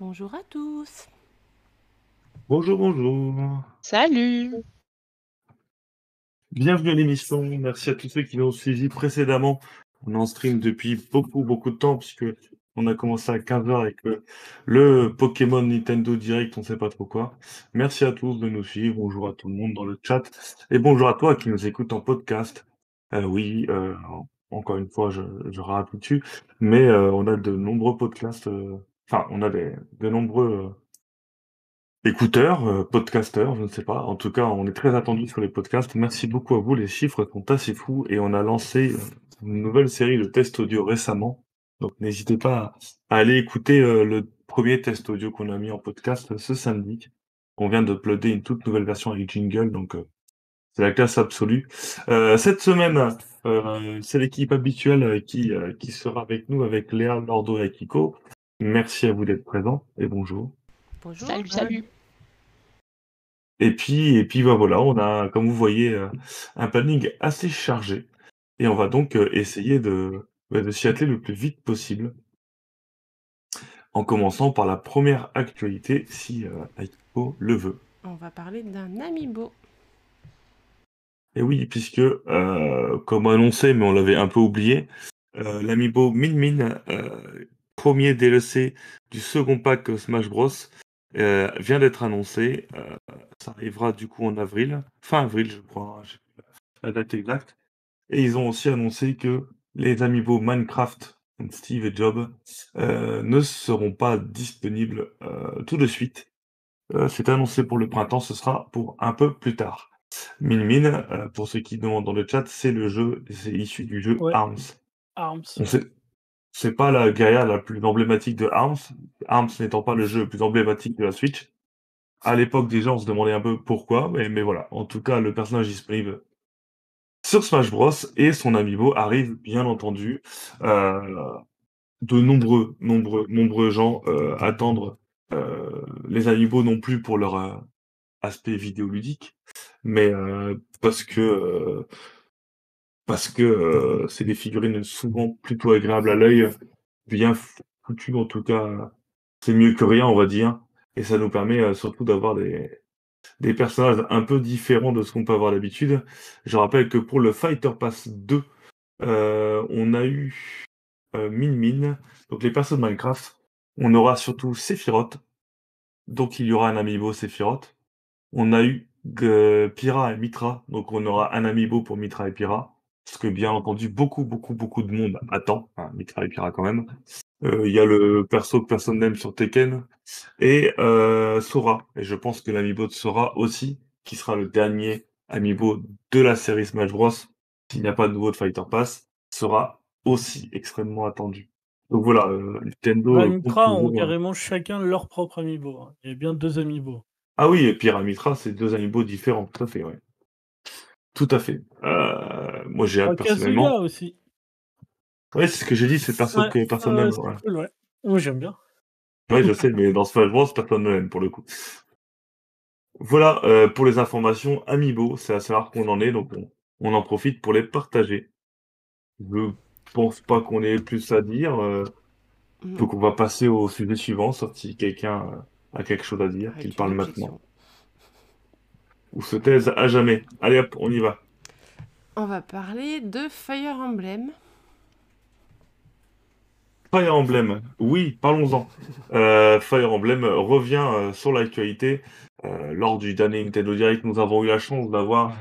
Bonjour à tous. Bonjour, bonjour. Salut. Bienvenue à l'émission. Merci à tous ceux qui l'ont suivi précédemment. On est en stream depuis beaucoup, beaucoup de temps puisque on a commencé à 15h avec le, le Pokémon Nintendo Direct, on sait pas trop quoi. Merci à tous de nous suivre. Bonjour à tout le monde dans le chat. Et bonjour à toi qui nous écoute en podcast. Euh, oui, euh, encore une fois, je, je dessus, mais euh, on a de nombreux podcasts, euh, enfin, on a des, de nombreux euh, écouteurs, euh, podcasteurs, je ne sais pas. En tout cas, on est très attendu sur les podcasts. Merci beaucoup à vous. Les chiffres sont assez fous et on a lancé une nouvelle série de tests audio récemment. Donc, n'hésitez pas à aller écouter euh, le premier test audio qu'on a mis en podcast ce samedi. On vient de uploader une toute nouvelle version avec jingle, donc euh, c'est la classe absolue. Euh, cette semaine, c'est l'équipe habituelle qui, qui sera avec nous, avec Léa, Lordo et Kiko. Merci à vous d'être présents et bonjour. Bonjour. Salut, salut. Et puis, et puis bah, voilà, on a, comme vous voyez, euh, un planning assez chargé. Et on va donc euh, essayer de, bah, de s'y atteler le plus vite possible. En commençant par la première actualité, si euh, Aiko le veut. On va parler d'un amiibo. Et oui, puisque, euh, comme annoncé, mais on l'avait un peu oublié, euh, l'amiibo Min Min, euh, premier DLC du second pack Smash Bros, euh, vient d'être annoncé. Euh, ça arrivera du coup en avril, fin avril, je crois, hein, la date exacte. Et ils ont aussi annoncé que les amiibo Minecraft, Steve et Job, euh, ne seront pas disponibles tout de suite. C'est annoncé pour le printemps, ce sera pour un peu plus tard. Min Min, pour ceux qui demandent dans le chat, c'est le jeu, c'est issu du jeu Ouais. Arms. Arms. On sait- c'est pas la guerrière la plus emblématique de Arms, Arms n'étant pas le jeu le plus emblématique de la Switch. À l'époque, déjà, on se demandait un peu pourquoi, mais, voilà. En tout cas, le personnage disponible sur Smash Bros. et son amiibo arrive, bien entendu. Euh, de nombreux, nombreux, nombreux gens euh, attendent euh, les amiibo non plus pour leur euh, aspect vidéoludique, mais euh, parce que parce que euh, c'est des figurines souvent plutôt agréables à l'œil, bien foutues en tout cas. C'est mieux que rien, on va dire, et ça nous permet euh, surtout d'avoir des des personnages un peu différents de ce qu'on peut avoir d'habitude. Je rappelle que pour le Fighter Pass 2, euh, on a eu euh, Min Min, donc les persos de Minecraft. On aura surtout Sephiroth, donc il y aura un amiibo Sephiroth. On a eu euh, Pyra et Mitra, donc on aura un amiibo pour Mitra et Pyra, ce que bien entendu beaucoup, beaucoup, beaucoup de monde attend, hein, Mitra et Pyra quand même. Euh, Il y a le perso que personne n'aime sur Tekken, et euh, Sora. Et je pense que l'amiibo de Sora aussi, qui sera le dernier amiibo de la série Smash Bros, s'il n'y a pas de nouveau de Fighter Pass, sera aussi extrêmement attendu. Donc voilà, euh, Nintendo... Bah, euh, Mitra ont carrément chacun leur propre amiibo. hein. Il y a bien deux amiibo. Ah oui, et Pyra et Mitra, c'est deux amiibo différents, tout à fait, ouais. Tout à fait. Euh, moi j'ai hâte Ah, personnellement. Kazuya aussi. Ouais, c'est ce que j'ai dit, c'est perso Ouais, cool. Moi j'aime bien. Ouais, je sais, mais dans Smash Bros, personne ne l'aime pour le coup. Voilà, euh, pour les informations Amiibo, c'est assez rare qu'on en ait, donc on, on en profite pour les partager. Je pense pas qu'on ait plus à dire, euh, donc on va passer au sujet suivant, sauf si quelqu'un a quelque chose à dire, qu'il parle maintenant. Ou se taise à jamais. Allez hop, on y va. On va parler de Fire Emblem. Fire Emblem, oui, parlons-en. Euh, Fire Emblem revient euh, sur l'actualité. Euh, lors du dernier Nintendo Direct, nous avons eu la chance d'avoir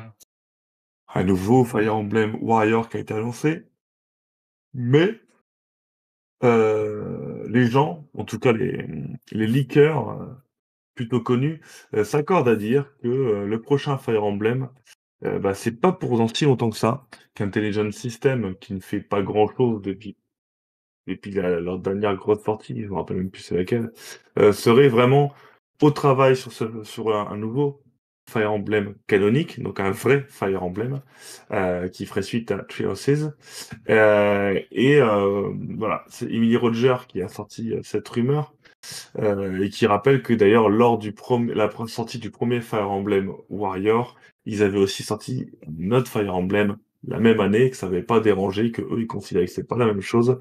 un nouveau Fire Emblem Warrior qui a été annoncé. Mais les gens, en tout cas les, les leakers plutôt connus, euh, s'accordent à dire que euh, le prochain Fire Emblem, euh, bah, c'est pas pour dans si longtemps que ça, qu'Intelligent System, qui ne fait pas grand-chose depuis depuis la- leur dernière grosse sortie, je me rappelle même plus c'est laquelle, serait vraiment au travail sur, ce, sur un, nouveau Fire Emblem canonique, donc un vrai Fire Emblem, qui ferait suite à Three Houses. Euh, et voilà, c'est Emily Roger qui a sorti cette rumeur, euh, et qui rappelle que d'ailleurs lors du la sortie du premier Fire Emblem Warrior, ils avaient aussi sorti notre Fire Emblem la même année, que ça n'avait pas dérangé, que eux ils considéraient que c'est pas la même chose.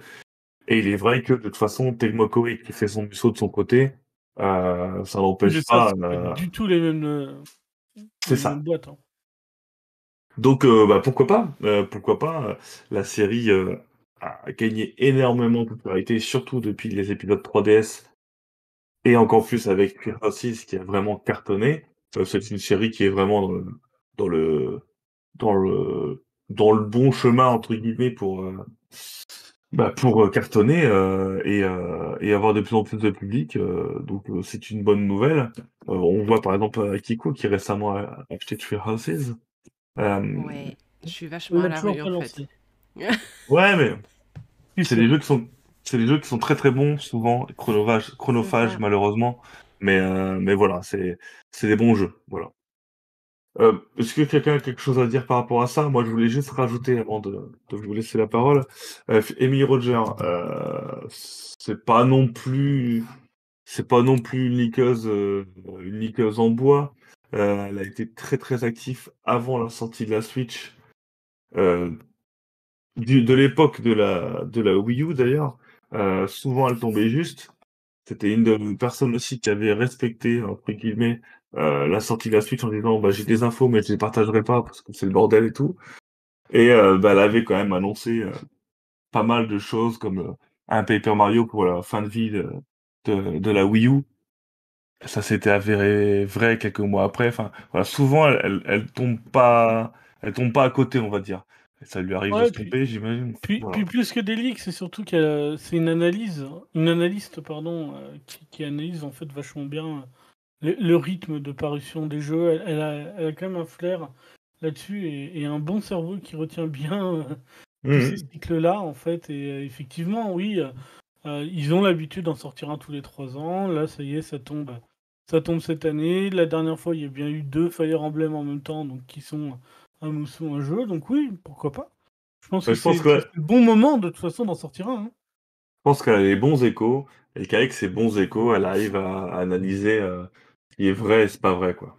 Et il est vrai que de toute façon, Tegmo Koei qui fait son saut de son côté, Heu, ça n'empêche pas, pas heu du tout les mêmes, C'est ça. mêmes boîtes, hein. Donc bah, pourquoi pas? Pourquoi pas? La série, a gagné énormément de popularité, surtout depuis les épisodes 3DS et encore plus avec Fear Forces qui a vraiment cartonné. Heu, c'est une série qui est vraiment dans le dans le dans le dans le «bon chemin» entre guillemets pour, heu, bah, pour, heu, cartonner, et avoir de plus en plus de public, donc c'est une bonne nouvelle. On voit par exemple, Akiko qui récemment a acheté Fear Houses. Ouais, je suis vachement à l'a rue, en fait. Ouais, mais c'est des jeux qui sont c'est des jeux qui sont très, très bons, souvent chronophages malheureusement, mais heu, mais voilà, c'est c'est des bons jeux, voilà. Heu, est-ce que quelqu'un a quelque chose à dire par rapport à ça? Moi, je voulais juste rajouter avant de de vous laisser la parole, f Amy Roger, heu, c'est pas non plus c'est pas non plus une liqueuse, une liqueuse en bois. Elle a été très, très active avant la sortie de la Switch, du de l'époque de la de la Wii U d'ailleurs. Heu, souvent elle tombait juste. C'était une de personnes aussi qui avait respecté entre guillemets, heu, la sortie de la Switch en disant: «Bah, j'ai des infos, mais je les partagerai pas parce que c'est le bordel et tout» et heu, bah, elle avait quand même annoncé, heu, pas mal de choses comme, heu, un Paper Mario pour la fin de vie de de de la Wii U. Ça s'était avéré vrai quelques mois après. Enfin, voilà, souvent elle elle elle tombe pas elle tombe pas à côté, on va dire. Ça lui arrive de Ouais, se puis tromper, j'imagine. puis Voilà. puis plus que des leaks, c'est surtout que c'est une analyse, une analyste pardon, heu, qui qui analyse en fait vachement bien, le le rythme de parution des jeux. Elle elle a elle a quand même un flair là-dessus et et un bon cerveau qui retient bien, tous Mmh ces cycles-là en fait et effectivement oui, ils ont l'habitude d'en sortir 1 tous les 3 ans. Là, ça y est, ça tombe ça tombe cette année. La dernière fois, il y a bien eu 2 Fire Emblem en même temps, donc qui sont un mousseau, un jeu, donc oui, pourquoi pas? Je pense que c'est que le bon moment de toute façon d'en sortir un, hein. Je pense qu'elle a les bons échos et qu'avec ces bons échos, elle arrive à analyser, heu, ce qui est vrai et c'est pas vrai, quoi.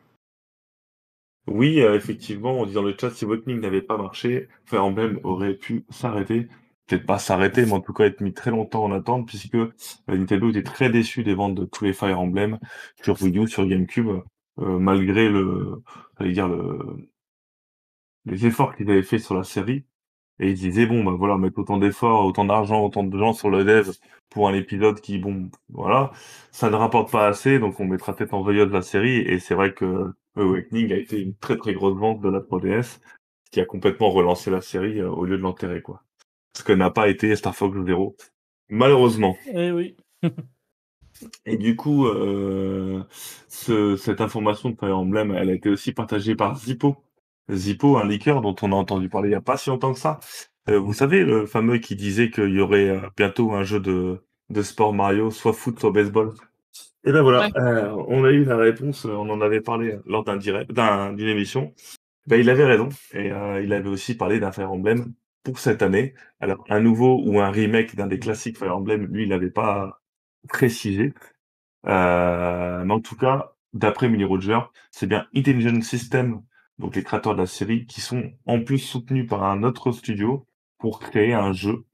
Oui, heu, effectivement, on dit dans le chat si Awakening n'avait pas marché, Fire Emblem aurait pu s'arrêter. Peut-être pas s'arrêter, mais en tout cas être mis très longtemps en attente puisque, heu, Nintendo était très déçu des ventes de tous les Fire Emblem sur Wii U, sur GameCube, malgré le dire le les efforts qu'ils avaient fait sur la série et ils disaient: «Bon, bah, voilà, mettre autant d'efforts, autant d'argent, autant de gens sur le dev pour un épisode qui, bon, voilà, ça ne rapporte pas assez, donc on mettra tête en veilleuse la série» et c'est vrai que Awakening a été une très, très grosse vente de la 3DS, ce qui a complètement relancé la série, heu, au lieu de l'enterrer, quoi. Ce que n'a pas été Star Fox Zero, malheureusement. Eh oui. Et du coup, heu, ce cette information de Fire Emblem, elle a été aussi partagée par Zippo. Zippo, un leaker dont on a entendu parler il y a pas si longtemps que ça. Heu, vous savez, le fameux qui disait qu'il y aurait, heu, bientôt un jeu de de sport Mario, soit foot, soit baseball? Et ben voilà, Ouais. heu, on a eu la réponse, on en avait parlé lors d'un direct d'un d'une émission. Bah, il avait raison et il avait aussi parlé d'un Fire Emblem pour cette année. Alors un nouveau ou un remake d'un des classiques Fire Emblem, lui, il avait pas précisé. Mais en tout cas, d'après Millie Roger, c'est bien Intelligent Systems, donc les créateurs de la série, qui sont en plus soutenus par un autre studio pour créer un jeu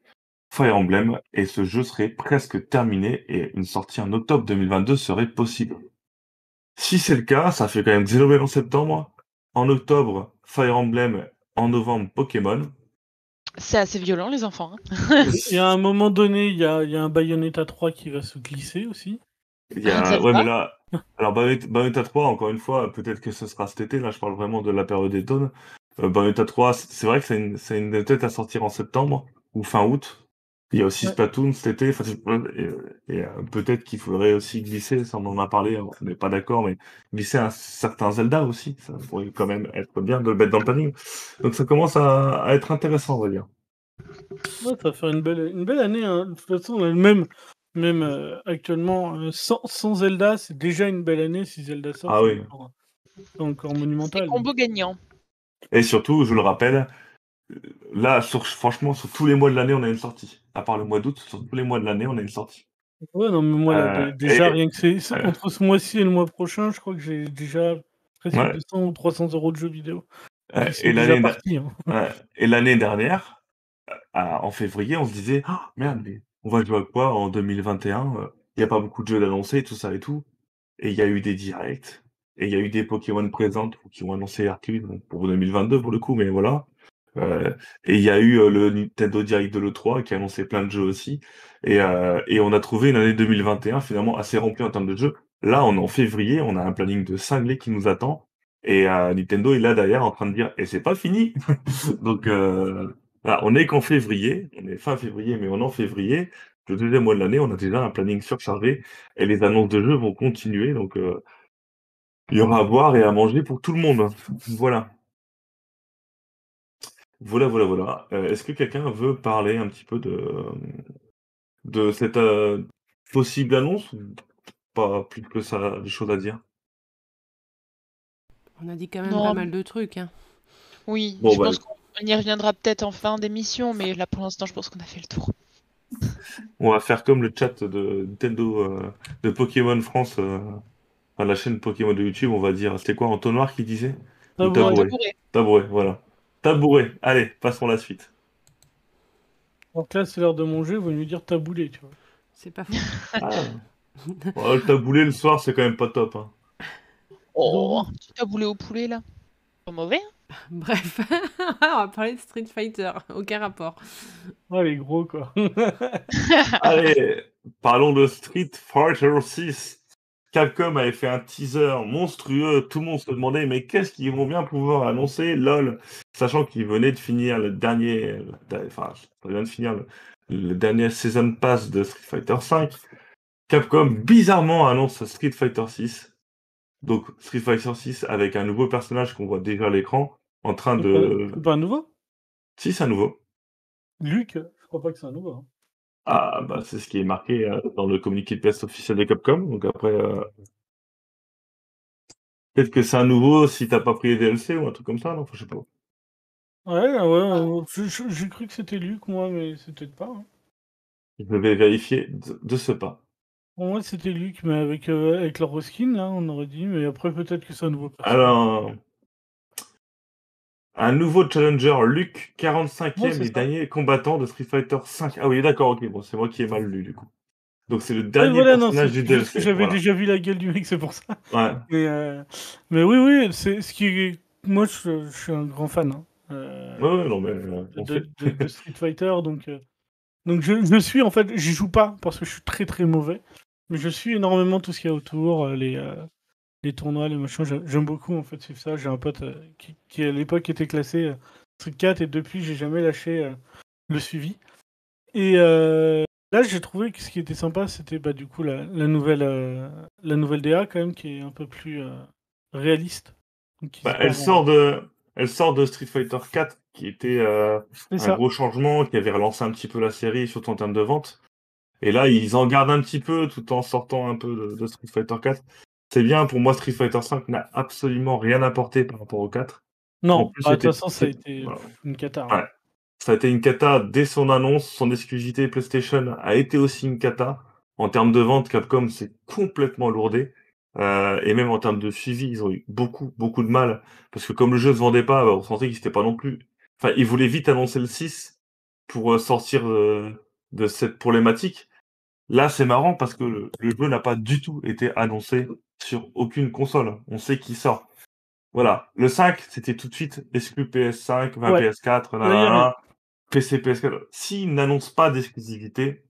Fire Emblem et ce jeu serait presque terminé et une sortie en octobre 2022 serait possible. Si c'est le cas, ça fait quand même Xenoblade en septembre, en octobre Fire Emblem, en novembre Pokémon. C'est assez violent les enfants, hein. Et à un moment donné, il y a y a un Bayonetta 3 qui va se glisser aussi. Il y a ouais, mais là alors Bayonetta Bayonetta 3, encore une fois, peut-être que ce sera cet été, là, je parle vraiment de la période d'automne. Heu, Bayonetta 3, c c'est vrai que c'est une c'est une tête à sortir en septembre ou fin août. Il y a aussi Ouais. Splatoon cet été, enfin, et heu, peut-être qu'il faudrait aussi glisser, ça on en a parlé, on n'est pas d'accord, mais glisser un certain Zelda aussi, ça pourrait quand même être bien de le mettre dans le planning. Donc ça commence à à être intéressant, on va dire. Ouais, ça va faire une belle une belle année, hein. De toute façon, même même, heu, actuellement, heu, sans sans Zelda, c'est déjà une belle année. Si Zelda sort, Ah c'est oui. encore c'est encore monumental, combo gagnant. Et surtout, je le rappelle, là, sur franchement, sur tous les mois de l'année, on a une sortie. À part le mois d'août, sur tous les mois de l'année, on a une sortie. Ouais, non, mais moi, là, déjà, et rien que c'est entre ce mois-ci et le mois prochain, je crois que j'ai déjà presque Ouais. 200 ou 300 € de jeux vidéo et l'année hein. ouais et l'année dernière, à en février, on se disait: «Merde, mais on va jouer à quoi en 2021, heu, il y a pas beaucoup de jeux d'annoncés», tout ça et tout. et il y a eu des directs, et il y a eu des Pokémon présents qui ont annoncé donc pour 2022 pour le coup, mais voilà. Euh, et il y a eu euh, le Nintendo Direct de l'E3 qui a annoncé plein de jeux aussi. Et, euh, et on a trouvé une année 2021 finalement assez remplie en termes de jeux. Là, on est en février, on a un planning de cinglé qui nous attend. Et euh, Nintendo est là derrière en train de dire et c'est pas fini. Donc euh, voilà, on est qu'en février, on est fin février, mais on est en février. Le deuxième mois de l'année, on a déjà un planning surchargé et les annonces de jeux vont continuer. Donc euh, il y aura à boire et à manger pour tout le monde. Voilà. Voilà, voilà, voilà. Euh, Est-ce que quelqu'un veut parler un petit peu de, de cette euh, possible annonce ou pas plus que ça, des choses à dire? On a dit quand même Non. pas mal de trucs. Hein. Oui, Bon, je bah, pense qu'on y reviendra peut-être en fin d'émission, mais là pour l'instant, je pense qu'on a fait le tour. On va faire comme le chat de Nintendo euh, de Pokémon France, euh, enfin, la chaîne Pokémon de YouTube, on va dire. C'était quoi, Entonnoir qui disait? Ou Tabouret. Tabouret. Voilà. Tabouret. Allez, passons à la suite. Donc là, c'est l'heure de manger, vous lui dire taboulé, tu vois. C'est pas faux. Ah. Oh, le taboulé le soir, c'est quand même pas top. hein. Oh, tu taboulé au poulet là Pas mauvais hein Bref, on va parler de Street Fighter. Aucun rapport. Ouais, les gros, quoi. Allez, parlons de Street Fighter 6. Capcom avait fait un teaser monstrueux. Tout le monde se demandait, mais qu'est-ce qu'ils vont bien pouvoir annoncer LOL, sachant qu'ils venaient de finir le dernier, enfin, ils de finir le, le dernier season pass de Street Fighter 5. Capcom bizarrement annonce Street Fighter 6. Donc Street Fighter 6 avec un nouveau personnage qu'on voit déjà à l'écran, en train de. C'est pas un nouveau? Si, c'est un nouveau. Luc, je crois pas que c'est un nouveau. hein. Ah, bah, c'est ce qui est marqué euh, dans le communiqué de presse officiel de Capcom. Donc après, euh, peut-être que c'est un nouveau si t'as pas pris les DLC ou un truc comme ça, non? Enfin, Je sais pas. Ouais, ouais, j'ai cru que c'était Luc, moi, mais c'est peut-être pas. hein. Je vais vérifier de, de ce pas. Pour moi, c'était Luc, mais avec, euh, avec leur reskin, là, on aurait dit, mais après, peut-être que c'est un nouveau personnage. Alors, un nouveau challenger, Luke, 45e Ouais, c'est et ça. dernier combattant de Street Fighter 5. Ah oui, d'accord, ok, bon, c'est moi qui ai mal lu du coup. Donc c'est le dernier voilà, non, personnage c'est du DLC. j'avais voilà. déjà vu la gueule du mec, c'est pour ça. Ouais. Mais, euh, mais oui, oui, c'est ce qui est... Moi, je, je suis un grand fan hein, euh, Ouais, non, mais de, sait. de- de Street Fighter, donc, donc je, je suis, en fait, j'y joue pas parce que je suis très très mauvais, je suis énormément tout ce qu'il y a autour, euh, les, euh, les tournois, les machins, j'aime beaucoup, en fait, c'est ça. J'ai un pote euh, qui, qui, à l'époque, était classé Street 4, et depuis, j'ai jamais lâché le suivi. Et là, j'ai trouvé que ce qui était sympa, c'était bah, du coup la, la nouvelle, la nouvelle DA, quand même, qui est un peu plus réaliste. Bah, elle en- sort de, elle sort de Street Fighter 4, qui était euh, un ça. gros changement, qui avait relancé un petit peu la série, surtout en termes de vente. Et là, ils en gardent un petit peu, tout en sortant un peu de, de Street Fighter 4. C'est bien, pour moi, Street Fighter 5 n'a absolument rien apporté par rapport au 4. En Non, plus, bah, de toute façon, ça a été voilà. une cata. Ouais. Ça a été une cata dès son annonce, son exclusivité PlayStation a été aussi une cata. En termes de vente, Capcom s'est complètement lourdé. Euh, et même en termes de suivi, ils ont eu beaucoup, beaucoup de mal. Parce que comme le jeu se vendait pas, bah, on sentait qu'ils étaient pas non plus. Enfin, ils voulaient vite annoncer le 6 pour euh, sortir euh, de cette problématique. Là, c'est marrant parce que le, le jeu n'a pas du tout été annoncé sur aucune console. On sait qu'il sort. Voilà. Le 5, c'était tout de suite exclu PS5, 20 Ouais. PS4, Là, il y a nanana, PC, PS4. S'ils n'annoncent pas d'exclusivité,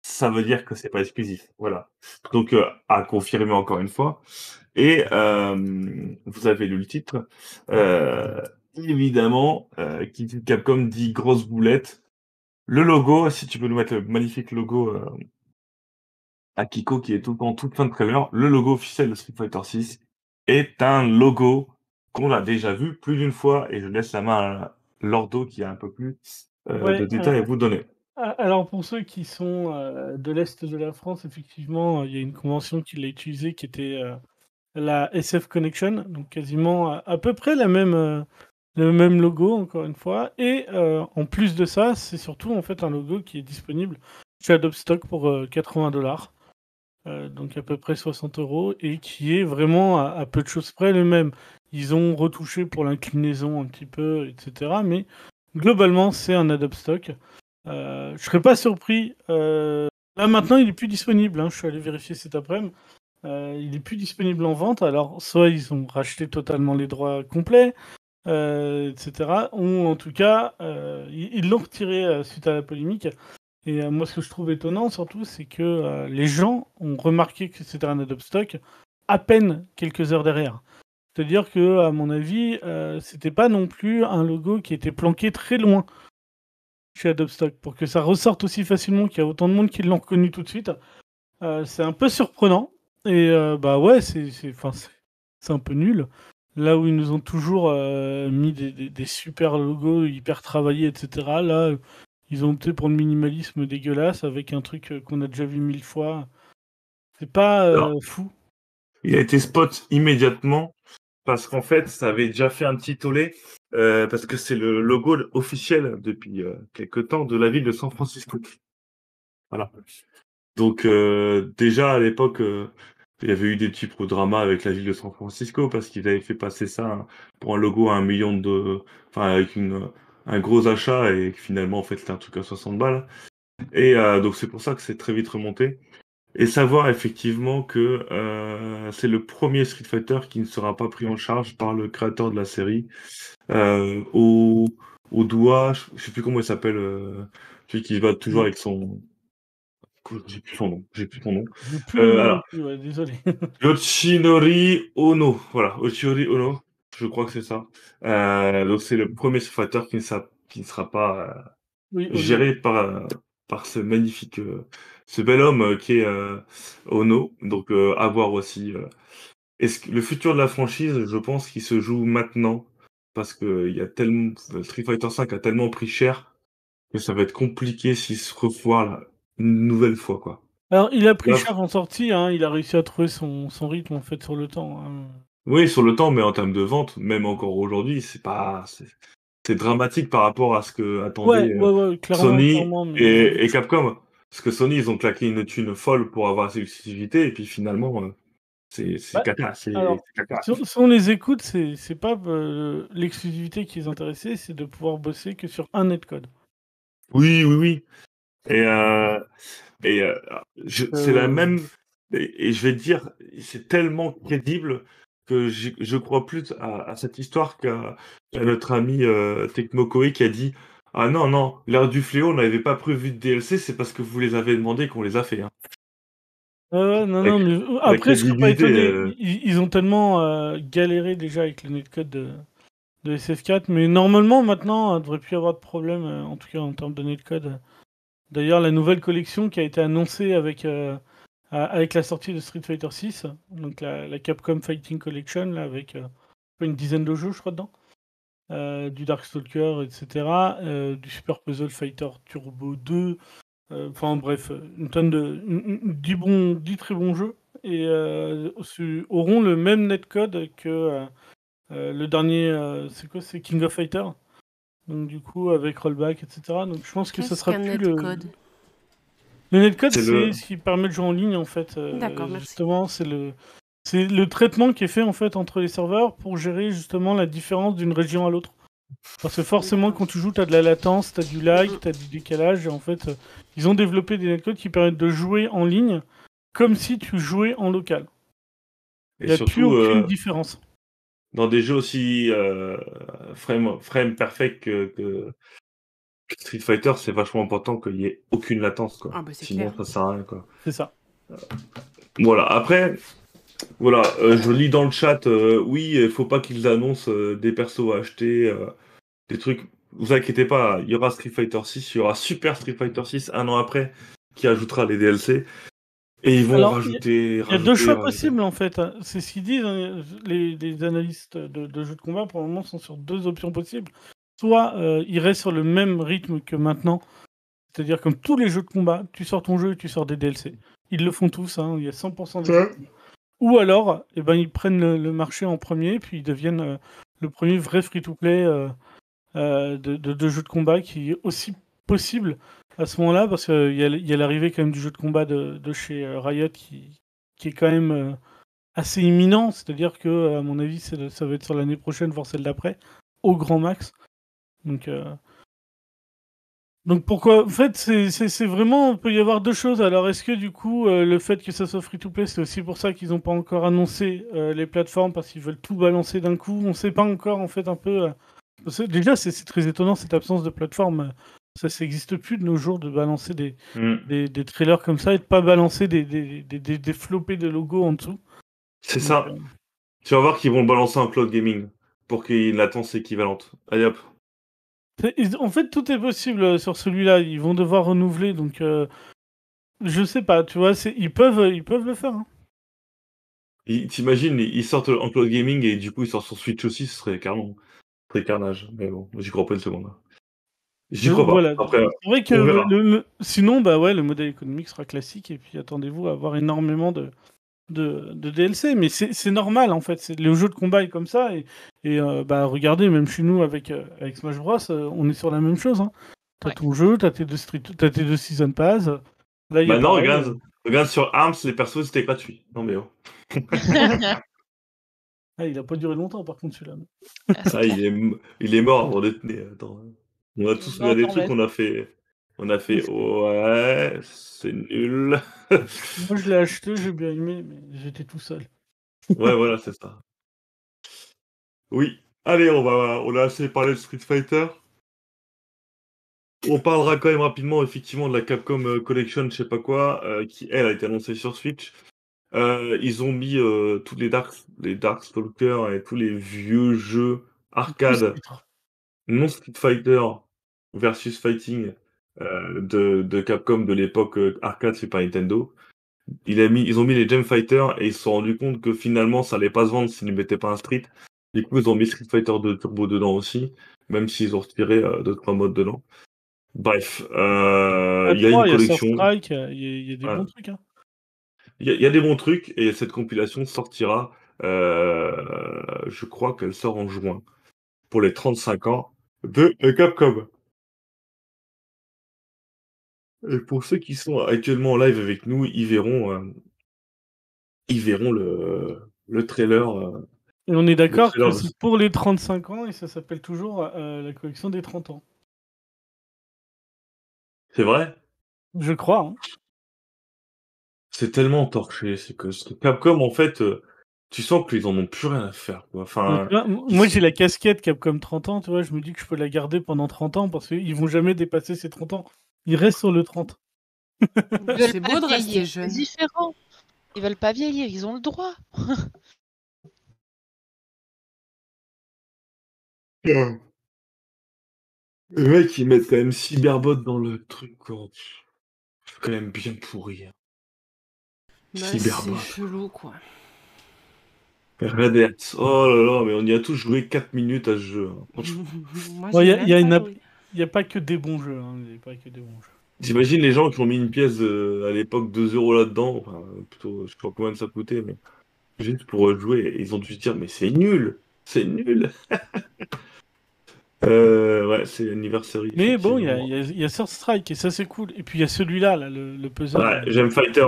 ça veut dire que c'est pas exclusif. Voilà. Donc, euh, à confirmer encore une fois. Et euh, vous avez lu le titre. Euh, évidemment, euh, Capcom dit grosse boulette. Le logo, si tu peux nous mettre le magnifique logo euh, à Kiko qui est tout en toute fin de trailer, le logo officiel de Street Fighter 6 est un logo qu'on a déjà vu plus d'une fois et je laisse la main à Lordo qui a un peu plus euh, Ouais, de détails euh, à vous donner. Alors, pour ceux qui sont euh, de l'Est de la France, effectivement, il y a une convention qui l'a utilisée qui était euh, la SF Connection, donc quasiment à, à peu près la même, euh, le même logo, encore une fois. Et euh, en plus de ça, c'est surtout en fait un logo qui est disponible chez Adobe Stock pour euh, 80 dollars. donc à peu près 60 euros, et qui est vraiment à, peu de choses près le même. Ils ont retouché pour l'inclinaison un petit peu, etc. Mais globalement, c'est un Adobe Stock. Euh, je serais pas surpris. euh, Là maintenant, il est plus disponible. hein, Je suis allé vérifier cet après-midi. Euh, il est plus disponible en vente. Alors, soit ils ont racheté totalement les droits complets, euh, etc. Ou en tout cas, euh, ils l'ont retiré euh, suite à la polémique. Et moi, ce que je trouve étonnant surtout, c'est que les gens ont remarqué que c'était un Adobe Stock à peine quelques heures derrière. C'est-à-dire que, à mon avis, c'était pas non plus un logo qui était planqué très loin chez Adobe Stock pour que ça ressorte aussi facilement qu'il y a autant de monde qui l'ont reconnu tout de suite. C'est un peu surprenant. Et bah ouais, c'est- c'est un peu nul. Là où ils nous ont toujours euh, mis des, des- des super logos hyper travaillés, etc. Là, ils ont opté pour le minimalisme dégueulasse avec un truc euh, qu'on a déjà vu mille fois. C'est pas euh, Alors. fou. Il a été spot immédiatement parce qu'en fait, ça avait déjà fait un petit tollé euh, parce que c'est le logo officiel depuis euh, quelque temps de la ville de San Francisco. Voilà. Donc déjà à l'époque, il y avait eu des petits pro-dramas avec la ville de San Francisco parce qu'ils avaient fait passer ça pour un logo à un million de, enfin avec une un gros achat et que finalement en fait c'était un truc à 60 balles. Et euh, donc c'est pour ça que c'est très vite remonté. Et savoir effectivement que euh, c'est le premier Street Fighter qui ne sera pas pris en charge par le créateur de la série. Euh, au, au doigt, je, sais plus comment il s'appelle, euh, celui qui se bat toujours avec son. J'ai plus son nom. J'ai plus son nom. Plus Euh, alors. plus, ouais, désolé. Yoshinori Ono. Voilà, Yoshinori Ono. Je crois que c'est ça. Euh, donc c'est le premier Fighter qui ne, sera- qui ne sera pas euh, Oui, géré par, euh, par ce magnifique, euh, ce bel homme euh, qui est euh, Ono. Donc euh, à voir aussi. est-ce que le futur de la franchise, je pense qu'il se joue maintenant parce que il y a tellement Street Fighter V a tellement pris cher que ça va être compliqué s'il se refoire là, une nouvelle fois quoi. Alors, il a pris Là, cher en sortie, hein, il a réussi à trouver son, son rythme en fait sur le temps. hein. oui, sur le temps, mais en termes de vente, même encore aujourd'hui, c'est pas, c'est dramatique par rapport à ce que attendait ouais, euh, ouais, clairement, Sony clairement, mais- et, et Capcom. Parce que Sony, ils ont claqué une thune folle pour avoir cette exclusivité, et puis finalement, euh, c'est Bah, caca, c'est caca. Si on, si on les écoute, c'est c'est pas euh, l'exclusivité qui les intéressait, c'est de pouvoir bosser que sur un netcode. Oui, oui, oui. Et, euh, et euh, je- c'est la Euh. même. Et, et je vais te dire, c'est tellement crédible que je crois plus à, à cette histoire qu'à notre ami euh, Tecmo Koei qui a dit Ah non, non, l'ère du fléau, on n'avait pas prévu de DLC, c'est parce que vous les avez demandé qu'on les a fait. hein. Euh, non, Avec- non, mais euh, après, je serais pas crédibilité, étonné. euh. Ils, ils ont tellement euh, galéré déjà avec le netcode de, de SF4, mais normalement, maintenant, il ne devrait plus y avoir de problème, euh, en tout cas en termes de netcode. D'ailleurs, la nouvelle collection qui a été annoncée avec, euh, avec la sortie de Street Fighter 6, donc la, Capcom Fighting Collection, avec euh, une dizaine de jeux, je crois, dedans. euh, du Darkstalker, etc. euh, du Super Puzzle Fighter Turbo 2. euh, Enfin bref, une tonne de. très bons jeux. Et auront le même netcode que le dernier. c'est quoi C'est King of Fighter donc du coup avec rollback etc. Donc je pense que ça sera plus le, netcode le netcode, C'est le- ce qui permet de jouer en ligne en fait. euh, D'accord, merci. Justement, c'est le c'est le traitement qui est fait en fait entre les serveurs pour gérer justement la différence d'une région à l'autre. Parce que forcément, quand tu joues, t'as de la latence, t'as du lag, Mhm. t'as du décalage. Et en fait, euh, ils ont développé des netcodes qui permettent de jouer en ligne comme si tu jouais en local. Il n'y a plus aucune euh, différence. Dans des jeux aussi euh, frame, frame perfect que, Street Fighter, c'est vachement important qu'il y ait aucune latence. Quoi. Ah bah c'est Sinon, clair. ça sert à rien. Quoi. C'est ça. Voilà, après, voilà, euh, je lis dans le chat, euh, oui, il faut pas qu'ils annoncent euh, des persos à acheter, euh, des trucs. Vous inquiétez pas, il y aura Street Fighter 6, il y aura Super Street Fighter 6 un an après, qui ajoutera les DLC. Et ils vont Alors, rajouter. Il y a deux choix rajouter. possibles en fait. hein. C'est ce qu'ils disent. hein. Les, les analystes de, de jeux de combat pour le moment sont sur deux options possibles. Soit euh, ils restent sur le même rythme que maintenant, c'est-à-dire comme tous les jeux de combat, tu sors ton jeu et tu sors des DLC. Ils le font tous, hein. il y a 100% de Ouais. Ou alors, eh ben, ils prennent le, le marché en premier, puis ils deviennent euh, le premier vrai free-to-play euh, euh, de, de- de jeux de combat qui est aussi possible à ce moment-là, parce qu'il y a, l'arrivée quand même du jeu de combat de, chez euh, Riot qui, est quand même euh, assez imminent, c'est-à-dire que, à mon avis, ça va être sur l'année prochaine, voire celle d'après, au grand max. Donc, euh, Donc pourquoi En fait, c'est vraiment, il peut y avoir deux choses. Alors, est-ce que du coup, le fait que ça soit free to play, c'est aussi pour ça qu'ils n'ont pas encore annoncé les plateformes parce qu'ils veulent tout balancer d'un coup? On ne sait pas encore en fait un peu. Déjà, c'est très étonnant cette absence de plateforme. Ça, ça n'existe plus de nos jours de balancer des, Mm. des, des trailers comme ça et de pas balancer des, des, des, des, de logos en dessous. C'est ça. euh, Tu vas voir qu'ils vont le balancer en cloud gaming pour qu'il y ait une latence équivalente. Allez hop. En fait, tout est possible euh, sur celui-là. Ils vont devoir renouveler, donc euh, je sais pas. Tu vois, ils peuvent, ils peuvent le faire. hein. T'imagines, ils sortent en cloud gaming et du coup ils sortent sur Switch aussi, ce serait carrément ce serait carnage. Mais bon, j'y crois pas une seconde. J'y crois pas. Voilà. Après, C'est vrai que on verra. le- le- sinon, bah ouais, le modèle économique sera classique et puis attendez-vous à avoir énormément de, de, de DLC. Mais c'est c'est normal en fait. C'est le jeu de combat est comme ça et, et euh, bah regardez, même chez nous avec euh, avec Smash Bros, euh, on est sur la même chose. Hein. T'as Ouais. ton jeu, t'as tes deux street, t'as tes deux season pass. Là, il y a maintenant, pareil, regarde, euh, regarde sur ARMS, les persos c'était gratuit. Non mais oh. ah, il a pas duré longtemps par contre celui-là. Ah, il, est, il est mort avant d'être né. Attends. On a tous regardé des trucs qu'on a fait. On a fait ouais, c'est nul. Moi, je l'ai acheté, j'ai bien aimé, mais j'étais tout seul. Ouais, voilà, c'est ça. Oui. Allez, on va, on a assez parlé de Street Fighter. On parlera quand même rapidement, effectivement, de la Capcom euh, Collection, je sais pas quoi, euh, qui elle a été annoncée sur Switch. Euh, ils ont mis euh, tous les Dark, les Darkstalkers et tous les vieux jeux arcade non Street Fighter versus Fighting euh, de, de Capcom de l'époque euh, arcade Super Nintendo. Il a mis, ils ont mis les Gem Fighter et ils se sont rendus compte que finalement ça allait pas se vendre s'ils ne mettaient pas un Street. Du coup, ils ont mis Street Fighter 2 Turbo dedans aussi, même s'ils ont retiré euh, deux trois modes dedans. Bref, euh, il y a une collection. Strike, il y a, il y a des Voilà. bons trucs. Hein. Il y, a- il y a des bons trucs et cette compilation sortira. je crois qu'elle sort en juin pour les 35 ans de Capcom. Et pour ceux qui sont actuellement en live avec nous, ils verront, euh, ils verront le, le trailer. euh, Et on est d'accord que c'est pour les 35 ans et ça s'appelle toujours euh, la collection des 30 ans. C'est vrai? Je crois. Hein. C'est tellement torché. C'est que c'est que Capcom, en fait, euh, tu sens qu'ils en ont plus rien à faire. Quoi. Enfin, moi, j'ai la casquette Capcom 30 ans, tu vois, je me dis que je peux la garder pendant 30 ans parce qu'ils vont jamais dépasser ces 30 ans. Ils restent sur le 30. Ils veulent C'est pas beau de rester vieillir, jeune. C'est différent. Ils veulent pas vieillir, ils ont le droit. les mecs, ils mettent quand même Cyberbot dans le truc. quoi. C'est quand même bien pourri. hein. Bah, Cyberbot. c'est chelou, quoi. Red Hat. Oh là là, mais on y a tous joué 4 minutes à ce jeu. hein. Franchement, Moi, Ouais, j'ai y a- même y a pas une app- joué. Il n'y a pas que des bons jeux. Hein. Il y a pas que des bons jeux. T'imagines les gens qui ont mis une pièce euh, à l'époque 2 euros là-dedans, enfin, plutôt, je sais pas combien ça coûtait, mais juste pour euh, jouer, ils ont dû se dire, mais c'est nul, c'est nul. euh, ouais, c'est l'anniversaire. Mais bon, il y a, effectivement. il y a- il y a Third Strike et ça, c'est cool. Et puis, il y a celui-là, là, le, le puzzle. Ouais, J'aime Fighter.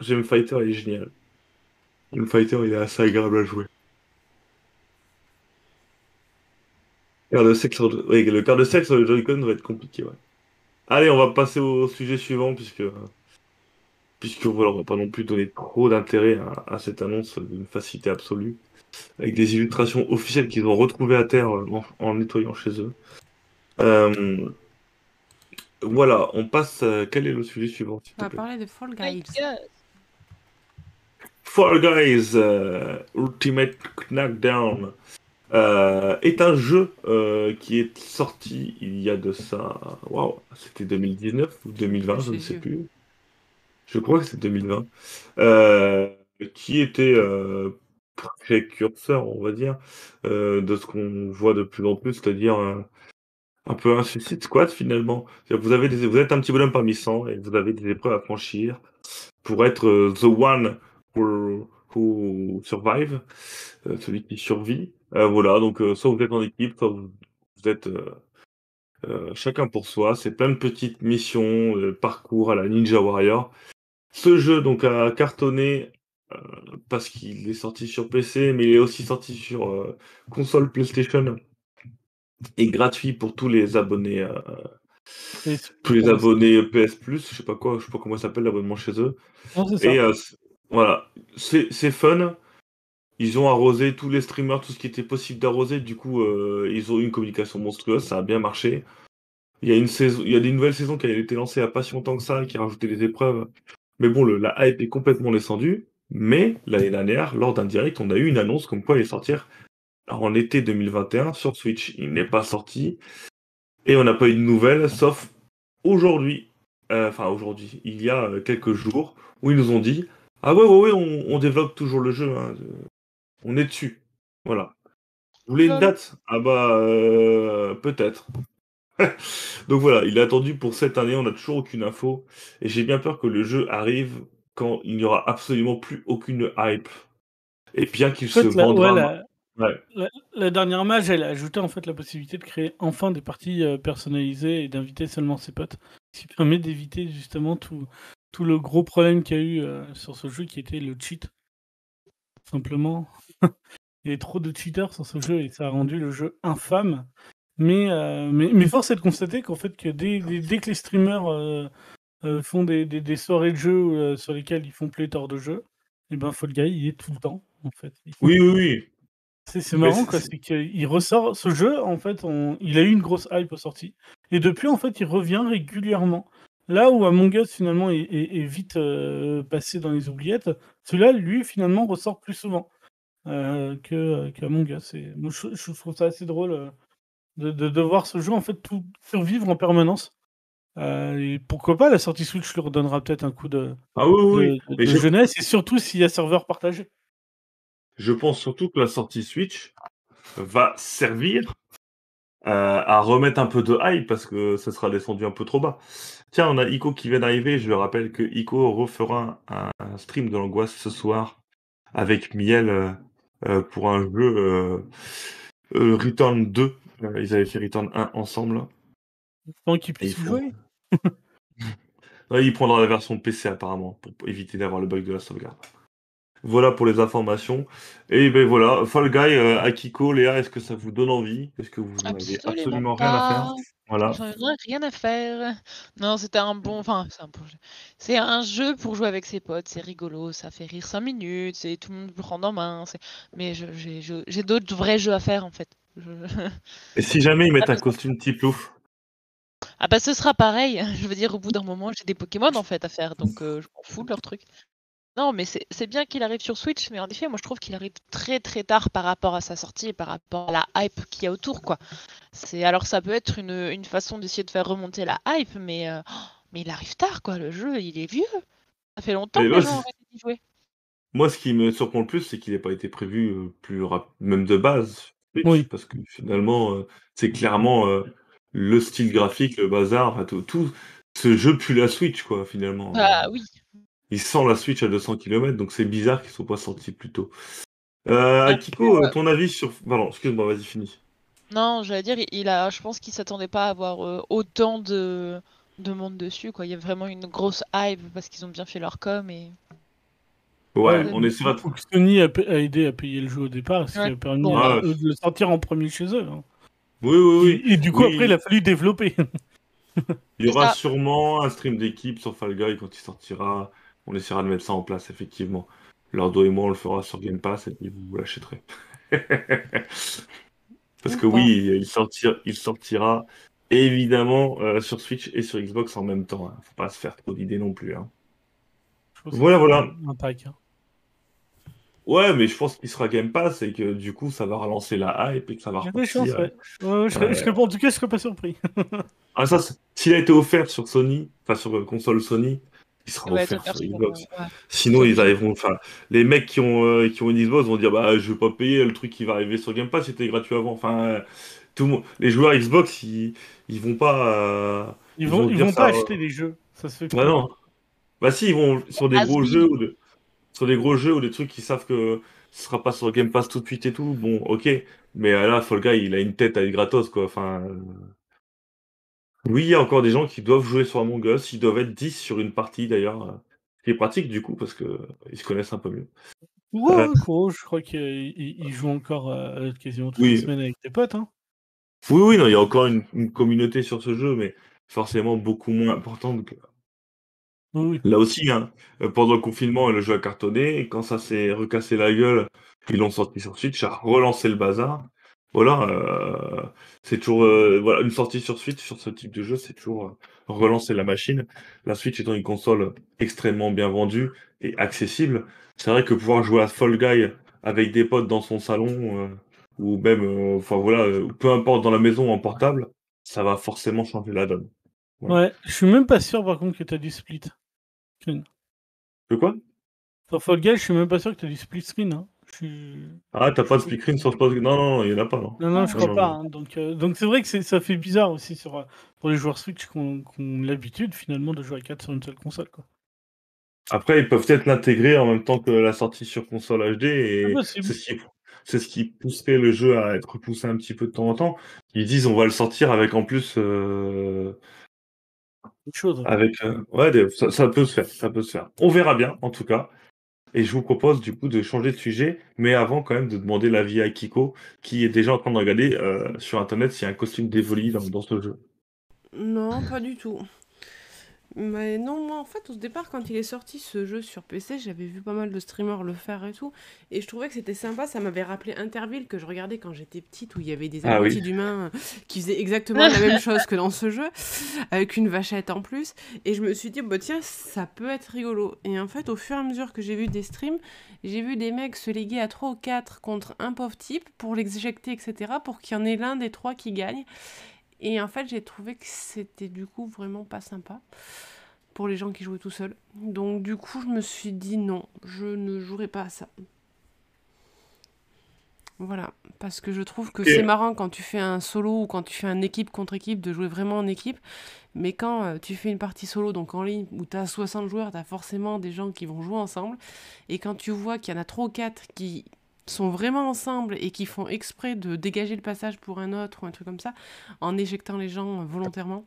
J'aime Fighter, il est génial. J'aime Fighter, il est assez agréable à jouer. De sexe le... Oui, le quart de sexe sur le Joy-Con va être compliqué, ouais. Allez, on va passer au sujet suivant, puisque... Puisque voilà, on va pas non plus donner trop d'intérêt à, à cette annonce d'une facilité absolue. Avec des illustrations officielles qu'ils ont retrouvées à terre euh, en, en nettoyant chez eux. Euh, Voilà, on passe... à- Quel est le sujet suivant, On va parler de Fall Guys. Fall Guys euh, Ultimate Knockdown euh, est un jeu euh, qui est sorti il y a de ça. Waouh, c'était 2019 ou 2020, je ne sais plus. Je crois que c'est 2020. Euh, qui était précurseur, on va dire, euh, de ce qu'on voit de plus en plus, c'est-à-dire euh, un peu un Suicide Squad finalement. Vous, avez des, vous êtes un petit bonhomme parmi 100 et vous avez des épreuves à franchir pour être euh, the one who, who survive, euh, celui qui survit. Euh, voilà, donc euh, soit vous êtes en équipe, soit vous, vous êtes chacun pour soi. C'est plein de petites missions, parcours à la Ninja Warrior. Ce jeu donc a cartonné parce qu'il est sorti sur PC, mais il est aussi sorti sur console PlayStation et gratuit pour tous les abonnés tous les abonnés PS Plus, je sais pas quoi, je sais pas comment ça s'appelle l'abonnement chez eux. Non. Et euh, voilà, c'est fun. Ils ont arrosé tous les streamers, tout ce qui était possible d'arroser. Du coup, euh, ils ont eu une communication monstrueuse, ça a bien marché. Il y a une saison, il y a des nouvelles saisons qui avaient été y a pas si longtemps que ça, qui a rajouté des épreuves. Mais bon, le, la hype est complètement descendue. Mais l'année dernière, lors d'un direct, on a eu une annonce comme quoi il sortir en été 2021 sur Switch. Il n'est pas sorti. Et on n'a pas eu de nouvelles, sauf aujourd'hui. Euh, Enfin, aujourd'hui, il y a euh, quelques jours, où ils nous ont dit Ah ouais, ouais, ouais, on, on développe toujours le jeu. hein. On est dessus. Voilà. Vous voulez une date? Ah bah, euh, peut-être. Donc voilà, il est attendu pour cette année, on n'a toujours aucune info. Et j'ai bien peur que le jeu arrive quand il n'y aura absolument plus aucune hype. Et bien qu'il En se fait, vendra. ouais, la, Ouais. la- la dernière mage, elle a ajouté en fait la possibilité de créer enfin des parties euh, personnalisées et d'inviter seulement ses potes, ce qui permet d'éviter justement tout, tout le gros problème qu'il y a eu euh, sur ce jeu qui était le cheat. Simplement, il y avait trop de cheaters sur ce jeu et ça a rendu le jeu infâme. Mais, euh, mais, mais force est de constater qu'en fait, que dès, dès, dès que les streamers euh, font des, des, des soirées de jeu euh, sur lesquelles ils font pléthore de jeux, et ben Fall Guy, il est tout le temps, en fait. Oui, oui, oui. c'est marrant, quoi. c'est- C'est qu'il ressort ce jeu, en fait, on- il a eu une grosse hype aux sorties. Et depuis, en fait, il revient régulièrement. Là où Among Us, finalement, est, est- est vite euh, passé dans les oubliettes, celui-là, lui, finalement, ressort plus souvent euh, que, que Among Us. Et moi, je, je trouve ça assez drôle euh, de, de, de voir ce jeu, en fait, tout survivre en permanence. Euh, et pourquoi pas, la sortie Switch lui redonnera peut-être un coup de, Ah oui, oui, de- oui. de- Mais de je- jeunesse, et surtout s'il y a serveur partagé. Je pense surtout que la sortie Switch va servir euh, à remettre un peu de hype parce que ça sera descendu un peu trop bas. Tiens, on a Ico qui vient d'arriver. Je rappelle que Ico refera un, un stream de l'angoisse ce soir avec Miel euh, euh, pour un jeu euh, euh, Return 2. Euh, ils avaient fait Return 1 ensemble. Tant qu'il Et puisse ils y font- jouer. Il prendra la version PC apparemment pour éviter d'avoir le bug de la sauvegarde. Voilà pour les informations. Et ben voilà, Fall Guy, euh, Akiko, Léa, est-ce que ça vous donne envie? Est-ce que vous n'avez Absolument absolument rien à faire? Voilà. J'en ai rien à faire. Non, c'était un bon. Enfin, c'est un bon jeu. C'est un jeu pour jouer avec ses potes. C'est rigolo. Ça fait rire 5 minutes. C'est tout le monde le prend en main. c'est- Mais je- j'ai je- j'ai d'autres vrais jeux à faire en fait. Je- Et si jamais ils mettent un costume type loup Ah bah ce sera pareil. Je veux dire, au bout d'un moment, j'ai des Pokémon en fait à faire. Donc euh, je m'en fous de leur truc. Non, mais c'est bien qu'il arrive sur Switch. Mais en effet, moi je trouve qu'il arrive très très tard par rapport à sa sortie et par rapport à la hype qu'il y a autour. quoi. C'est Alors ça peut être une, une façon d'essayer de faire remonter la hype. Mais, euh, oh, mais il arrive tard quoi. Le jeu, il est vieux. Ça fait longtemps Et que moi, les gens c'est- ont arrêté d'y jouer. Moi, ce qui me surprend le plus, c'est qu'il n'ait pas été prévu euh, plus même de base. Switch, Oui. Parce que finalement, euh, c'est clairement euh, le style graphique, le bazar, enfin, tout, tout- Ce jeu pue la Switch, quoi, finalement. Bah oui. Il sent la Switch à 200 km, donc c'est bizarre qu'ils ne soient pas sortis plus tôt. Euh, Après, Akiko, euh, ton avis sur. Pardon, excuse-moi, vas-y, finis. Non, j'allais dire, il a, je pense qu'il s'attendait pas à avoir euh, autant de, de monde dessus. Quoi. Il y a vraiment une grosse hype parce qu'ils ont bien fait leur com. Et... Ouais, Ouais, on essaiera de. Faut que Sony a, aidé à payer le jeu au départ, ce qui Ouais. a permis Bon, à ouais. eux de le sortir en premier chez eux. hein. Oui, oui, oui. Et, et du coup, Oui. après, il a fallu développer. Il y aura ça. sûrement un stream d'équipe sur Fall Guy quand il sortira. On essaiera de mettre ça en place, effectivement. Lordo et moi, on le fera sur Game Pass et puis vous l'achèterez. Parce que oui, il sortira, il sortira évidemment euh, sur Switch et sur Xbox en même temps. hein. Faut pas se faire trop d'idées non plus. hein. Voilà, voilà. Un pack. hein. Ouais, mais je pense qu'il sera Game Pass et que du coup, ça va relancer la hype et que ça va chances, repartir. ouais. Ouais, je en tout cas, je serais pas surpris. Ah, ça, s'il a été offert sur Sony, enfin sur euh, console Sony, il sera offert offert sur Xbox. ouais. Sinon, ils arriveront. Enfin, les mecs qui ont, euh, qui ont une Xbox vont dire Bah, je vais pas payer le truc qui va arriver sur Game Pass, c'était gratuit avant. Enfin, euh, tout le monde. Les joueurs Xbox, ils, ils vont pas. euh, Ils Ils vont, ils vont ça, pas euh, acheter des jeux. Ça se fait Bah, pas. non. Bah, si, ils vont sur des gros Has-been. jeux ou de- sur des gros jeux ou des trucs qui savent que ce sera pas sur Game Pass tout de suite et tout. Bon, ok. Mais là, Fall Guy, il a une tête à être gratos, quoi. Enfin. Oui, il y a encore des gens qui doivent jouer sur Among Us. Ils doivent être 10 sur une partie, d'ailleurs. euh, Ce qui est pratique, du coup, parce que euh, se connaissent un peu mieux. Ouais, Euh. je crois qu'il il- il joue encore euh, quasiment toutes Oui. les semaines avec tes potes. Hein. Oui, oui, non, il y a encore une, une communauté sur ce jeu, mais forcément beaucoup moins importante que Oui. Là aussi, hein, pendant le confinement, le jeu a cartonné et quand ça s'est recassé la gueule, ils l'ont sorti sur Switch, ça a relancé le bazar. Voilà, heu, c'est toujours, heu, voilà, une sortie sur Switch, sur ce type de jeu, c'est toujours, heu, relancer la machine. La Switch étant une console extrêmement bien vendue et accessible, c'est vrai que pouvoir jouer à Fall Guy avec des potes dans son salon, heu, ou même, enfin voilà, peu importe dans la maison en portable, ça va forcément changer la donne. Ouais. Ouais, je suis même pas sûr par contre que tu as du split screen. De quoi? Sur Fall Guys, je suis même pas sûr que tu as du split screen, hein. Ah, tu as pas de screen sur Fall non, non, non, il y en a pas, non. Non, non, je crois pas, hein, donc heu, donc c'est vrai que ça fait bizarre aussi sur, heu, pour les joueurs Switch qui ont l'habitude finalement de jouer à 4 sur une seule console, quoi. Après, ils peuvent peut-être l'intégrer en même temps que la sortie sur console HD C'est et c'est ce qui c'est ce qui pousserait le jeu à être repoussé un petit peu de temps en temps. Ils disent: «On va le sortir avec en plus, heu» Autre chose. avec, heu, ouais, ça peut se faire, ça peut se faire. On verra bien en tout cas et je vous propose du coup de changer de sujet, mais avant quand même de demander l'avis à Kiko, qui est déjà en train de regarder, heu, sur internet s'il y a un costume dans dans ce jeu. Non, pas du tout. Mais non, moi en fait, au départ, quand il est sorti ce jeu sur PC, j'avais vu pas mal de streamers le faire et tout. Et je trouvais que c'était sympa. Ça m'avait rappelé Interville que je regardais quand j'étais petite, où il y avait des Ah oui. d'humains euh, qui faisaient exactement la même chose que dans ce jeu, avec une vachette en plus. Et je me suis dit, bah tiens, ça peut être rigolo. Et en fait, au fur et à mesure que j'ai vu des streams, j'ai vu des mecs se léguer à 3 ou 4 contre un pauvre type pour l'éjecter, etc., pour qu'il y en ait l'un des trois qui gagne. Et en fait, j'ai trouvé que c'était du coup vraiment pas sympa pour les gens qui jouaient tout seuls. Donc du coup, je me suis dit non, je ne jouerai pas à ça. Voilà, parce que je trouve que c'est marrant quand tu fais un solo ou quand tu fais un équipe contre équipe de jouer vraiment en équipe, mais quand euh, tu fais une partie solo, donc en ligne, où tu as 60 joueurs, tu as forcément des gens qui vont jouer ensemble, et quand tu vois qu'il y en a 3 ou 4 qui sont vraiment ensemble et qui font exprès de dégager le passage pour un autre ou un truc comme ça, en éjectant les gens euh, volontairement,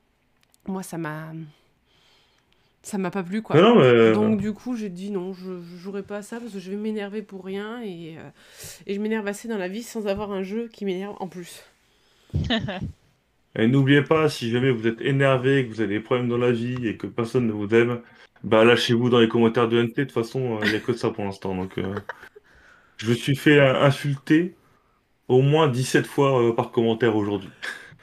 moi ça m'a... Ça m'a pas plu quoi. Non, mais Donc du coup, j'ai dit non, je, je jouerai pas à ça parce que je vais m'énerver pour rien et, euh, et je m'énerve assez dans la vie sans avoir un jeu qui m'énerve en plus. Et n'oubliez pas, si jamais vous êtes énervé, que vous avez des problèmes dans la vie et que personne ne vous aime, bah lâchez-vous dans les commentaires de NT. De toute façon, il n'y a que ça pour l'instant. Donc, euh, je me suis fait euh, insulter au moins 17 fois euh, par commentaire aujourd'hui.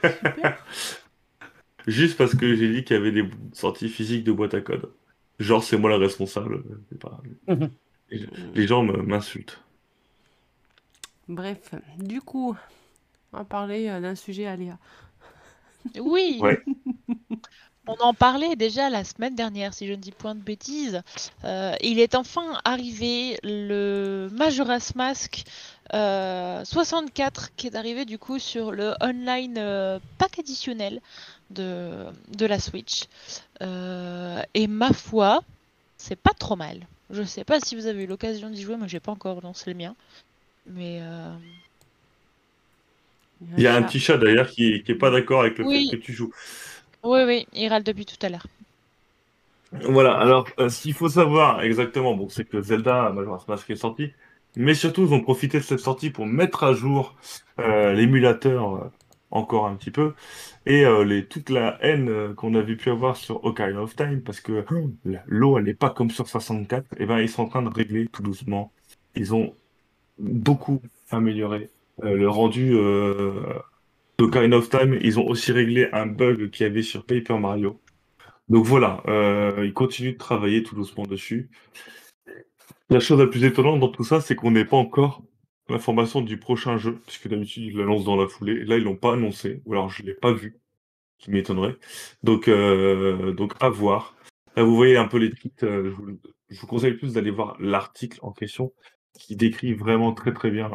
Super. Juste parce que j'ai dit qu'il y avait des sorties physiques de boîte à code. Genre, c'est moi la responsable. pas... Mhm. les, les gens m'insultent. Bref, du coup, on va parler euh, d'un sujet aléa. Oui. Ouais. On en parlait déjà la semaine dernière, si je ne dis point de bêtises. Euh, il est enfin arrivé le Majora's Mask euh, 64 qui est arrivé du coup sur le online euh, pack additionnel de, de la Switch. Euh, et ma foi, c'est pas trop mal. Je sais pas si vous avez eu l'occasion d'y jouer, moi j'ai pas encore lancé le mien. Mais euh, Il y a un petit chat d'ailleurs qui, qui est pas d'accord avec le Oui. fait que tu joues. Oui, oui, il râle depuis tout à l'heure. Voilà, alors euh, ce qu'il faut savoir exactement, bon, c'est que Zelda Majora's Mask est sorti, mais surtout ils ont profité de cette sortie pour mettre à jour euh, l'émulateur euh, encore un petit peu et euh, toute la haine euh, qu'on avait pu avoir sur Ocarina of Time parce que l'eau elle n'est pas comme sur 64, et ben ils sont en train de régler tout doucement. Ils ont beaucoup amélioré euh, le rendu euh, d'Ocarina of Time. Ils ont aussi réglé un bug qu'il y avait sur Paper Mario. Donc voilà, euh, ils continuent de travailler tout doucement dessus. La chose la plus étonnante dans tout ça, c'est qu'on n'est pas encore l'information du prochain jeu, puisque d'habitude ils l'annoncent dans la foulée. Là, ils l'ont pas annoncé, ou alors je l'ai pas vu, qui m'étonnerait. Donc, euh, donc à voir. Là, vous voyez un peu les tweets. euh, je vous conseille plus d'aller voir l'article en question, qui décrit vraiment très très bien,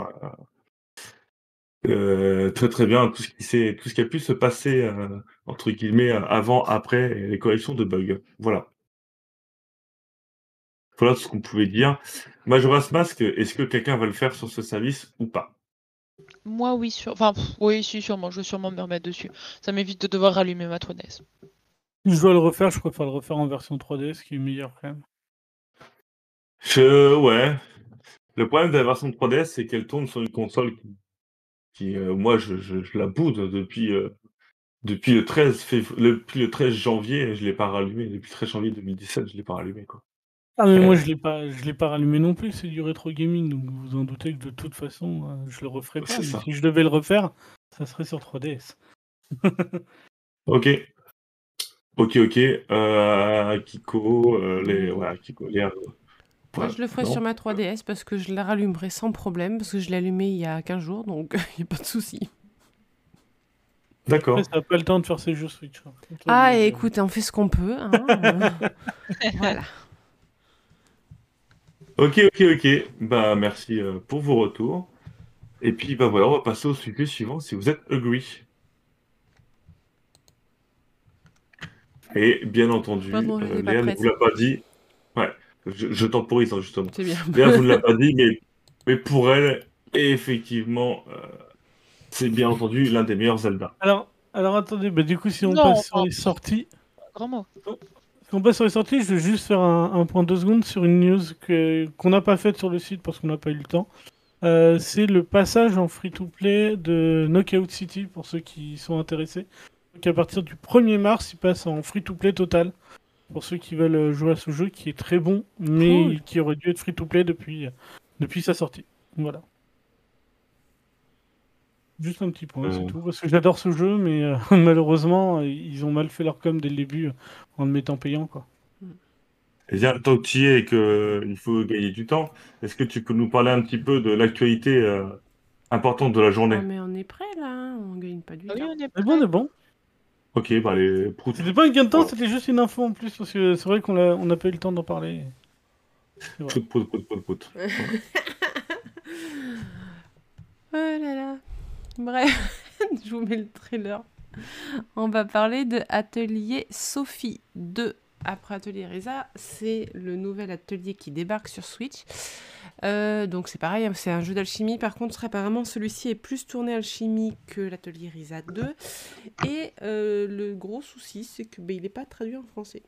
euh, très très bien tout ce qui s'est, tout ce qui a pu se passer euh, entre guillemets avant, après et les corrections de bugs. Voilà. Voilà ce qu'on pouvait dire. Majora's Mask, est-ce que quelqu'un va le faire sur ce service ou pas? Moi, oui, sur... enfin, pff, oui, si, sûrement. Je vais sûrement me remettre dessus. Ça m'évite de devoir rallumer ma 3DS. Si je dois le refaire, je préfère le refaire en version 3D, ce qui est meilleur quand même. Je... Ouais. Le problème de la version 3DS, c'est qu'elle tourne sur une console qui, qui, euh, moi, je, je, je la boude depuis, euh, depuis le 13 fév depuis le 13 janvier, je l'ai pas rallumé. Depuis le 13 janvier 2017, je l'ai pas rallumé, quoi. Ah mais moi je l'ai pas je l'ai pas rallumé non plus, c'est du rétro gaming, donc vous vous en doutez que de toute façon, heu, je le referai pas. Mais si je devais le refaire, ça serait sur 3DS. OK. OK, OK, Akiko, les ouais. Akiko, les, ouais, je le ferai non. sur ma 3DS parce que je la rallumerai sans problème, parce que je l'ai allumée il y a 15 jours, donc il y a pas de souci. D'accord. ça a pas le temps de faire ses jeux Switch, hein. Ah écoute, on fait ce qu'on peut, hein, heu, voilà. OK, OK, OK. Bah, merci, heu, pour vos retours et puis, bah, voilà, on va passer au sujet suivant si vous êtes agree. Et bien entendu, pas Léa ne vous l'a pas dit ouais, je je temporise, hein, justement. C'est bien. Vous ne l'a pas dit, mais mais pour elle, effectivement, heu, c'est bien entendu l'un des meilleurs Zelda. Alors alors attendez, bah, du coup si on Non, passe sur les sorties Grand mot. si on passe sur les sorties, je veux juste faire un un point 2 secondes sur une news que qu'on n'a pas faite sur le site parce qu'on n'a pas eu le temps. Heu, c'est le passage en free to play de Knockout City pour ceux qui sont intéressés. Donc à partir du 1er mars, il passe en free to play total pour ceux qui veulent, jouer à ce jeu qui est très bon, mais Cool. qui aurait dû être free to play depuis, sa sortie. Voilà. Juste un petit point, c'est Heu tout, parce que j'adore ce jeu, mais heu, malheureusement, ils ont mal fait leur com dès le début, en le mettant payant, quoi. Eh bien, tant que tu y es et qu'il faut gagner du temps, est-ce que tu peux nous parler un petit peu de l'actualité, importante de la Ah journée? mais on est prêt là, hein, on gagne pas du Ah oui, temps. on est bon, on est bon. OK, bah, allez, prout. C'était pas un gain de temps, Voilà. c'était juste une info en plus, parce que c'est vrai qu'on on n'a pas eu le temps d'en parler. Prout, prout, prout, prout, prout. Oh là là. Bref, je vous mets le trailer. On va parler de Atelier Sophie 2. Après Atelier Risa, c'est le nouvel atelier qui débarque sur Switch. Euh, donc c'est pareil, c'est un jeu d'alchimie. Par contre, apparemment, celui-ci est plus tourné alchimie que l'Atelier Risa 2. Et euh, le gros souci, c'est que ben, il n'est pas traduit en français.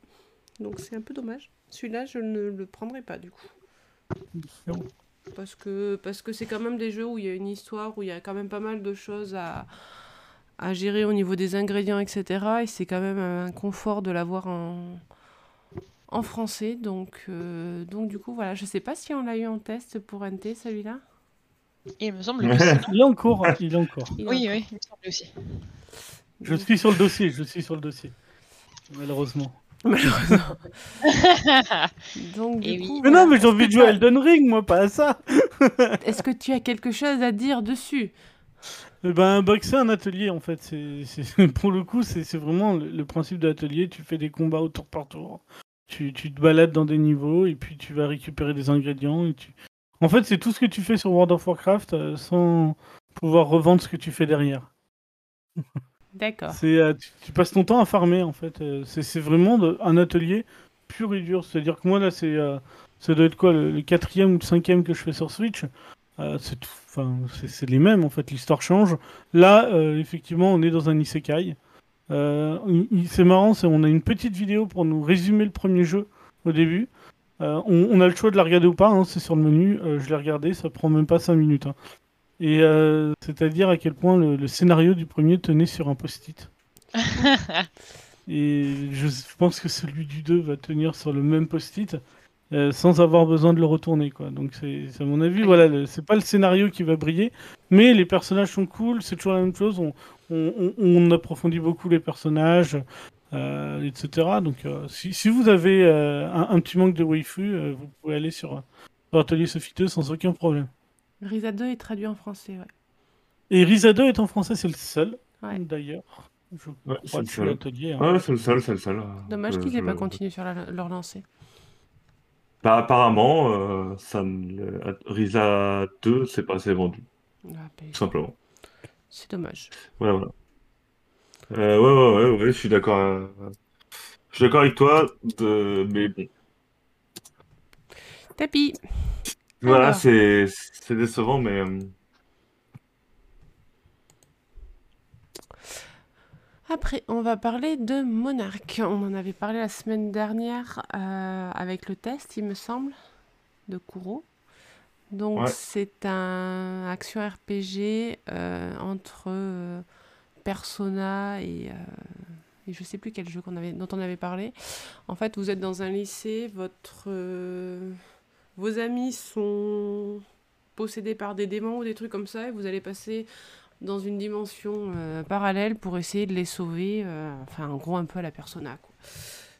Donc c'est un peu dommage. Celui-là, je ne le prendrai pas du coup. Parce que parce que c'est quand même des jeux où il y a une histoire, où il y a quand même pas mal de choses à, à gérer au niveau des ingrédients, etc. Et c'est quand même un confort de l'avoir en, en français. Donc, euh, donc du coup, voilà. Je sais pas si on l'a eu en test pour NT, celui-là. Il me semble que. Il est en cours, hein, il est en cours. Il est Oui, encore. oui, il me semble aussi. Je suis sur le dossier, je suis sur le dossier. Malheureusement. malheureusement. Donc, du Eh oui. coup, Mais non, mais j'ai envie de jouer à Elden Ring, moi, pas à ça Est-ce que tu as quelque chose à dire dessus? Eh ben, bah, c'est un atelier en fait. C'est, pour le coup, c'est, c'est vraiment le, le principe de l'atelier. Tu fais des combats au tour par tour. Tu, tu te balades dans des niveaux et puis tu vas récupérer des ingrédients. Et tu... En fait, c'est tout ce que tu fais sur World of Warcraft euh, sans pouvoir revendre ce que tu fais derrière. D'accord. C'est, euh, tu, tu passes ton temps à farmer en fait. Euh, c'est, c'est vraiment de- un atelier pur et dur. C'est-à-dire que moi là, c'est, ça doit être quoi, le, le quatrième ou le cinquième que je fais sur Switch. Euh, c'est, tout- enfin, c'est, c'est les mêmes en fait. L'histoire change. Là, euh, effectivement, on est dans un isekai. Euh, c'est marrant, on a une petite vidéo pour nous résumer le premier jeu au début. Euh, on, on a le choix de la regarder ou pas, hein, c'est sur le menu. Euh, je l'ai regardé, ça prend même pas 5 minutes. hein. Et c'est-à-dire à quel point le, le scénario du premier tenait sur un post-it. Et je, je pense que celui du 2 va tenir sur le même post-it euh, sans avoir besoin de le retourner. Quoi. Donc c'est c'est à mon avis, voilà, le- c'est pas le scénario qui va briller, mais les personnages sont cool, c'est toujours la même chose. On, on, on- on approfondit beaucoup les personnages, euh, etc. Donc euh, si, si vous avez euh, un, un petit manque de waifu, euh, vous pouvez aller sur, sur Atelier Sophie 2 sans aucun problème. Risa 2 est traduit en français, ouais. Et Risa 2 est en français, c'est le seul, Ouais. d'ailleurs. Je Ouais, c'est crois le hein. Ouais, c'est le seul, c'est le seul. Dommage Euh, qu'ils aient je- pas continué sur la- leur lancée. Bah, apparemment, euh, ça, ne- Risa 2, c'est pas assez vendu, Ah, ben, tout simplement. c'est dommage. Voilà, voilà. Euh, ouais, ouais, ouais, ouais, je suis d'accord. euh, Je suis d'accord avec toi, de... mais bon. Tapis. Voilà, Alors. c'est c'est décevant, mais euh, Après, on va parler de Monarch. On en avait parlé la semaine dernière euh, avec le test, il me semble, de Kuro. Donc, Ouais. c'est un action RPG euh, entre euh, Persona et, et je sais plus quel jeu qu'on avait, dont on avait parlé. En fait, vous êtes dans un lycée, votre, vos amis sont possédés par des démons ou des trucs comme ça, et vous allez passer dans une dimension euh, parallèle pour essayer de les sauver, euh, enfin en gros un peu à la Persona. Quoi.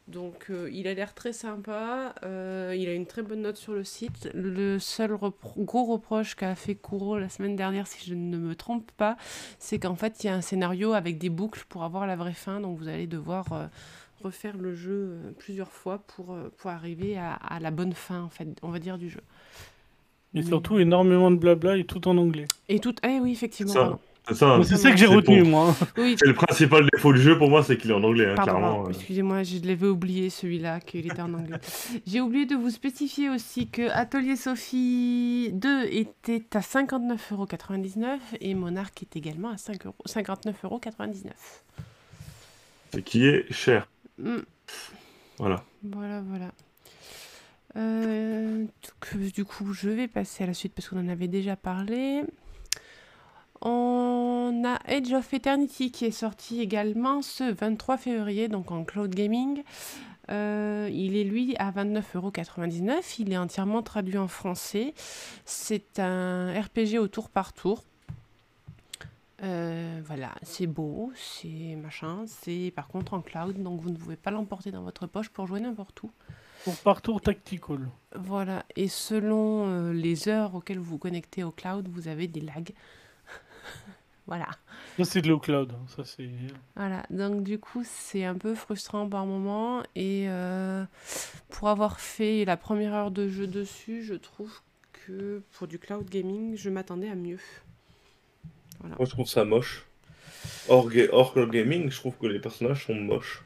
Donc euh, il a l'air très sympa, euh, il a une très bonne note sur le site. Le seul repro- gros reproche qu'a fait Kuro la semaine dernière, si je ne me trompe pas, c'est qu'en fait il y a un scénario avec des boucles pour avoir la vraie fin, donc vous allez devoir euh, refaire le jeu plusieurs fois pour, pour arriver à, à la bonne fin, en fait, on va dire, du jeu. Et surtout énormément de blabla et tout en anglais. Et tout... Eh oui, effectivement, Ça. pardon. C'est ça. C'est ça que j'ai retenu, pour- moi. Oui, C'est le principal défaut du jeu pour moi, c'est qu'il est en anglais, hein, Pardon, clairement. pardon, euh. excusez-moi, je l'avais oublié celui-là, qu'il était en anglais. J'ai oublié de vous spécifier aussi que Atelier Sophie 2 était à 59,99€ et Monarch est également à 5 euros- 59,99€. Et qui est cher. Mm, Voilà. Voilà, voilà. Euh, donc, du coup, je vais passer à la suite parce qu'on en avait déjà parlé. On a Age of Eternity qui est sorti également ce 23 février, donc en cloud gaming. Euh, il est lui à 29,99€. Il est entièrement traduit en français. C'est un RPG au tour par tour. Euh, voilà, c'est beau, c'est machin, c'est par contre en cloud, donc vous ne pouvez pas l'emporter dans votre poche pour jouer n'importe où. Pour partour tactical. Voilà, et selon euh, les heures auxquelles vous vous connectez au cloud, vous avez des lags. voilà. Ça, c'est de l'eau cloud. hein, Ça, c'est... Voilà, donc du coup c'est un peu frustrant par moment et euh, pour avoir fait la première heure de jeu dessus, je trouve que pour du cloud gaming, je m'attendais à mieux. Moi, je trouve ça moche. Hors, ga- hors cloud gaming, je trouve que les personnages sont moches.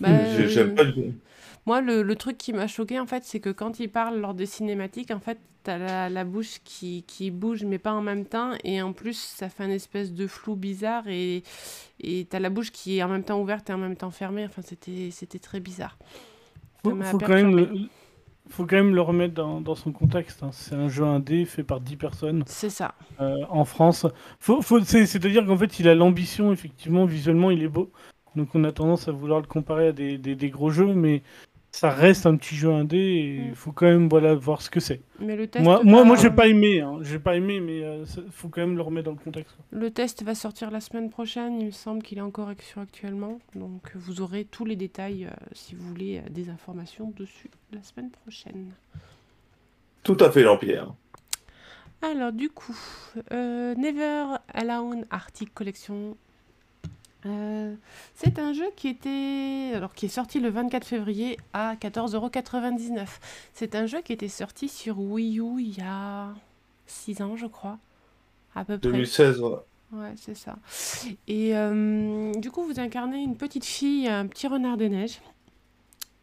Bah, J'ai- J'aime pas du tout. Moi, le, le truc qui m'a choqué, en fait, c'est que quand il parle lors des cinématiques, en fait, t'as la, la bouche qui, qui bouge, mais pas en même temps. Et en plus, ça fait une espèce de flou bizarre. Et et t'as la bouche qui est en même temps ouverte et en même temps fermée. Enfin, c'était c'était très bizarre. Ça Faut, quand même le... faut quand même le remettre dans, dans son contexte. hein. C'est un jeu indé fait par 10 personnes C'est ça. euh, en France. Faut, faut, c'est- C'est-à-dire qu'en fait, il a l'ambition, effectivement, visuellement, il est beau. Donc on a tendance à vouloir le comparer à des, des, des gros jeux, mais ça reste un petit jeu indé et il Mm. faut quand même voilà, voir ce que c'est. Mais le test, Moi, va... moi, moi j'ai pas aimé. Hein. J'ai pas aimé, mais il faut quand même le remettre dans le contexte. quoi. le test va sortir la semaine prochaine. Il me semble qu'il est en correction actuellement. Donc, vous aurez tous les détails, euh, si vous voulez, euh, des informations dessus la semaine prochaine. Tout à fait, Jean-Pierre. Alors du coup, euh, Never Alone Arctic Collection. Euh, c'est un jeu qui était alors qui est sorti le 24 février à 14,99€. C'est un jeu qui était sorti sur Wii U il y a 6 ans, je crois, à peu près. 2016, ouais. Ouais, c'est ça. Et euh, du coup, vous incarnez une petite fille, un petit renard des neiges.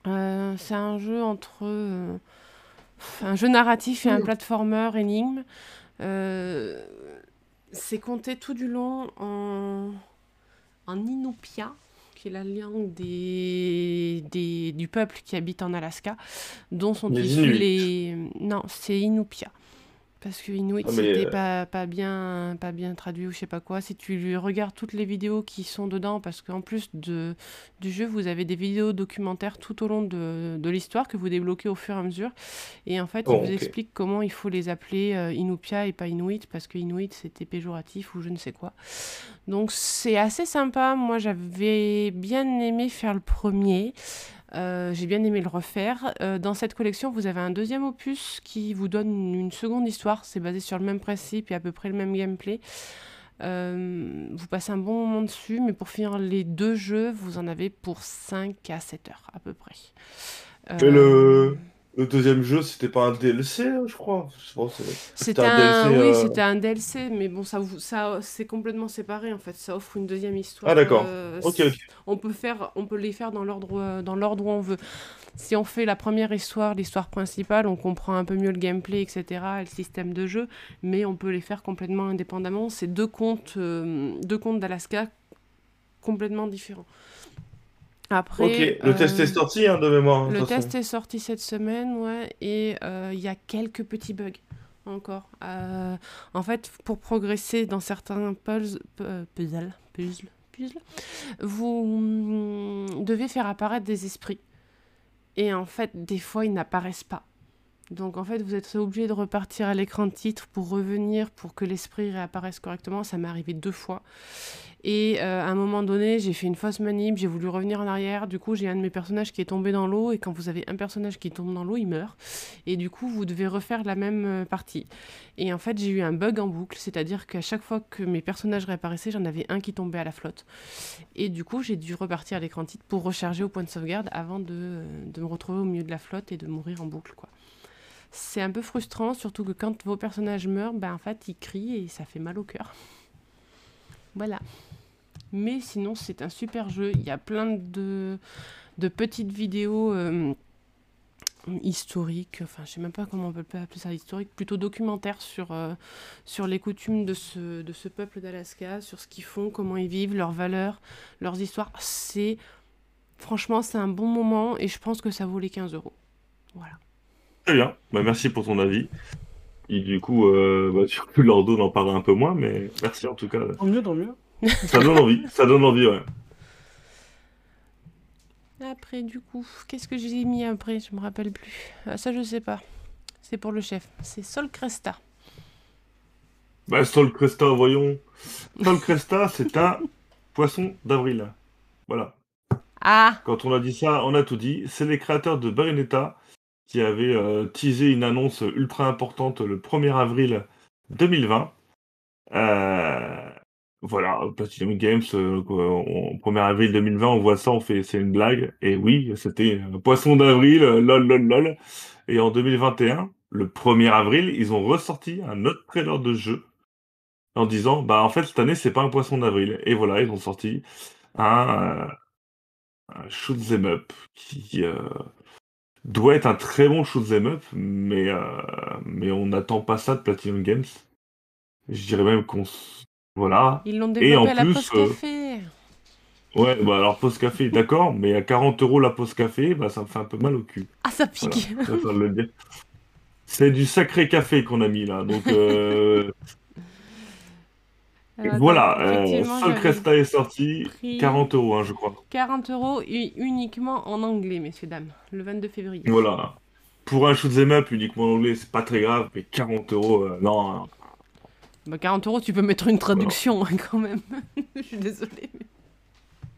Euh, c'est un jeu entre euh, un jeu narratif et un platformer énigme. C'est compté tout du long en, en Inupia, qui est la langue des, des- du peuple qui habite en Alaska, dont sont issus les... Non, c'est Inupia. Parce que Inuit, Ah, c'était euh, pas, pas, bien, pas bien traduit ou je sais pas quoi. Si tu lui regardes toutes les vidéos qui sont dedans, parce qu'en plus de, du jeu, vous avez des vidéos documentaires tout au long de, de l'histoire que vous débloquez au fur et à mesure. Et en fait, Oh, il vous explique comment il faut les appeler euh, Inupia et pas Inuit, parce que Inuit c'était péjoratif ou je ne sais quoi. Donc c'est assez sympa. Moi j'avais bien aimé faire le premier. Euh, J'ai bien aimé le refaire. Euh, dans cette collection, vous avez un deuxième opus qui vous donne une, seconde histoire. C'est basé sur le même principe et à peu près le même gameplay. Euh, vous passez un bon moment dessus, mais pour finir les deux jeux, vous en avez pour 5 à 7 heures à peu près. Et Euh, le- Le deuxième jeu, c'était pas un DLC, hein, je crois. C'était un un, DLC, oui, euh, c'était un DLC, mais bon, ça, c'est complètement séparé en fait. Ça offre une deuxième histoire. Ah, d'accord. euh, Ok. On peut faire, on peut les faire dans l'ordre, euh, dans l'ordre où on veut. Si on fait la première histoire, l'histoire principale, on comprend un peu mieux le gameplay, etc., et le système de jeu, mais on peut les faire complètement indépendamment. C'est deux contes, euh, deux contes d'Alaska complètement différents. Après, Ok, le test euh, est sorti hein, de mémoire. le façon. test est sorti cette semaine, ouais, et euh, il y a quelques petits bugs. encore. Euh, en fait, pour progresser dans certains puzzles, pu- puzzles, puzzles, puzzles, vous mm, devez faire apparaître des esprits. Et en fait, des fois, ils n'apparaissent pas. Donc en fait, vous êtes obligé de repartir à l'écran de titre pour revenir, pour que l'esprit réapparaisse correctement. Ça m'est arrivé deux fois. Et euh, à un moment donné, j'ai fait une fausse manip, j'ai voulu revenir en arrière. Du coup, j'ai un de mes personnages qui est tombé dans l'eau. Et quand vous avez un personnage qui tombe dans l'eau, il meurt. Et du coup, vous devez refaire la même euh, partie. Et en fait, j'ai eu un bug en boucle, c'est-à-dire qu'à chaque fois que mes personnages réapparaissaient, j'en avais un qui tombait à la flotte. Et du coup, j'ai dû repartir à l'écran titre pour recharger au point de sauvegarde avant de, euh, de me retrouver au milieu de la flotte et de mourir en boucle. C'est un peu frustrant, surtout que quand vos personnages meurent, ben en fait, ils crient et ça fait mal au cœur. Voilà. Mais sinon, c'est un super jeu. Il y a plein de, de petites vidéos euh, historiques, enfin, je sais même pas comment on peut appeler ça historique, plutôt documentaires sur, euh, sur les coutumes de ce, de ce peuple d'Alaska, sur ce qu'ils font, comment ils vivent, leurs valeurs, leurs histoires. C'est. Franchement, c'est un bon moment et je pense que ça vaut les 15 euros. Voilà. Très bien, bah, merci pour ton avis. Et du coup, euh, bah, sur plus Lordo d'en parler un peu moins, mais merci en tout cas. Tant mieux, tant mieux. Ça donne envie, ça donne envie, ouais. Après, du coup, qu'est-ce que j'ai mis après? Je me rappelle plus. Ah, ça, je sais pas. C'est pour le chef. C'est Sol Cresta. Bah, Sol Cresta, voyons. Sol Cresta, c'est un poisson d'avril. Voilà. Ah Quand on a dit ça, on a tout dit. C'est les créateurs de Bayonetta qui avaient euh, teasé une annonce ultra importante le 1er avril 2020. Euh, voilà, Platinum Games, euh, quoi, on- 1er avril 2020, on voit ça, on fait c'est une blague. Et oui, c'était poisson d'avril, euh, lol lol lol. Et en 2021, le 1er avril, ils ont ressorti un autre trailer de jeu en disant bah en fait cette année c'est pas un poisson d'avril. Et voilà, ils ont sorti un, euh, un shoot 'em up qui doit être un très bon shoot 'em up, mais euh, mais on n'attend pas ça de Platinum Games. Je dirais même qu'on s- voilà. Ils l'ont Et en développé à la plus, Poste euh, Café. Ouais, bah alors pause café, d'accord, mais à 40 euros la pause café, bah ça me fait un peu mal au cul. Ah, ça pique. C'est du sacré café qu'on a mis là, donc euh, Voilà. Euh, Sol Cresta est sorti, pris 40 euros, hein, je crois. 40 euros uniquement en anglais, messieurs, dames. Le 22 février. Voilà. Pour un shoot'em up uniquement en anglais, c'est pas très grave, mais 40 euros, euh, non. Bah, 40 euros, tu peux mettre une traduction hein, quand même. Je suis désolée.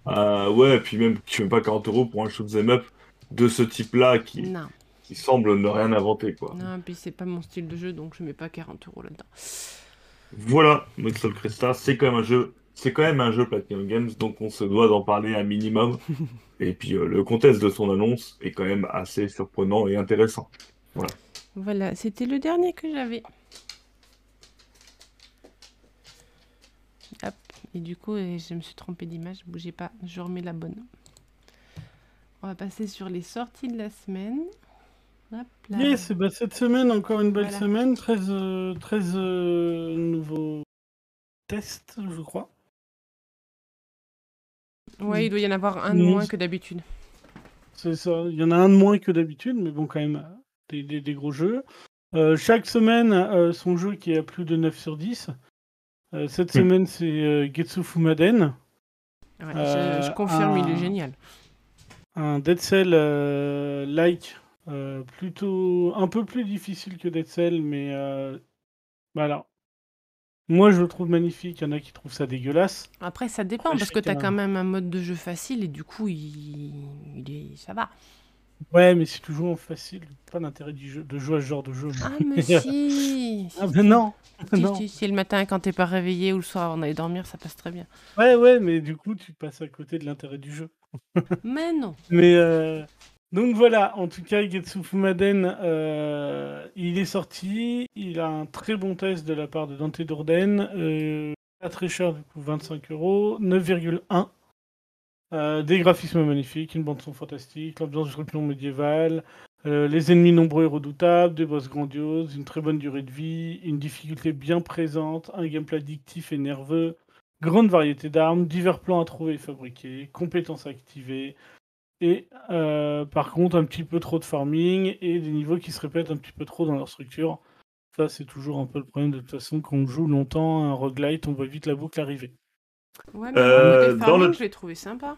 Euh, ouais, puis même, tu mets pas 40 euros pour un shoot'em up de ce type-là qui, Non, qui semble ne rien inventer, quoi. non, puis c'est pas mon style de jeu, donc je mets pas 40 euros là-dedans. Voilà, Sol Cresta, c'est quand même un jeu, c'est quand même un jeu Platinum Games, donc on se doit d'en parler un minimum. et puis euh, le contexte de son annonce est quand même assez surprenant et intéressant. Voilà, c'était le dernier que j'avais. Hop, et du coup, euh, je me suis trompée d'image, bougez pas, je remets la bonne. On va passer sur les sorties de la semaine. Yes, et bah, cette semaine, encore une belle Voilà. semaine. 13, euh, 13 euh, nouveaux tests, je crois. Ouais, il doit y en avoir un de Onze. moins que d'habitude. C'est ça. Il y en a un de moins que d'habitude, mais bon, quand même, des, des- des gros jeux. Euh, chaque semaine, euh, son jeu qui est à plus de 9 sur 10. Euh, cette Hmm. semaine, c'est euh, Getsu Fumaden, Ouais, Euh, je, je confirme, il est génial. un Dead Cell euh, plutôt un peu plus difficile que Dead Cell, mais euh, voilà. Moi, je le trouve magnifique. Il y en a qui trouvent ça dégueulasse. Après, ça dépend, Après, parce que t'as chacun- quand même un mode de jeu facile, et du coup, il, il est... ça va. Ouais, mais c'est toujours facile. Pas jeu, de jouer à ce genre de jeu. Ah, mais si Ah ben non, Si, non. si, si, le matin, quand t'es pas réveillé, ou le soir, on allait dormir, ça passe très bien. Ouais, ouais, mais du coup, tu passes à côté de l'intérêt du jeu. Mais non Mais euh, donc voilà, en tout cas, Getsu Fumaden, euh, il est sorti. Il a un très bon test de la part de Dante Dourden. euh, pas très cher, du coup, 25 euros, 9,1. Euh, des graphismes magnifiques, une bande son fantastique, l'ambiance du scorpion médiéval, les ennemis nombreux et redoutables, des boss grandioses, une très bonne durée de vie, une difficulté bien présente, un gameplay addictif et nerveux, grande variété d'armes, divers plans à trouver et fabriquer, compétences activées, et euh, par contre un petit peu trop de farming et des niveaux qui se répètent un petit peu trop dans leur structure. Ça, c'est toujours un peu le problème de toute façon quand on joue longtemps un roguelite, on voit vite la boucle arriver. Ouais, mais Euh, le côté dans farming, le- je l'ai trouvé sympa.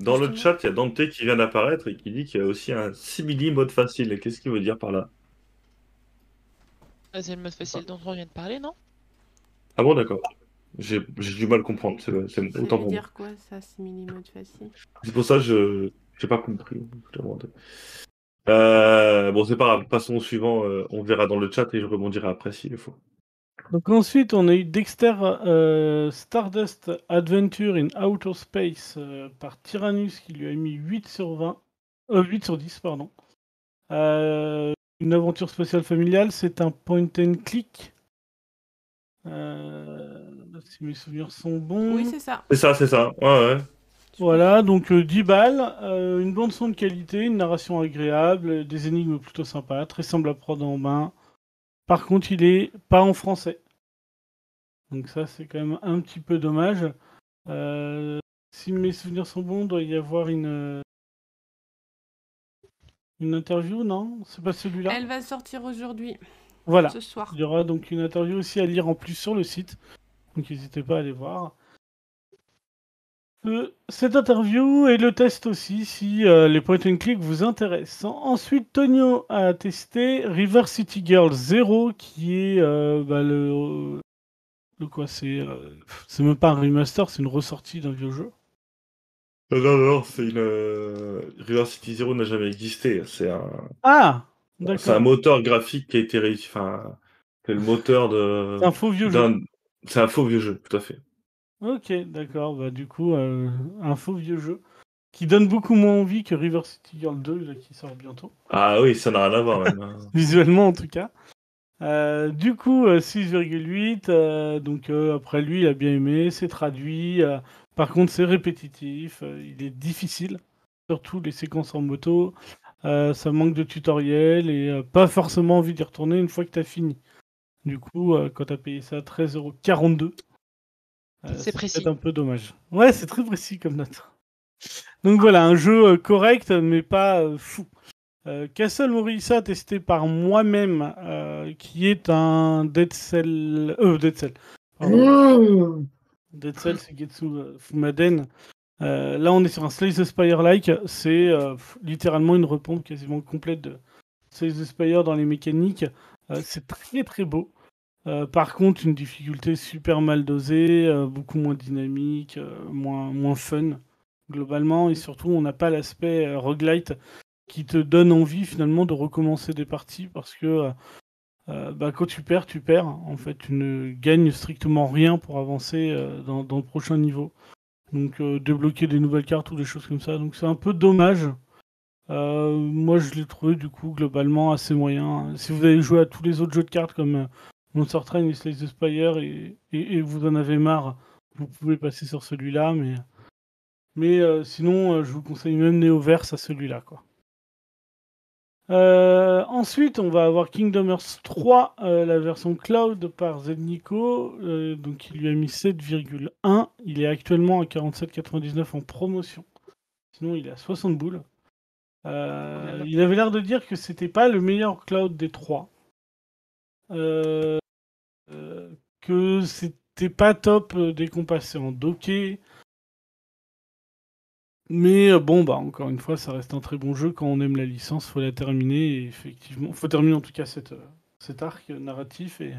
Dans le chat, il y a Dante qui vient d'apparaître et qui dit qu'il y a aussi un simili mode facile. Qu'est-ce qu'il veut dire par là? Ah, C'est le mode facile dont on vient de parler, non? Ah bon, d'accord. J'ai du mal à comprendre. C'est autant veut dire quoi, ça, facile? C'est pour ça que je j'ai pas compris. Euh, bon, c'est pas grave. Passons au suivant. euh, on verra dans le chat et je rebondirai après s'il le faut. Donc ensuite, on a eu Dexter euh, Stardust Adventure in Outer Space euh, par Tyrannus qui lui a mis 8 sur 20. Euh, 8 sur 10, pardon. Euh, une aventure spatiale familiale, c'est un point and click. Euh, si mes souvenirs sont bons. Oui, c'est ça. C'est ça, c'est ça. Ouais, ouais. Voilà, donc euh, 10 balles, euh, une bande son de qualité, une narration agréable, euh, des énigmes plutôt sympas, très simple à prendre en main. Par contre, il est pas en français. Donc ça, c'est quand même un petit peu dommage. Euh, si mes souvenirs sont bons, il doit y avoir une euh, une interview, non? C'est pas celui-là? Elle va sortir aujourd'hui, Voilà. ce soir. Il y aura donc une interview aussi à lire en plus sur le site. Donc n'hésitez pas à aller voir. Euh, cette interview et le test aussi, si euh, les point and click vous intéressent. En- Ensuite, Tonio a testé River City Girl 0, qui est euh, bah, le, le quoi C'est c'est même pas un remaster, c'est une ressortie d'un vieux jeu. Non, non, non, c'est une. River City Zero n'a jamais existé. C'est un. Ah C'est un D'accord. moteur graphique qui a été réussi. Enfin, c'est le moteur de. C'est un faux vieux jeu. C'est un faux vieux jeu, tout à fait. Ok, d'accord. Bah, du coup, euh, un faux vieux jeu qui donne beaucoup moins envie que River City Girl 2, là, qui sort bientôt. Ah oui, ça n'a rien à voir même. hein. visuellement en tout cas. Euh, du coup, euh, 6,8. euh, donc euh, après lui, il a bien aimé, c'est traduit. par contre, c'est répétitif, il est difficile, surtout les séquences en moto. ça manque de tutoriel et pas forcément envie d'y retourner une fois que tu as fini. Du coup, euh, quand tu as payé ça 13,42€, euh, C'est précis. un peu dommage. Ouais, c'est très précis comme note. Donc voilà, un jeu euh, correct, mais pas euh, fou. Euh, Castle Morissa, testé par moi-même, euh, qui est un Dead Cell. Euh, Dead Cell. Pardon. Dead Cell, c'est Getsu Fumaden. Euh, là, on est sur un Slay the Spire-like. C'est euh, littéralement une repompe quasiment complète de Slay the Spire dans les mécaniques. Euh, c'est très très beau. Euh, par contre, une difficulté super mal dosée, euh, beaucoup moins dynamique, moins, fun globalement. Et surtout, on n'a pas l'aspect roguelite qui te donne envie finalement de recommencer des parties parce que bah, quand tu perds, tu perds. En fait, tu ne gagnes strictement rien pour avancer dans, le prochain niveau. Donc, débloquer des nouvelles cartes ou des choses comme ça. Donc, c'est un peu dommage. Euh, moi, je l'ai trouvé du coup globalement assez moyen. Si vous avez joué à tous les autres jeux de cartes comme euh, Monster Train et Slay the Spire et, vous en avez marre, vous pouvez passer sur celui-là. Mais, euh, sinon, je vous conseille même Neoverse à celui-là. quoi. Ensuite, on va avoir Kingdom Hearts 3, euh, la version cloud par Zednico, donc il lui a mis 7,1. Il est actuellement à 47,99 en promotion. Sinon, il est à 60 boules. Euh, il avait l'air de dire que c'était pas le meilleur cloud des trois. Euh, euh, que c'était pas top dès qu'on passait en docké. Mais bon, bah encore une fois, ça reste un très bon jeu. Quand on aime la licence, faut la terminer. Et effectivement, faut terminer en tout cas cette, cet arc narratif. Et,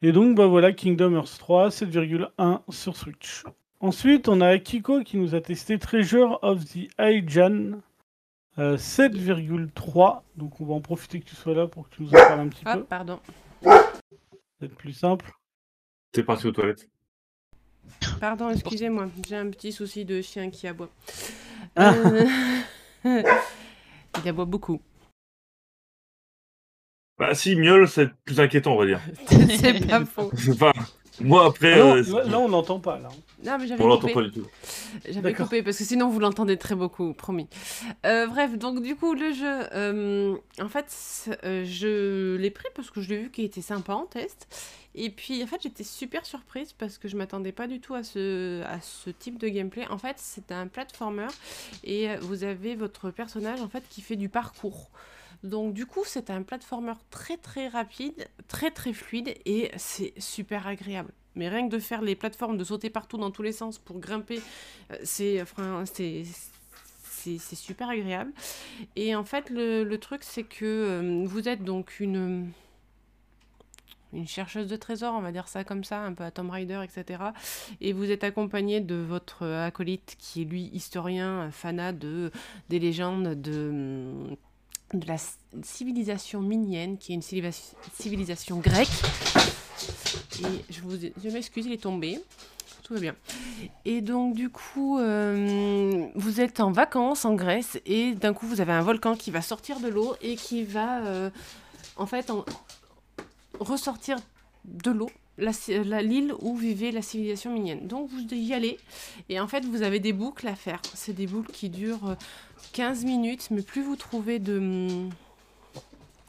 et donc, bah voilà, Kingdom Hearts 3, 7,1 sur Switch. Ensuite, on a Akiko qui nous a testé Treasure of the Aijan. Euh, 7,3. Donc, on va en profiter que tu sois là pour que tu nous en parles un petit Ah, peu. pardon. Peut-être plus simple. T'es parti aux toilettes. Pardon, excusez-moi. J'ai un petit souci de chien qui aboie. Ah. Euh, Il aboie beaucoup. Bah si, miaule, c'est plus inquiétant, on va dire. C'est pas faux. Enfin, moi après, Ah non, euh, là, là, on n'entend pas. Là. Non, mais j'avais on l'entend pas du tout. J'avais coupé parce que sinon vous l'entendez très beaucoup, promis. Euh, bref, donc du coup le jeu, euh, en fait, euh, je l'ai pris parce que je l'ai vu qu'il était sympa en test. Et puis en fait j'étais super surprise parce que je m'attendais pas du tout à ce, à ce type de gameplay. En fait c'est un platformer et vous avez votre personnage en fait qui fait du parcours. Donc du coup, c'est un platformer très très rapide, très très fluide et c'est super agréable. Mais rien que de faire les plateformes, de sauter partout dans tous les sens pour grimper, euh, c'est super agréable. Et en fait, le, le truc, c'est que euh, vous êtes donc une une chercheuse de trésors, on va dire ça comme ça, un peu à Tomb Raider, etc. Et vous êtes accompagné de votre acolyte qui est lui historien, fanat de, des légendes de, de la civilisation minienne, qui est une civilisation grecque. Et je, vous, je m'excuse, il est tombé. Tout va bien. Et donc, du coup, euh, vous êtes en vacances en Grèce et d'un coup, vous avez un volcan qui va sortir de l'eau et qui va, euh, en fait, ressortir de l'eau la, l'île où vivait la civilisation minienne. Donc vous y allez et en fait vous avez des boucles à faire. C'est des boucles qui durent 15 euh, minutes, mais plus vous trouvez de hum,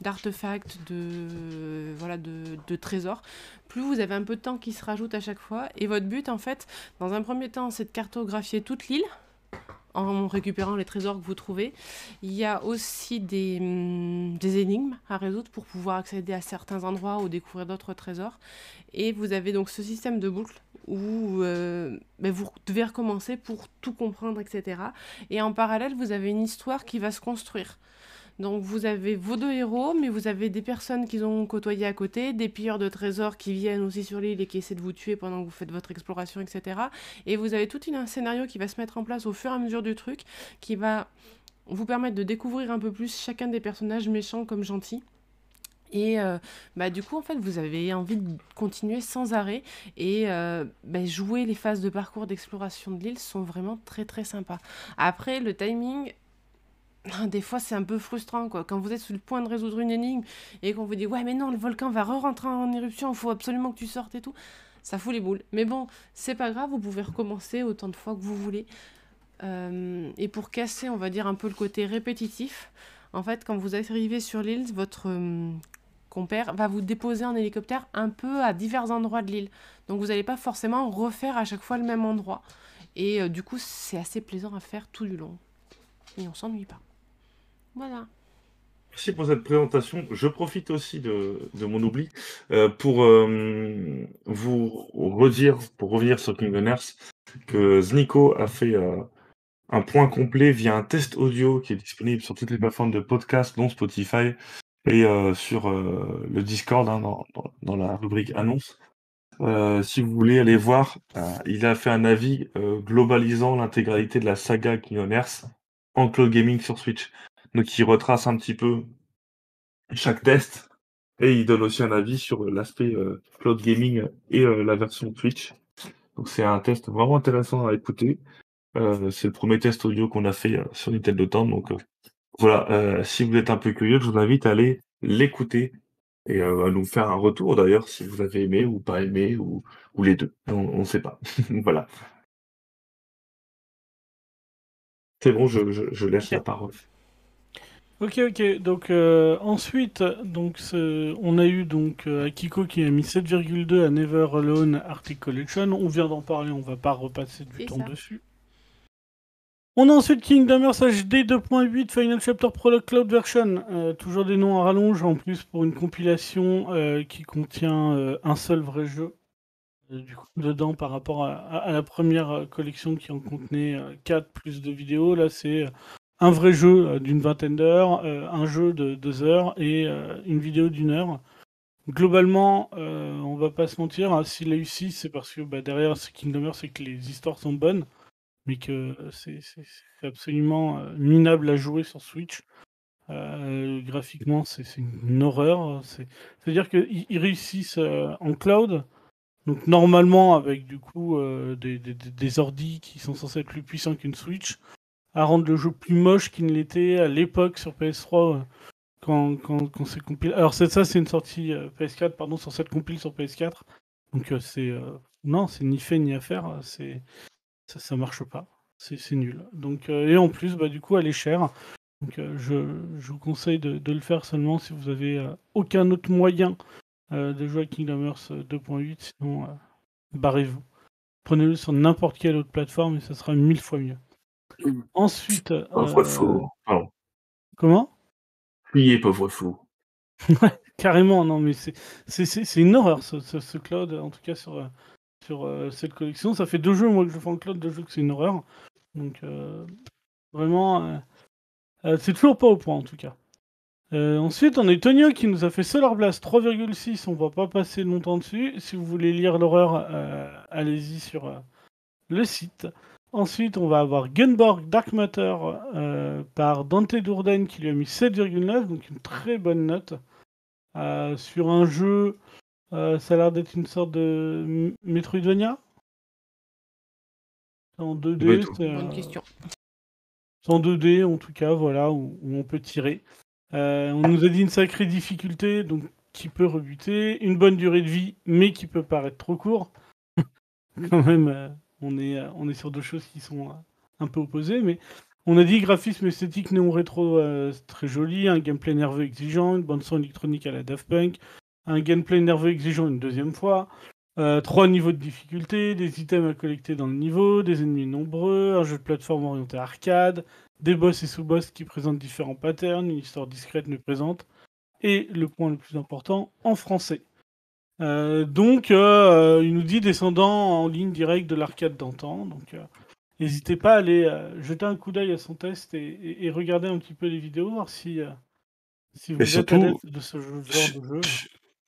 d'artefacts, de voilà de, de, trésors, plus vous avez un peu de temps qui se rajoute à chaque fois. Et votre but en fait, dans un premier temps, c'est de cartographier toute l'île en récupérant les trésors que vous trouvez. Il y a aussi des, hum, des, énigmes à résoudre pour pouvoir accéder à certains endroits ou découvrir d'autres trésors. Et vous avez donc ce système de boucle où euh, ben, vous devez recommencer pour tout comprendre, etc. Et en parallèle, vous avez une histoire qui va se construire. Donc vous avez vos deux héros, mais vous avez des personnes qu'ils ont côtoyées à côté, des pilleurs de trésors qui viennent aussi sur l'île et qui essaient de vous tuer pendant que vous faites votre exploration, etc. Et vous avez tout un scénario qui va se mettre en place au fur et à mesure du truc, qui va vous permettre de découvrir un peu plus chacun des personnages méchants comme gentils. Et euh, bah, du coup, en fait, vous avez envie de continuer sans arrêt. Et euh, bah, jouer les phases de parcours d'exploration de l'île sont vraiment très très sympas. Après, le timing, des fois c'est un peu frustrant quoi. Quand vous êtes sur le point de résoudre une énigme et qu'on vous dit ouais mais non le volcan va re-rentrer en éruption, il faut absolument que tu sortes et tout, ça fout les boules. Mais bon, c'est pas grave, vous pouvez recommencer autant de fois que vous voulez. Euh, et pour casser, on va dire un peu le côté répétitif, en fait quand vous arrivez sur l'île, votre euh, compère va vous déposer en hélicoptère un peu à divers endroits de l'île. Donc vous n'allez pas forcément refaire à chaque fois le même endroit. Et euh, du coup c'est assez plaisant à faire tout du long. Et on s'ennuie pas. Voilà. Merci pour cette présentation. Je profite aussi de, mon oubli euh, pour euh, vous redire, pour revenir sur Kingdom que Zniko a fait euh, un point complet via un test audio qui est disponible sur toutes les plateformes de podcast, dont Spotify, et sur le Discord, hein, dans, la rubrique annonce. si vous voulez aller voir, il a fait un avis globalisant l'intégralité de la saga Kingdom en cloud gaming sur Switch. Donc il retrace un petit peu chaque test et il donne aussi un avis sur l'aspect euh, cloud gaming et euh, la version Twitch. Donc c'est un test vraiment intéressant à écouter. Euh, c'est le premier test audio qu'on a fait sur Nintendo Temps. Donc voilà, si vous êtes un peu curieux, je vous invite à aller l'écouter et à nous faire un retour d'ailleurs si vous avez aimé ou pas aimé ou, ou les deux. On ne sait pas. voilà. C'est bon, je, je laisse la parole. Ok, ok. Donc euh, ensuite, donc on a eu donc euh, Akiko qui a mis 7,2 à Never Alone Arctic Collection. On vient d'en parler, on va pas repasser du temps dessus. On a ensuite Kingdom Hearts HD 2.8 Final Chapter Prologue Cloud Version. Euh, toujours des noms à rallonge en plus pour une compilation qui contient un seul vrai jeu. Du coup, dedans par rapport à, à, la première collection qui en contenait 4 plus de vidéos, là c'est un vrai jeu euh, d'une vingtaine d'heures, euh, un jeu de deux heures et euh, une vidéo d'une heure. Globalement, on va pas se mentir, hein, s'il eu c'est parce que bah, derrière ce Kingdom Hearts, c'est que les histoires sont bonnes, mais que c'est absolument minable à jouer sur Switch. graphiquement, c'est une horreur. C'est-à-dire qu'ils réussissent en cloud, donc normalement avec du coup des, des, qui sont censés être plus puissants qu'une Switch, à rendre le jeu plus moche qu'il ne l'était à l'époque sur PS3 euh, quand, quand, quand c'est compilé. Alors c'est ça, c'est une sortie euh, PS4, pardon, sur cette compile sur PS4. Donc euh, c'est non, c'est ni fait ni à faire. C'est ça, ça marche pas. C'est nul. Donc et en plus, bah du coup, elle est chère. Donc je, je, vous conseille de, de, le faire seulement si vous avez aucun autre moyen de jouer à Kingdom Hearts 2.8. Sinon, barrez-vous. Prenez-le sur n'importe quelle autre plateforme et ça sera mille fois mieux. Ensuite. Euh... Comment? Fuyez, pauvre fou. Carrément, non, mais c'est une horreur ce, ce- ce cloud, en tout cas sur, euh, sur euh, cette collection. Ça fait deux jeux, moi, que je fais en cloud, deux jeux que c'est une horreur. Donc, euh, vraiment, c'est toujours pas au point, en tout cas. Ensuite, on a Tonio qui nous a fait Solar Blast 3,6. On va pas passer longtemps dessus. Si vous voulez lire l'horreur, allez-y sur le site. Ensuite, on va avoir Gunborg Dark Matter euh, par Dante Dourden qui lui a mis 7,9, donc une très bonne note. Euh, sur un jeu, euh, ça a l'air d'être une sorte de Metroidvania En 2D, Oui, tout. c'est, Bonne question. c'est en 2D en tout cas, voilà, où, où on peut tirer. Euh, on nous a dit une sacrée difficulté, donc qui peut rebuter, une bonne durée de vie, mais qui peut paraître trop court. Quand même, euh, on, est, euh, on est sur deux choses qui sont euh, un peu opposées, mais on a dit graphisme esthétique néon rétro euh, très joli, un gameplay nerveux exigeant, une bande son électronique à la Daft Punk, un gameplay nerveux exigeant une deuxième fois, trois niveaux de difficulté, des items à collecter dans le niveau, des ennemis nombreux, un jeu de plateforme orienté arcade, des boss et sous-boss qui présentent différents patterns, une histoire discrète mais présente, et le point le plus important, en français. Euh, donc, euh, il nous dit descendant en ligne directe de l'arcade d'antan. Donc, euh, n'hésitez pas à aller jeter un coup d'œil à son test et, et- et regarder un petit peu les vidéos, voir si, si vous Et êtes surtout, de ce genre de jeu.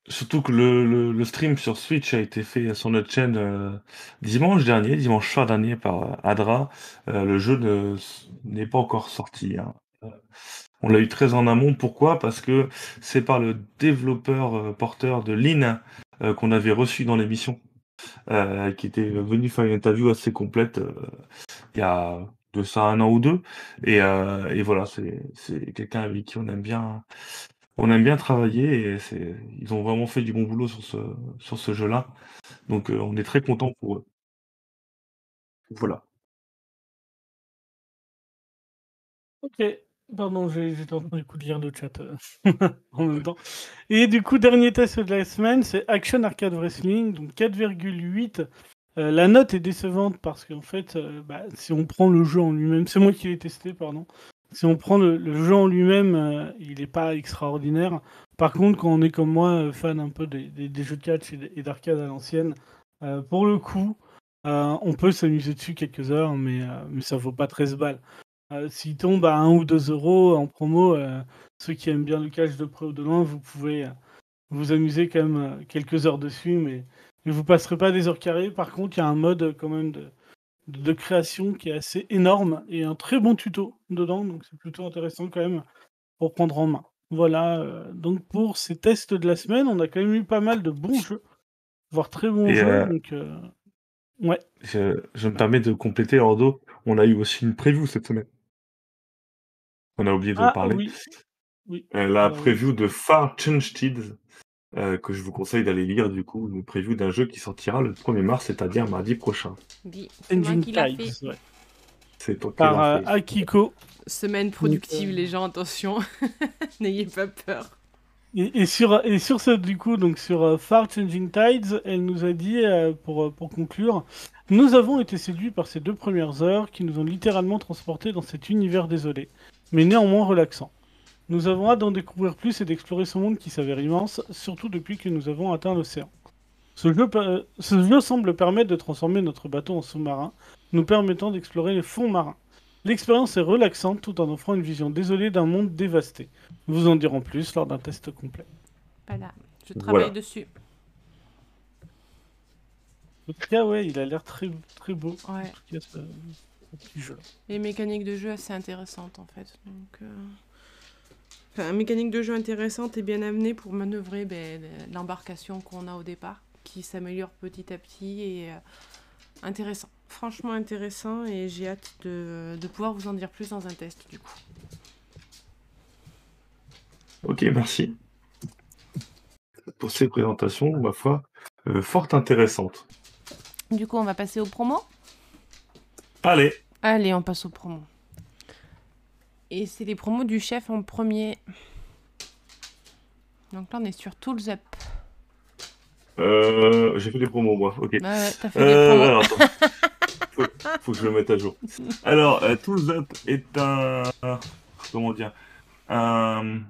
Surtout que le, le, le stream sur Switch a été fait sur notre chaîne dimanche dernier, dimanche soir dernier par Adra. Le jeu ne- n'est pas encore sorti. hein. On l'a eu très en amont. Pourquoi? Parce que c'est par le développeur euh, porteur de Lean euh, qu'on avait reçu dans l'émission, euh, qui était venu faire une interview assez complète il y a de ça un an ou deux. Et, voilà, c'est quelqu'un avec qui on aime bien on aime bien travailler et ils ont vraiment fait du bon boulot sur ce, jeu-là. Donc on est très content pour eux. Voilà. Ok, pardon, j'ai- j'étais en train du coup de lire le chat euh, en même temps. Et du coup, dernier test de la semaine, c'est Action Arcade Wrestling, donc 4,8. Euh, la note est décevante parce qu'en fait, euh, bah, si on prend le jeu en lui-même, c'est moi qui l'ai testé, pardon. Si on prend le, jeu en lui-même, il n'est pas extraordinaire. Par contre, quand on est comme moi, fan un peu des, jeux de catch et d'arcade à l'ancienne, pour le coup, on peut s'amuser dessus quelques heures, mais, mais ça vaut pas 13 balles. Euh, S'il tombe à 1 ou 2 euros en promo, euh, ceux qui aiment bien le catch de près ou de loin, vous pouvez euh, vous amuser quand même quelques heures dessus, mais, mais vous passerez pas des heures carrées. Par contre, il y a un mode quand même de, de, de création qui est assez énorme et un très bon tuto dedans, donc c'est plutôt intéressant quand même pour prendre en main. Voilà, euh, donc pour ces tests de la semaine, on a quand même eu pas mal de bons jeux, voire très bons Et, jeux. euh, Donc, euh, ouais, Je, je me permets de compléter, Ordo. On a eu aussi une preview cette semaine. On a oublié de ah parler. oui, oui. Euh, la preview de Far Changed, euh, que je vous conseille d'aller lire du coup, une preview d'un jeu qui sortira le 1er mars, c'est-à-dire mardi prochain. C'est ouais. C'est toi qui par euh, fait. Akiko. Semaine productive, euh, les gens, attention. N'ayez pas peur. Et, et sur, et sur ce, du coup, donc sur euh, Far Changing Tides, elle nous a dit, euh, pour, pour conclure, nous avons été séduits par ces deux premières heures qui nous ont littéralement transportés dans cet univers désolé, mais néanmoins relaxant. Nous avons hâte d'en découvrir plus et d'explorer ce monde qui s'avère immense, surtout depuis que nous avons atteint l'océan. Ce jeu, ce jeu semble permettre de transformer notre bateau en sous-marin, nous permettant d'explorer les fonds marins. L'expérience est relaxante tout en offrant une vision désolée d'un monde dévasté. Nous vous en dirons plus lors d'un test complet. Voilà, je travaille Voilà. dessus. En tout cas, ouais, il a l'air très, très beau. Ouais. Petit jeu. Les mécaniques de jeu assez intéressantes en fait. Donc, euh, enfin, mécanique de jeu intéressante et bien amenée pour manœuvrer ben, l'embarcation qu'on a au départ, qui s'améliore petit à petit et euh, intéressant. Franchement intéressant et j'ai hâte de, de pouvoir vous en dire plus dans un test du coup. Ok, merci. Pour ces présentations, ma foi, euh, fort intéressantes. Du coup, on va passer aux promos. Allez, Allez, on passe aux promos. Et c'est les promos du chef en premier. Donc là, on est sur Tools Up. euh, j'ai fait les promos moi, ok. Ouais, t'as fait des Euh, alors, attends. faut, faut que je le mette à jour. Alors, euh, Tools Up est un. Comment dire Un,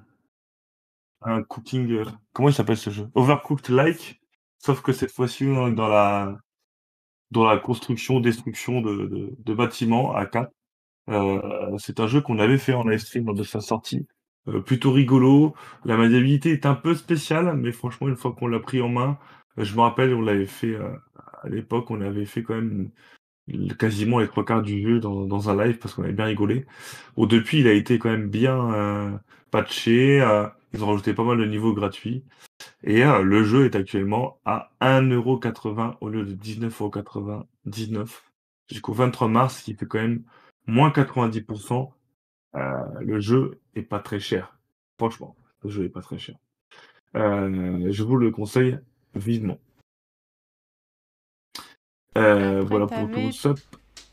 un cooking. euh, comment il s'appelle ce jeu? Overcooked Like, sauf que cette fois-ci on est dans la dans la construction, destruction de, de, bâtiments à 4. Euh, c'est un jeu qu'on avait fait en live stream lors de sa sortie. Euh, plutôt rigolo. La maniabilité est un peu spéciale, mais franchement, une fois qu'on l'a pris en main, euh, je me rappelle, on l'avait fait à l'époque, on avait fait quand même quasiment les trois quarts du jeu dans, dans un live parce qu'on avait bien rigolé. Bon, depuis, il a été quand même bien patché. Ils ont rajouté pas mal de niveaux gratuits. Et euh, le jeu est actuellement à 1,80€ au lieu de 19,99€ jusqu'au 23 mars, ce qui fait quand même moins 90%. Euh, le jeu est pas très cher. Franchement, le jeu est pas très cher. Euh, je vous le conseille vivement. Après, voilà pour ça.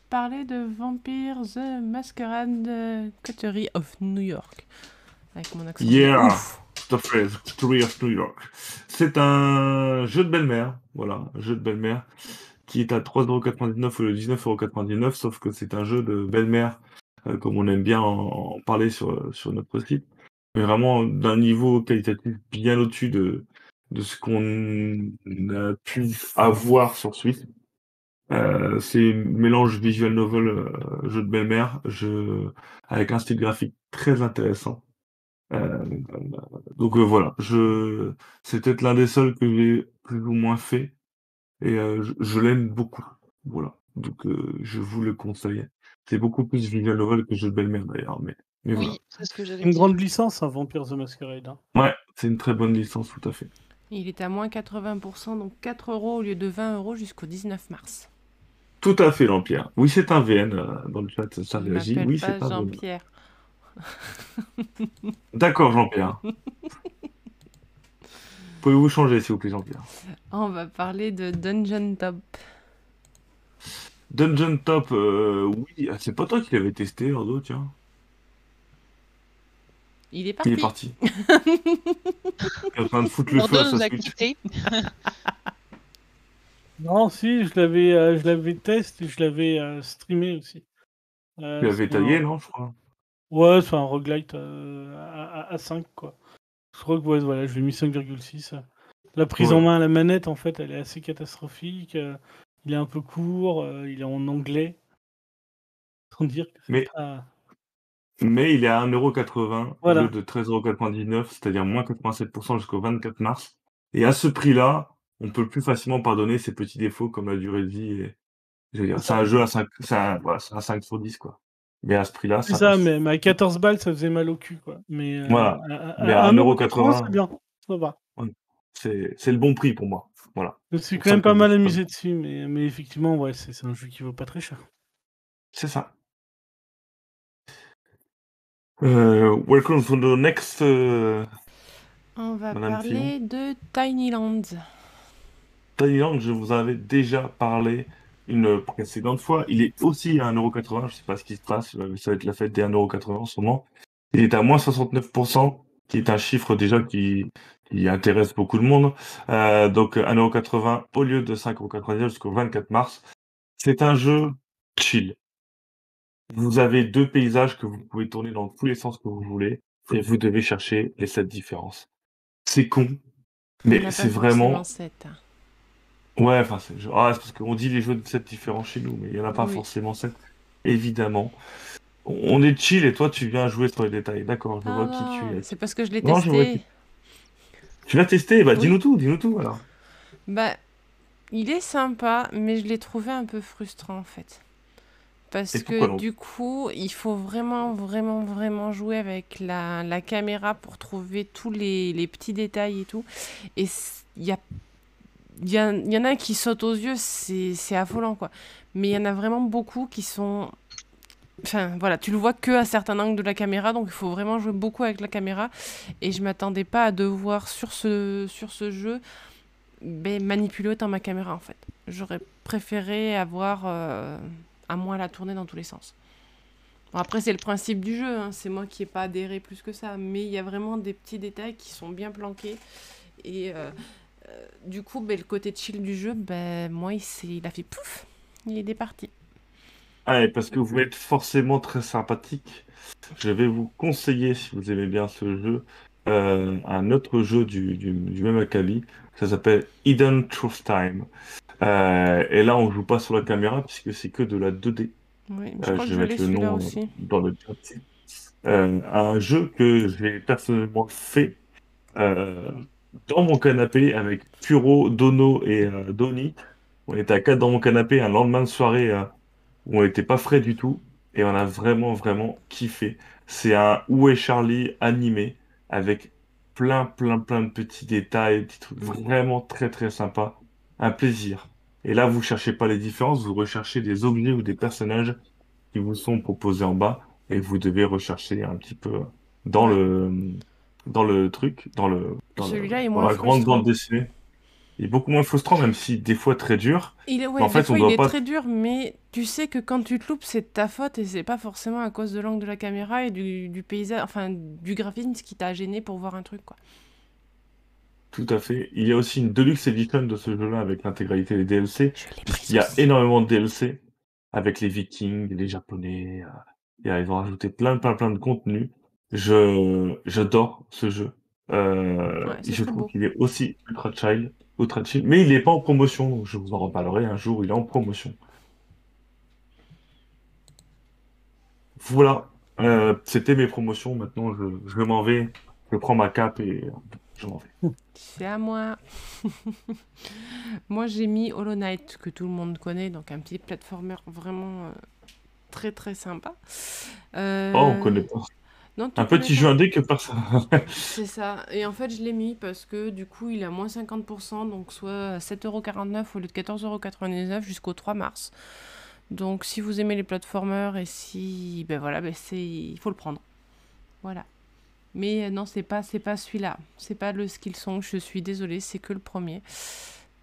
Parler de Vampire The Masquerade Coterie of New York. Avec mon accent. de Yeah. ouf. Tout à fait, The Story of New York. C'est un jeu de belle-mère, voilà, un jeu de belle-mère qui est à 3,99€ au lieu de 19,99€, sauf que c'est un jeu de belle-mère, euh, comme on aime bien en, en parler sur, sur notre site, mais vraiment d'un niveau qualitatif bien au-dessus de, de ce qu'on a pu avoir sur Switch. Euh, c'est un mélange visual novel, euh, jeu de belle-mère, jeu avec un style graphique très intéressant. Euh, donc euh, voilà, je c'est peut-être l'un des seuls que j'ai plus ou moins fait et euh, je, je l'aime beaucoup. Voilà, donc euh, je vous le conseille. C'est beaucoup plus visual novel que jeu de belle-mère d'ailleurs, mais mais Oui, c'est ce que j'allais Une grande licence, hein, Vampire the Masquerade. hein. voilà. Ouais, c'est une très bonne licence tout à fait. Il est à moins 80%, donc 4 euros au lieu de 20 euros jusqu'au 19 mars. Tout à fait, Jean-Pierre. Oui, c'est un VN euh, dans le chat, ça réagit. Oui, pas c'est un VN. D'accord, Jean-Pierre. Pouvez-vous changer, s'il vous plaît, Jean-Pierre? On va parler de Dungeon Top. Dungeon Top, euh, oui, ah, c'est pas toi qui l'avais testé, Ordo, tiens. Il est Il parti. est parti. Il est en train de foutre le feu à sa Switch. Non, si, je l'avais, euh, je l'avais testé, je l'avais euh, streamé aussi. Euh, Tu l'avais taillé, non, je crois Ouais, c'est un roguelite euh, à, à- à 5, quoi. Je crois que ouais, voilà, je l'ai mis 5,6. La prise Ouais. en main à la manette, en fait, elle est assez catastrophique. euh, il est un peu court, euh, il est en anglais. Sans dire que c'est Mais- pas... Mais il est à 1,80€ Voilà. au lieu de 13,99€, c'est-à-dire moins 87% jusqu'au 24 mars. Et à ce prix-là, on peut plus facilement pardonner ces petits défauts comme la durée de vie. Et... C'est un jeu à 5, c'est un, voilà, un 5 sur 10, quoi. Mais à ce prix-là, C'est ça, ça, mais, mais à 14 balles, ça faisait mal au cul, quoi. Mais, euh, Voilà. à, Mais à 1,80€, 1,80€, c'est bien. Ça va. c'est c'est le bon prix pour moi. Voilà. Je me suis quand même pas mal amusé dessus, mais, mais effectivement, ouais, c'est c'est un jeu qui vaut pas très cher. C'est ça. Euh, welcome to the next. euh, On va Madame parler de Tiny Land. Thaïlande, je vous en avais déjà parlé une précédente fois. Il est aussi à 1,80€. Je sais pas ce qui se passe. euh, Ça va être la fête des 1,80€ en ce moment. Il est à moins 69%, qui est un chiffre déjà qui, qui intéresse beaucoup de monde. Euh, donc 1,80€ au lieu de 5,99€ jusqu'au 24 mars. C'est un jeu chill. Vous avez deux paysages que vous pouvez tourner dans tous les sens que vous voulez et vous devez chercher les sept différences. C'est con, mais c'est vraiment hein. Ouais, enfin, c'est ah, c'est parce qu'on dit les jeux de 7 différents chez nous, mais il n'y en a pas Oui. forcément 7, évidemment. On est chill et toi, tu viens jouer sur les détails. D'accord, je Ah vois qui non, tu es. c'est parce que je l'ai Non, je vois testé. Tu l'as testé? Bah, Oui. dis-nous tout, dis-nous tout, alors. Bah, il est sympa, mais je l'ai trouvé un peu frustrant en fait. Parce Et pourquoi que donc? du coup, il faut vraiment, vraiment, vraiment jouer avec la, la caméra pour trouver tous les, les petits détails et tout. Et c- il y a, il y, y en a qui sautent aux yeux, c'est c'est affolant quoi. Mais il y en a vraiment beaucoup qui sont. Enfin voilà, tu le vois que à certains angles de la caméra, donc il faut vraiment jouer beaucoup avec la caméra. Et je m'attendais pas à devoir sur ce, sur ce jeu ben, manipuler autant ma caméra en fait. J'aurais préféré avoir euh, à moi la tourner dans tous les sens. Bon, après c'est le principe du jeu, hein, c'est moi qui n'ai pas adhéré plus que ça, mais il y a vraiment des petits détails qui sont bien planqués. Et euh, euh, du coup, ben, le côté chill du jeu, ben, moi il, il a fait pouf, il est départi. Allez, parce que vous êtes forcément très sympathique, je vais vous conseiller, si vous aimez bien ce jeu, euh, un autre jeu du, du, du même acabit. Ça s'appelle Hidden Truth Time. Euh, et là, on joue pas sur la caméra puisque c'est que de la 2D. Oui, je Euh, je vais mettre le nom aussi. dans le chat. Un jeu que j'ai personnellement fait dans mon canapé avec Puro, Dono et euh, Donny. On était à quatre dans mon canapé un lendemain de soirée euh, où on n'était pas frais du tout et on a vraiment vraiment kiffé. C'est un Où est Charlie animé avec plein plein plein de petits détails, petits trucs vraiment très très sympa. Un plaisir. Et là, vous cherchez pas les différences, vous recherchez des objets ou des personnages qui vous sont proposés en bas et vous devez rechercher un petit peu dans Ouais. le dans le truc, dans le dans, le- Celui-là est dans moins la grande bande dessinée. Il est beaucoup moins frustrant, même si des fois très dur. Il est, ouais, en fait, fois, on il est très dur, mais tu sais que quand tu te loupes, c'est de ta faute et c'est pas forcément à cause de l'angle de la caméra et du, du paysage, enfin du graphisme, qui t'a gêné pour voir un truc, quoi. Tout à fait. Il y a aussi une Deluxe Edition de ce jeu-là avec l'intégralité des DLC. Puisqu'il y a énormément de DLC avec les Vikings, les Japonais. et, euh, ils ont rajouté plein, plein, plein de contenu. Je, j'adore ce jeu. Euh, Ouais, je trouve qu'il est aussi ultra chill, ultra chill, mais il n'est pas en promotion. Donc je vous en reparlerai un jour. Il est en promotion. Voilà. Euh, c'était mes promotions. Maintenant, je, je m'en vais. Je prends ma cape et euh, je m'en vais. C'est à moi. moi, j'ai mis Hollow Knight, que tout le monde connaît, donc un petit platformer vraiment euh, très très sympa. Euh, Oh, on connaît pas. Non, Un petit jeu indé que personne. C'est ça. Et en fait, je l'ai mis parce que du coup, il est à moins 50%, donc soit à 7,49€ au lieu de 14,99€ jusqu'au 3 mars. Donc, si vous aimez les platformers et si. Ben voilà, ben c'est... il faut le prendre. Voilà. Mais euh, non, c'est pas, c'est pas celui-là. C'est pas le Skill Song, je suis désolée, c'est que le premier.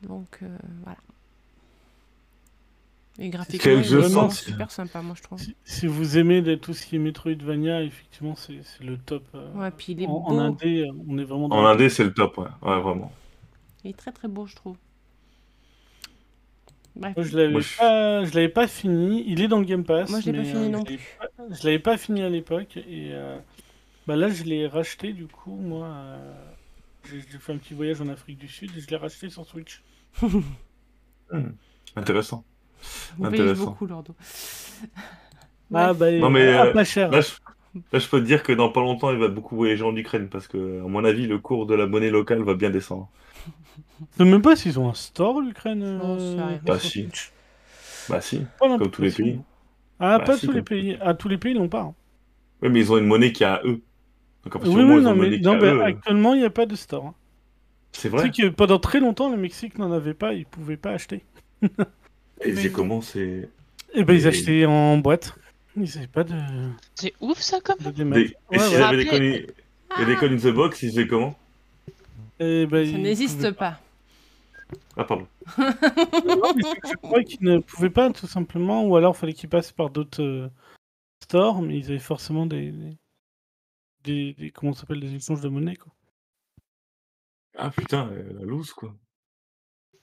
Donc, euh, voilà. Et graphiquement, il est vraiment super sympa, moi, je trouve. Si, si vous aimez les- tout ce qui est Metroidvania, effectivement, c'est le top. euh, Ouais, puis il est en, en beau. indé, euh, on est vraiment dans En indé, c'est le top, ouais. Ouais, vraiment. Il est très très beau, je trouve. Bref. Moi, je l'avais je- pas, je l'avais pas fini. Il est dans le Game Pass. Moi, je l'ai pas fini euh, non plus. pas- Je l'avais pas fini à l'époque et euh, bah là, je l'ai racheté du coup. Moi, euh, j'ai j'ai fait un petit voyage en Afrique du Sud et je l'ai racheté sur Switch. Intéressant. Vous payez Intéressant. beaucoup, Lordo. Ah bah, Non, mais, ah, euh, pas cher. Là je... là, je peux te dire que dans pas longtemps, il va beaucoup voyager en Ukraine parce que, à mon avis, le cours de la monnaie locale va bien descendre. Je sais même pas s'ils ont un store l'Ukraine. Euh. Bah, si. Bah, si, Pas comme tous les pays. Ah, Bah, pas si, tous les comme- pays. Ah, tous les pays l'ont pas. hein. Oui, mais ils ont une monnaie qui est à eux. Donc, à partir Oui, ils ont une mais, monnaie qui non, mais eux, euh, actuellement, il n'y a pas de store. hein. c'est Tu vrai. sais que pendant très longtemps, le Mexique n'en avait pas, ils pouvaient pas acheter. Et c'est comment c'est. Et ben, ils Et- achetaient en boîte. Ils n'avaient pas de, C'est ouf ça de démat. Des... Et Ouais, s'ils ouais. avaient des connes... Et des connes in the box, ils faisaient comment? Et ben, Ça ils n'existe pas. Ah, pardon. Non, mais je crois qu'ils ne pouvaient pas tout simplement, ou alors fallait qu'ils passent par d'autres euh, stores, mais ils avaient forcément des, des, des- comment ça s'appelle des échanges de monnaie quoi. Ah, putain, euh, la loose, quoi.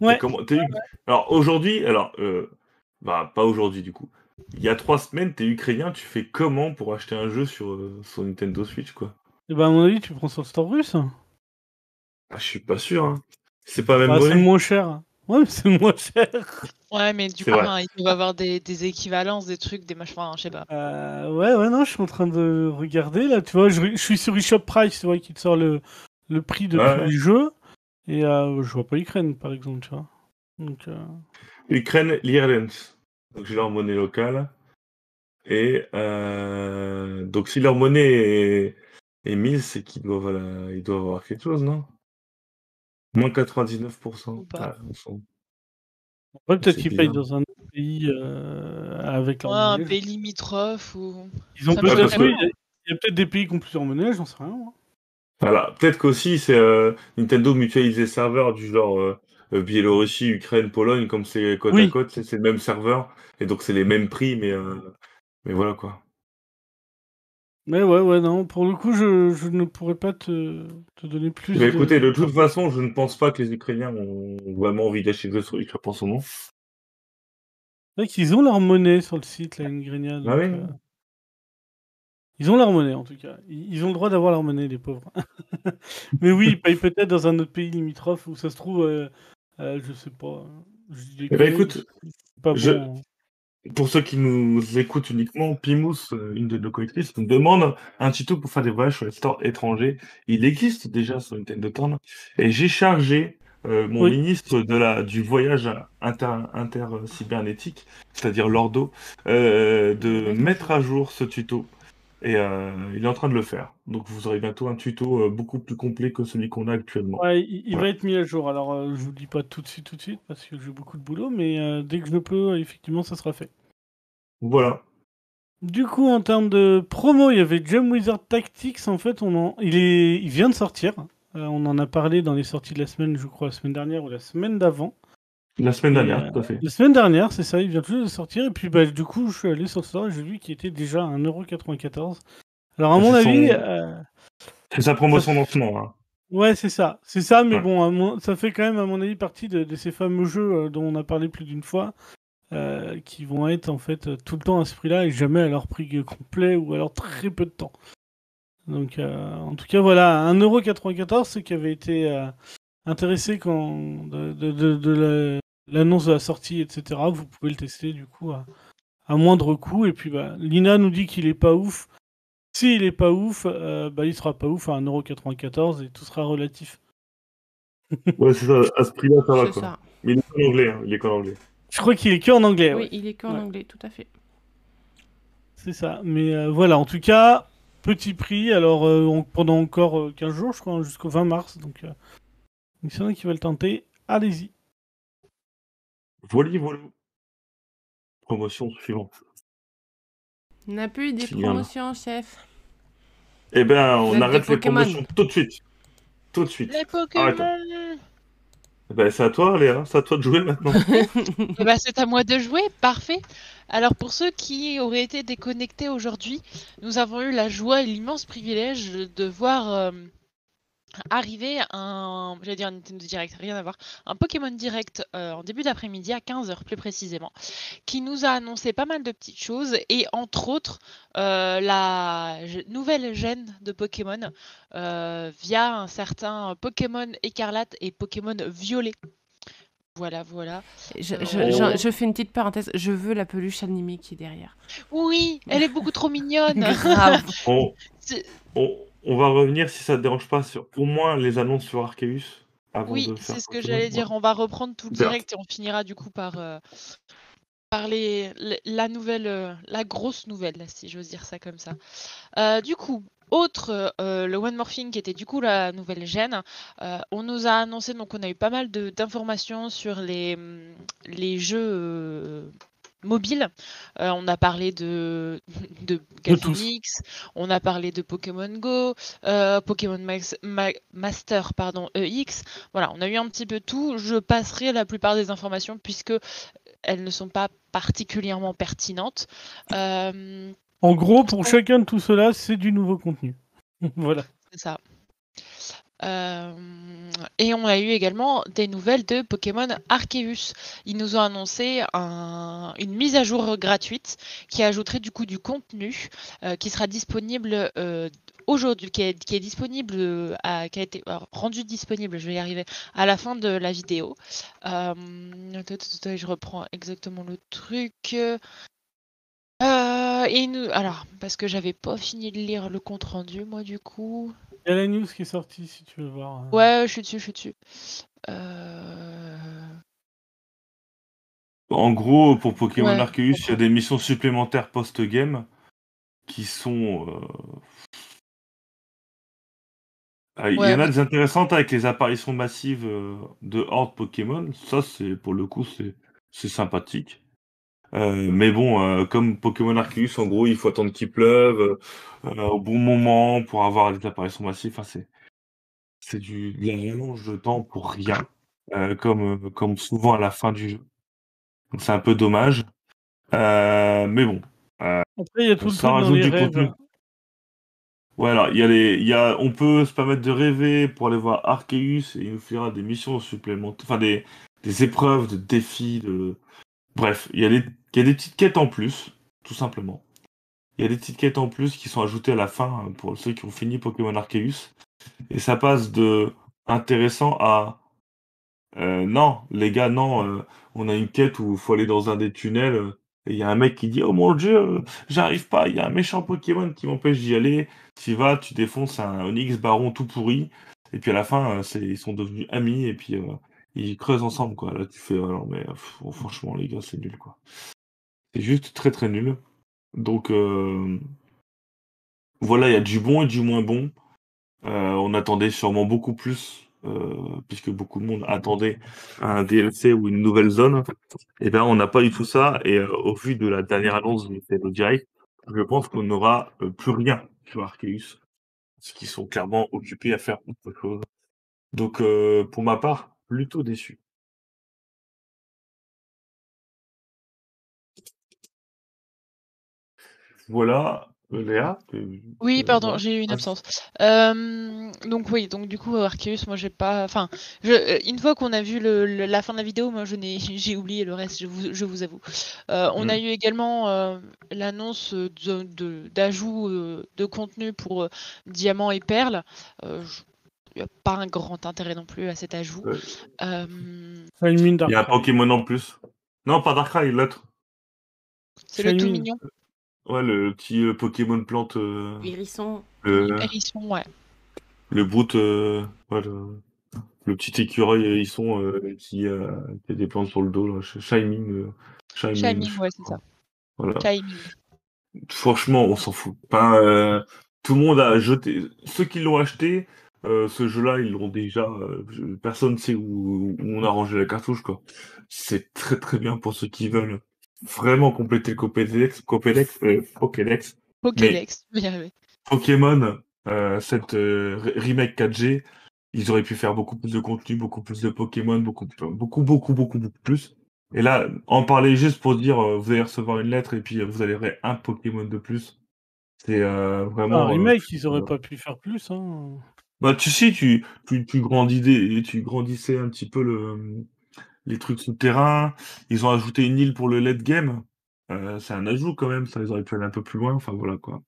Ouais. Comment... eu- Alors, aujourd'hui, alors, euh... bah, pas aujourd'hui, du coup. Il y a trois semaines, t'es ukrainien, tu fais comment pour acheter un jeu sur, euh, sur Nintendo Switch, quoi? Et ben à mon avis, tu prends sur le store russe. Ah, je suis pas sûr, hein. C'est pas même Ah, c'est moins cher. Ouais, mais c'est moins cher. Ouais, mais du coup, hein, ils doivent avoir des, des équivalences, des trucs, des machins, enfin, je sais pas. Euh, ouais, ouais, non, je suis en train de regarder là. Tu vois, je, je suis sur eShop Price, tu vois, qui te sort le, le prix de Ouais, tous les jeux. Et euh, je vois pas Ukraine, par exemple, tu vois. Donc, euh, Ukraine, l'Irlens. Donc, j'ai leur monnaie locale. Et euh... donc, si leur monnaie est, est mise, c'est qu'ils doivent, la- ils doivent avoir quelque chose, non? Moins 99%. Ou pas. Ah, ouais, peut-être qu'ils payent dans un pays euh, avec leur Ouais, un monnaie. pays limitrophe ou. Ils ont peut-être, il y a- il y a, peut-être des pays qui ont plusieurs monnaies, j'en sais rien. moi. Voilà, peut-être qu'aussi c'est euh, Nintendo mutualise les serveurs du genre euh, Biélorussie, Ukraine, Pologne, comme c'est côte à côte, c'est le même serveur, et donc c'est les mêmes prix, mais, euh, mais voilà quoi. Mais ouais, ouais, non, pour le coup, je, je ne pourrais pas te, te donner plus. Mais de- écoutez, de toute façon, je ne pense pas que les Ukrainiens ont vraiment envie d'acheter le sur Switch en ce moment. C'est vrai qu'ils ont leur monnaie sur le site, là, une grignade. Ah oui. Euh, Ils ont leur monnaie en tout cas. Ils ont le droit d'avoir leur monnaie, les pauvres. Mais oui, ils payent peut-être dans un autre pays limitrophe où ça se trouve, heu heu, je sais pas, je Eh ben, écoute, je hein. pour ceux qui nous écoutent uniquement, Pimous, heu, une de nos collectrices, nous demande un tuto pour faire des voyages sur les stores étrangers. Il existe déjà sur Nintendo Town et j'ai chargé, heu, mon Oui. ministre de la du voyage inter inter, heu, cybernétique, c'est-à-dire Lordo, heu, de mettre à jour ce tuto et heu, il est en train de le faire. Donc vous aurez bientôt un tuto, heu, beaucoup plus complet que celui qu'on a actuellement. Ouais, il il va être mis à jour. Alors, heu, je vous le dis pas tout de suite, tout de suite, parce que j'ai beaucoup de boulot, mais heu, dès que je peux, effectivement, ça sera fait. Voilà. Du coup, en termes de promo, il y avait Jump Wizard Tactics. En fait, on en il est il vient de sortir. On en a parlé dans les sorties de la semaine, je crois, la semaine dernière ou la semaine d'avant. La semaine dernière, heu, tout à fait. la semaine dernière, c'est ça, il vient tout juste de sortir et puis, bah, du coup, je suis allé sur le store et j'ai vu qu'il était déjà à 1,94 €. Alors à mon avis, son heu, c'est sa ça promotion f lancement, hein. ouais, c'est ça, c'est ça, mais Ouais. bon, mon ça fait quand même, à mon avis, partie de de ces fameux jeux, heu, dont on a parlé plus d'une fois, heu, qui vont être, en fait, tout le temps à ce prix-là et jamais à leur prix, complet ou alors très peu de temps. Donc en tout cas, voilà, 1,94 €, ceux qui avaient été, heu, intéressés quand de de de de la l'annonce de la sortie et cetera, vous pouvez le tester du coup à à moindre coût et puis, bah, Lina nous dit qu'il est pas ouf. S'il est pas ouf, heu, bah, il sera pas ouf à 1,94 € et tout sera relatif. Ouais, c'est ça, à ce prix-là, ça va, C'est quoi. ça. Mais il est qu'en anglais, hein, il est qu'en anglais. Je crois qu'il est qu'en anglais, Oui, ouais. il est qu'en Ouais. anglais, tout à fait. C'est ça, mais heu, voilà, en tout cas, petit prix, alors, heu, on pendant encore, heu, 15 jours, je crois, hein, jusqu'au 20 mars, donc s'il y en a qui veulent tenter, allez-y. Voili voilou. Promotion suivante. On n'a plus eu des promotions, chef. Eh ben, on arrête les promotions tout de suite. Tout de suite. Les. Pokémon Eh ben, c'est à toi, Léa, c'est à toi de jouer maintenant. Eh ben, c'est à moi de jouer, parfait. Alors pour ceux qui auraient été déconnectés aujourd'hui, nous avons eu la joie et l'immense privilège de voir euh, arriver un, j'allais dire un Nintendo Direct, rien à voir, un Pokémon Direct euh, en début d'après-midi à 15h plus précisément, qui nous a annoncé pas mal de petites choses et entre autres euh, la nouvelle gêne de Pokémon euh, via un certain Pokémon Écarlate et Pokémon Violet. Voilà, voilà. Je, Oh. je- je- je fais une petite parenthèse. Je veux la peluche animée qui est derrière. Oui, elle est beaucoup trop mignonne. Grave. C'est- on, va revenir, si ça te dérange pas, sur au moins les annonces sur Arceus. Avant Oui, c'est ce que j'allais dire. On va reprendre tout le direct et on finira du coup par, euh, par les, les- la nouvelle, euh, la grosse nouvelle, si j'ose dire ça comme ça. Euh, du coup, autre, euh, le One Morphing qui était du coup la nouvelle gêne, euh, on nous a annoncé, donc on a eu pas mal de- d'informations sur les, les jeux euh, mobiles. Euh, on a parlé de, de. Gatomix, on a parlé de Pokémon Go, euh, Pokémon Max- Ma- Master pardon, EX. Voilà, on a eu un petit peu tout. Je passerai la plupart des informations puisque elles ne sont pas particulièrement pertinentes. Euh, En gros, pour chacun de tout cela, c'est du nouveau contenu. Voilà. C'est ça. Euh, et on a eu également des nouvelles de Pokémon Arceus. Ils nous ont annoncé un- une mise à jour gratuite qui ajouterait du coup du contenu euh, qui sera disponible euh, aujourd'hui, qui est, disponible, a été rendu disponible, je vais y arriver, à la fin de la vidéo. Je reprends exactement le truc. Et nous, alors, parce que j'avais pas fini de lire le compte rendu, moi, du coup. Il y a la news qui est sortie, si tu veux voir. euh. Ouais, je suis dessus, je suis dessus. Euh... En gros, pour Pokémon Ouais, Arceus, il y a des missions supplémentaires post-game qui sont. euh, ah, Il y en a des intéressantes avec les apparitions massives euh, de Horde Pokémon. Ça, c'est pour le coup, c'est c'est sympathique. Euh, mais bon, euh, comme Pokémon Arceus, en gros, il faut attendre qu'il pleuve euh, au bon moment pour avoir les apparitions massives. Enfin, c'est c'est du de la rallonge de temps pour rien, comme comme souvent à la fin du jeu. Donc c'est un peu dommage. Mais bon, Après, il y a tout le ça truc dans les rêves. contenu. Voilà, il y a les, il y a, on peut se permettre de rêver pour aller voir Arceus et il nous fera des missions supplémentaires, enfin des, des épreuves, de défis, de, bref, il y a des, il y a des petites quêtes en plus, tout simplement. il y a des petites quêtes en plus qui sont ajoutées à la fin hein, pour ceux qui ont fini Pokémon Arceus. Et ça passe de intéressant à euh, non, les gars, non, euh, on a une quête où il faut aller dans un des tunnels euh, et il y a un mec qui dit Oh mon dieu, j'arrive pas, il y a un méchant Pokémon qui m'empêche d'y aller. Tu vas, tu défonces un Onyx Baron tout pourri. Et puis à la fin, c'est, ils sont devenus amis et puis ils creusent ensemble, quoi. Là, tu fais Alors, mais franchement, les gars, c'est nul, quoi. C'est juste très très nul. Donc voilà, il y a du bon et du moins bon. on attendait sûrement beaucoup plus euh, puisque beaucoup de monde attendait un DLC ou une nouvelle zone, et eh bien on n'a pas eu tout ça. Et euh, au vu de la dernière annonce du le direct, je pense qu'on n'aura euh, plus rien sur Arceus, parce qu'ils sont clairement occupés à faire autre chose. Donc pour ma part, plutôt déçu. Voilà, Léa Oui, pardon, j'ai eu une absence. donc oui, donc du coup, Arceus, moi j'ai pas. Enfin, euh, une fois qu'on a vu le, la fin de la vidéo, moi je n'ai, j'ai oublié le reste, je vous, je vous avoue. Euh, on a mmh. eu également euh, l'annonce de, d'ajout de, contenu pour Diamant et Perle. il n'y a pas un grand intérêt non plus à cet ajout. Il y a un Pokémon en plus. Non, pas Darkrai, l'autre. C'est le tout mignon. Ouais, le petit euh, Pokémon plante. Euh, Hérisson. le, Hérisson, ouais. le brute, euh, ouais, le, le petit écureuil hérisson euh, qui, euh, qui a des plantes sur le dos, là. Shining. euh, Shining, Shining, ouais, c'est ça. Voilà. Shining. Franchement, on s'en fout. Enfin, euh, tout le monde a jeté. Ceux qui l'ont acheté, euh, ce jeu-là, ils l'ont déjà. euh, personne ne sait où, où on a rangé la cartouche, quoi. C'est très très bien pour ceux qui veulent vraiment compléter le Pokédex, Pokédex, euh, Pokédex. Pokédex, Pokémon, euh, cette euh, remake 4G, ils auraient pu faire beaucoup plus de contenu, beaucoup plus de Pokémon, beaucoup, beaucoup, beaucoup, beaucoup, beaucoup plus. Et là, en parler juste pour dire, euh, vous allez recevoir une lettre et puis vous allez avoir un Pokémon de plus. C'est vraiment. Un remake, ils auraient pas pu faire plus. Hein. Bah, tu sais, tu, tu, tu, grandissais, tu grandissais un petit peu le, les trucs souterrains. Ils ont ajouté une île pour le late game. Euh, c'est un ajout quand même, ça ils auraient pu aller un peu plus loin, enfin voilà quoi.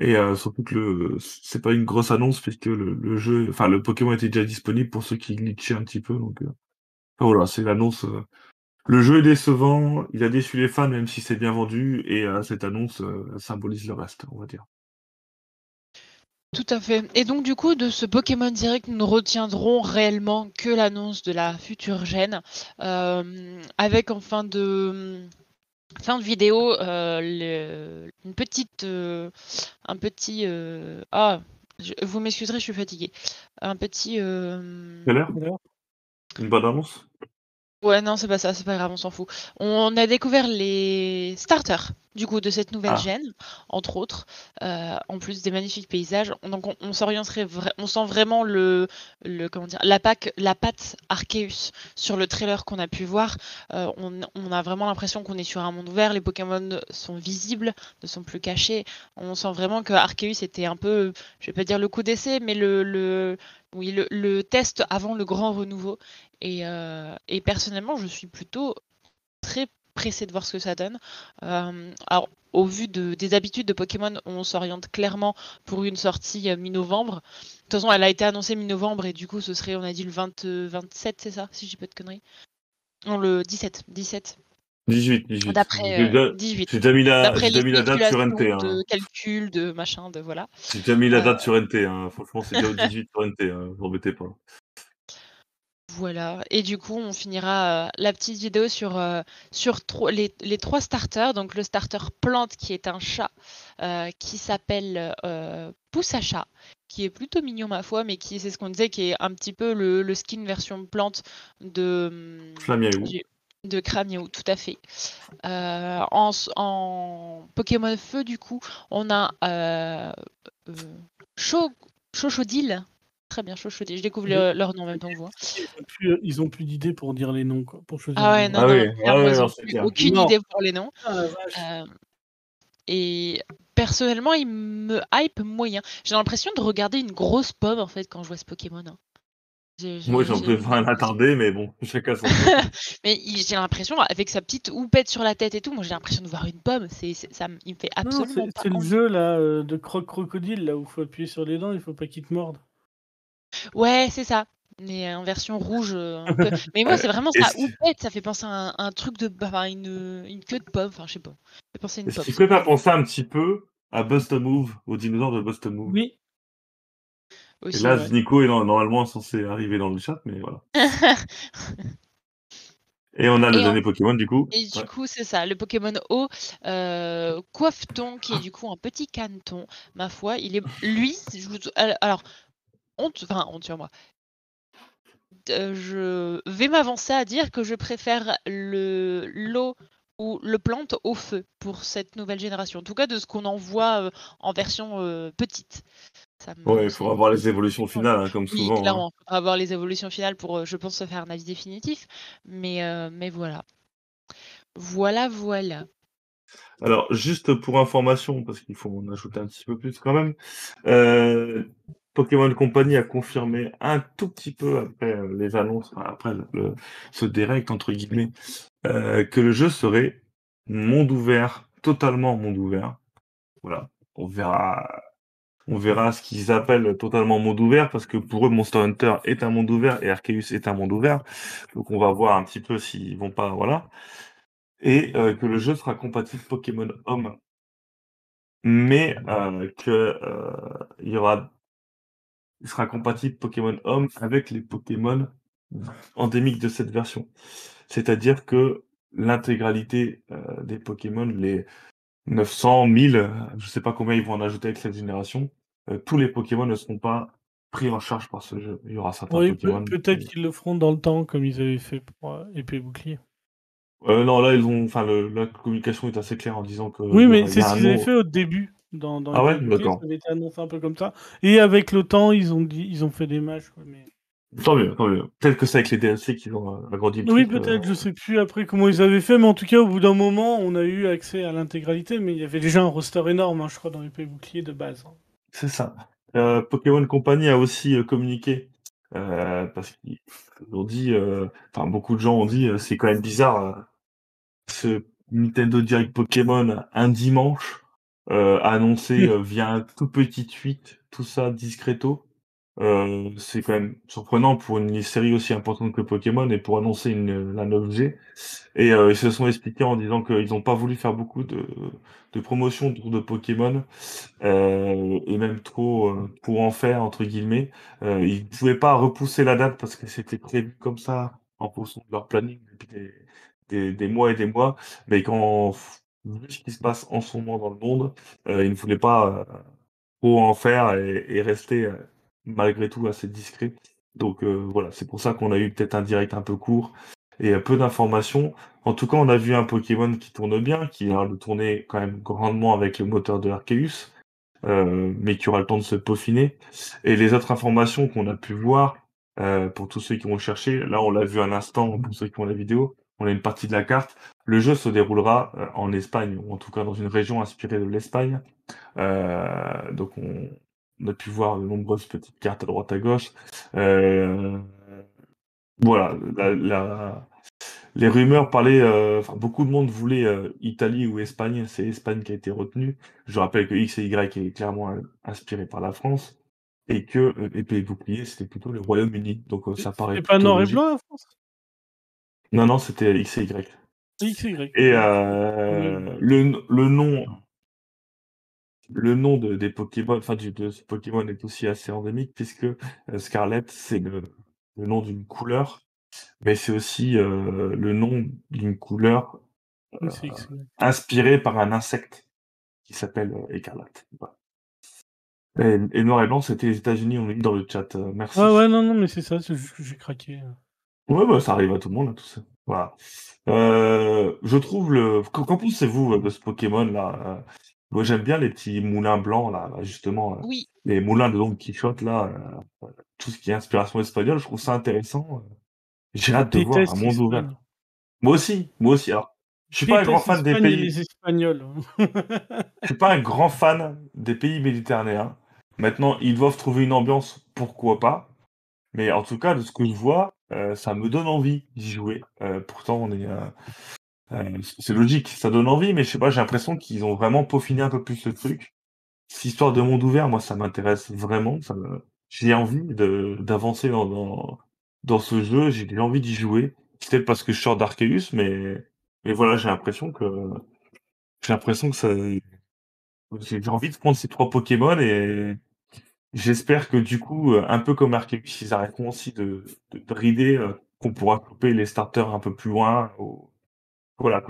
Et euh, surtout que le c'est pas une grosse annonce puisque le, jeu, enfin le Pokémon était déjà disponible pour ceux qui glitchaient un petit peu, donc euh... voilà, c'est l'annonce. Euh. Le jeu est décevant, il a déçu les fans même si c'est bien vendu, et euh, cette annonce euh, symbolise le reste, on va dire. Tout à fait. Et donc du coup, de ce Pokémon Direct, nous ne retiendrons réellement que l'annonce de la future gêne, euh, avec en fin de fin de vidéo euh, une petite, euh, un petit, ah, vous m'excuserez, je suis fatiguée, un petit. Quelle heure? Une bonne annonce? Ouais, non, c'est pas ça, c'est pas grave, on s'en fout. On a découvert les starters du coup de cette nouvelle ah. gêne, entre autres, euh, en plus des magnifiques paysages. Donc on, s'orienterait, on sent vraiment le, le comment dire, la, pack, la patte Arceus sur le trailer qu'on a pu voir. Euh, on, a vraiment l'impression qu'on est sur un monde ouvert. Les Pokémon sont visibles, ne sont plus cachés. On sent vraiment que Arceus était un peu, je vais pas dire le coup d'essai, mais le, le oui, le, le, test avant le grand renouveau. Et, euh, et, personnellement, je suis plutôt très pressé de voir ce que ça donne. Euh, alors, au vu de, des habitudes de Pokémon, on s'oriente clairement pour une sortie euh, mi-novembre. De toute façon, elle a été annoncée mi-novembre et du coup, ce serait, on a dit le 20, 27, c'est ça, si je dis pas de conneries? Non, le 17. 17. 18, 18. D'après euh, 18. J'ai déjà mis la, déjà mis la date sur NT. Hein. De calcul, de machin, de voilà. J'ai déjà mis la date euh... sur NT. Hein. Franchement, c'est déjà au 18 sur NT. Hein. Vous embêtez pas. Voilà, et du coup, on finira euh, la petite vidéo sur, euh, sur les, les, trois starters. Donc, le starter plante qui est un chat euh, qui s'appelle Pousse à chat, qui est plutôt mignon, ma foi, mais qui, c'est ce qu'on disait, qui est un petit peu le, le skin version plante de. Flamiaou. De Cramiou, tout à fait. En, en, Pokémon Feu, du coup, on a euh, Chochodil, Très bien, Chochodil. Je découvre le, leur nom en même temps que vous. Ils ont plus, d'idées pour dire les noms. Quoi, pour ah ouais, non, ah non, oui. ah ouais, non plus aucune non. idée pour les noms. Ah, euh, et personnellement, il me hype moyen. J'ai l'impression de regarder une grosse pomme en fait quand je vois ce Pokémon. Hein. J'ai- j'ai- Moi, j'en peux pas attarder, mais bon, chacun son. Mais j'ai l'impression, avec sa petite houppette sur la tête et tout, moi j'ai l'impression de voir une pomme. C'est, c'est- ça, me- il me fait Non, absolument c'est pas c'est le jeu là euh, de croque crocodile là où il faut appuyer sur les dents, il faut pas qu'il te morde. Ouais, c'est ça. Mais en version rouge euh, un peu. Mais moi, c'est vraiment est-ce sa que- houppette, ça fait penser à un, un truc de. Enfin, une, une queue de pomme. Enfin, je sais pas. Ça fait penser à une Est-ce pomme. qu'il ne pas penser un petit peu à Bust a Move, au dinosaure de Bust a Move Oui, Et Aussi, là, ouais. Nico est no- normalement censé arriver dans le chat, mais voilà. Et on a le Et dernier Pokémon, du coup. Et du Ouais. coup, c'est ça, le Pokémon O, euh, Coiffeton, qui est du coup un petit caneton, ma foi, il est. Lui, je vous- alors, honte, enfin, honte sur moi. Euh, je vais m'avancer à dire que je préfère le l'eau ou le plante au feu pour cette nouvelle génération. En tout cas, de ce qu'on en voit euh, en version euh, petite. Ça me- Ouais, il faudra voir les évolutions finales, hein, comme Oui, souvent. hein. clairement. Il faudra voir les évolutions finales pour, je pense, se faire un avis définitif. Mais, mais voilà. Voilà, voilà. Alors, juste pour information, parce qu'il faut en ajouter un petit peu plus quand même, euh, Pokémon Company a confirmé un tout petit peu après euh, les annonces, après ce direct entre guillemets, euh, que le jeu serait monde ouvert, totalement monde ouvert. Voilà, on verra, on verra ce qu'ils appellent totalement monde ouvert, parce que pour eux, Monster Hunter est un monde ouvert et Arceus est un monde ouvert. Donc on va voir un petit peu s'ils vont pas, voilà et euh, que le jeu sera compatible Pokémon Home, mais euh, que euh, il y aura, il sera compatible Pokémon Home avec les Pokémon endémiques de cette version. C'est-à-dire que l'intégralité euh, des Pokémon, les 900, 1000, euh, je sais pas combien ils vont en ajouter avec cette génération, euh, tous les Pokémon ne seront pas pris en charge par ce jeu. Il y aura certains oui Pokémon. peut-être qui- qu'ils le feront dans le temps comme ils avaient fait pour euh, épée et bouclier. Euh, non, là ils ont, enfin la communication est assez claire en disant que Oui, mais c'est ce qu'ils avaient fait au début. Dans, dans Ah ouais D'accord. Ça avait été annoncé un peu comme ça. Et avec le temps, ils ont, dit, ils ont fait des matchs. quoi, mais... Tant mieux, tant mieux. Peut-être que c'est avec les DLC qu'ils ont euh, agrandi le Oui, peut-être, euh, je sais plus après comment ils avaient fait, mais en tout cas, au bout d'un moment, on a eu accès à l'intégralité, mais il y avait déjà un roster énorme, hein, je crois, dans Épée et Bouclier de base. hein. C'est ça. Euh, Pokémon Company a aussi euh, communiqué parce qu'ils ont dit, enfin beaucoup de gens ont dit, c'est quand même bizarre ce Nintendo Direct Pokémon un dimanche euh, annoncé euh, via un tout petit tweet, tout ça discreto. Euh, c'est quand même surprenant pour une série aussi importante que Pokémon et pour annoncer une, la 9G. Et euh, ils se sont expliqués en disant qu'ils n'ont pas voulu faire beaucoup de, de promotion autour de Pokémon euh, et même trop euh, pour en faire entre guillemets. Euh, ils ne pouvaient pas repousser la date parce que c'était prévu comme ça en fonction de leur planning depuis des, des, des mois et des mois. Mais quand vu ce qui se passe en ce moment dans le monde, euh, ils ne voulaient pas euh, trop en faire et, rester euh, malgré tout assez discret. Donc voilà, c'est pour ça qu'on a eu peut-être un direct un peu court et peu d'informations. En tout cas, on a vu un Pokémon qui tourne bien, qui a de tourner quand même grandement avec le moteur de Arceus, mais qui aura le temps de se peaufiner. Et les autres informations qu'on a pu voir, pour tous ceux qui ont cherché, là on l'a vu un instant pour ceux qui ont la vidéo, on a une partie de la carte. Le jeu se déroulera euh, en Espagne, ou en tout cas dans une région inspirée de l'Espagne. Euh, donc on, on a pu voir de nombreuses petites cartes à droite à gauche. Euh, voilà, la, la- les rumeurs parlaient, euh, enfin beaucoup de monde voulait Italie ou Espagne, c'est Espagne qui a été retenue. Je rappelle que X et Y est clairement inspiré par la France et que épée et bouclier c'était plutôt le Royaume-Uni. Donc ça paraît C'est pas noir et blanc, la France? Non non, c'était X et Y. X et euh, le, le nom, le nom de, des Pokémon, enfin de ce Pokémon est aussi assez endémique puisque euh, Scarlet c'est le, le nom d'une couleur, mais c'est aussi euh, le nom d'une couleur inspirée par un insecte qui s'appelle écarlate. Voilà. Et, et noir et blanc, c'était les États-Unis, on l'a dans le chat. merci. Ouais, ouais, non, non, mais c'est ça, c'est juste que j'ai craqué. Ouais, bah, ça arrive à tout le monde, hein, tout ça. Voilà. Euh, je trouve le. Qu'en pensez-vous de ce Pokémon-là euh, Moi, j'aime bien les petits moulins blancs, là, justement. euh, Oui, les moulins de Don Quichotte, là. tout ce qui est inspiration espagnole, je trouve ça intéressant. J'ai hâte de voir un monde ouvert. Moi aussi, moi aussi. Alors, je suis pas un grand fan des pays. les Espagnols. Je suis pas un grand fan des pays méditerranéens. Maintenant, ils doivent trouver une ambiance, pourquoi pas. Mais en tout cas, de ce que je vois, euh, ça me donne envie d'y jouer. Euh, pourtant, on est, euh, c'est logique, ça donne envie, mais je sais pas, j'ai l'impression qu'ils ont vraiment peaufiné un peu plus le truc. Cette histoire de monde ouvert, moi, ça m'intéresse vraiment. Ça. J'ai envie d'avancer dans, dans, dans ce jeu, j'ai envie d'y jouer. C'est peut-être parce que je sors d'Arceus, mais, mais voilà, j'ai l'impression que j'ai l'impression que ça. J'ai envie de prendre ces trois Pokémon et j'espère que du coup, euh, un peu comme Arceus, ils arrêteront aussi de, de brider, euh, qu'on pourra couper les starters un peu plus loin. Ou... Voilà.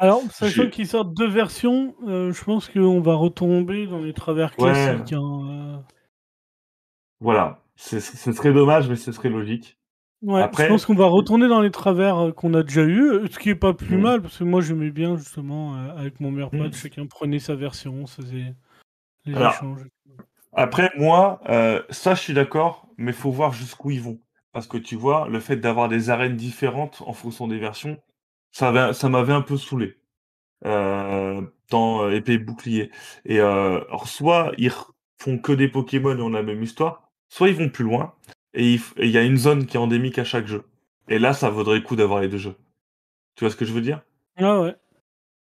Alors, sachant J'ai- qu'ils sortent deux versions, euh, je pense qu'on va retomber dans les travers Ouais. classiques. hein. Voilà. C'est- Ce serait dommage, mais ce serait logique. Ouais, Après- je pense qu'on va retourner dans les travers euh, qu'on a déjà eu, euh, ce qui est pas plus Mhm. mal, parce que moi j'aimais bien justement, euh, avec mon meilleur pote, Mhm. chacun prenait sa version, on se faisait les Alors, échanges. Après, moi, euh, ça, je suis d'accord, mais faut voir jusqu'où ils vont. Parce que tu vois, le fait d'avoir des arènes différentes en fonction des versions, ça, avait- ça m'avait un peu saoulé euh, dans euh, Épée et Bouclier. Et euh, alors, soit ils re- font que des Pokémon et on a la même histoire, soit ils vont plus loin et il f- et il y a une zone qui est endémique à chaque jeu. Et là, ça vaudrait le coup d'avoir les deux jeux. Tu vois ce que je veux dire? Ah ouais.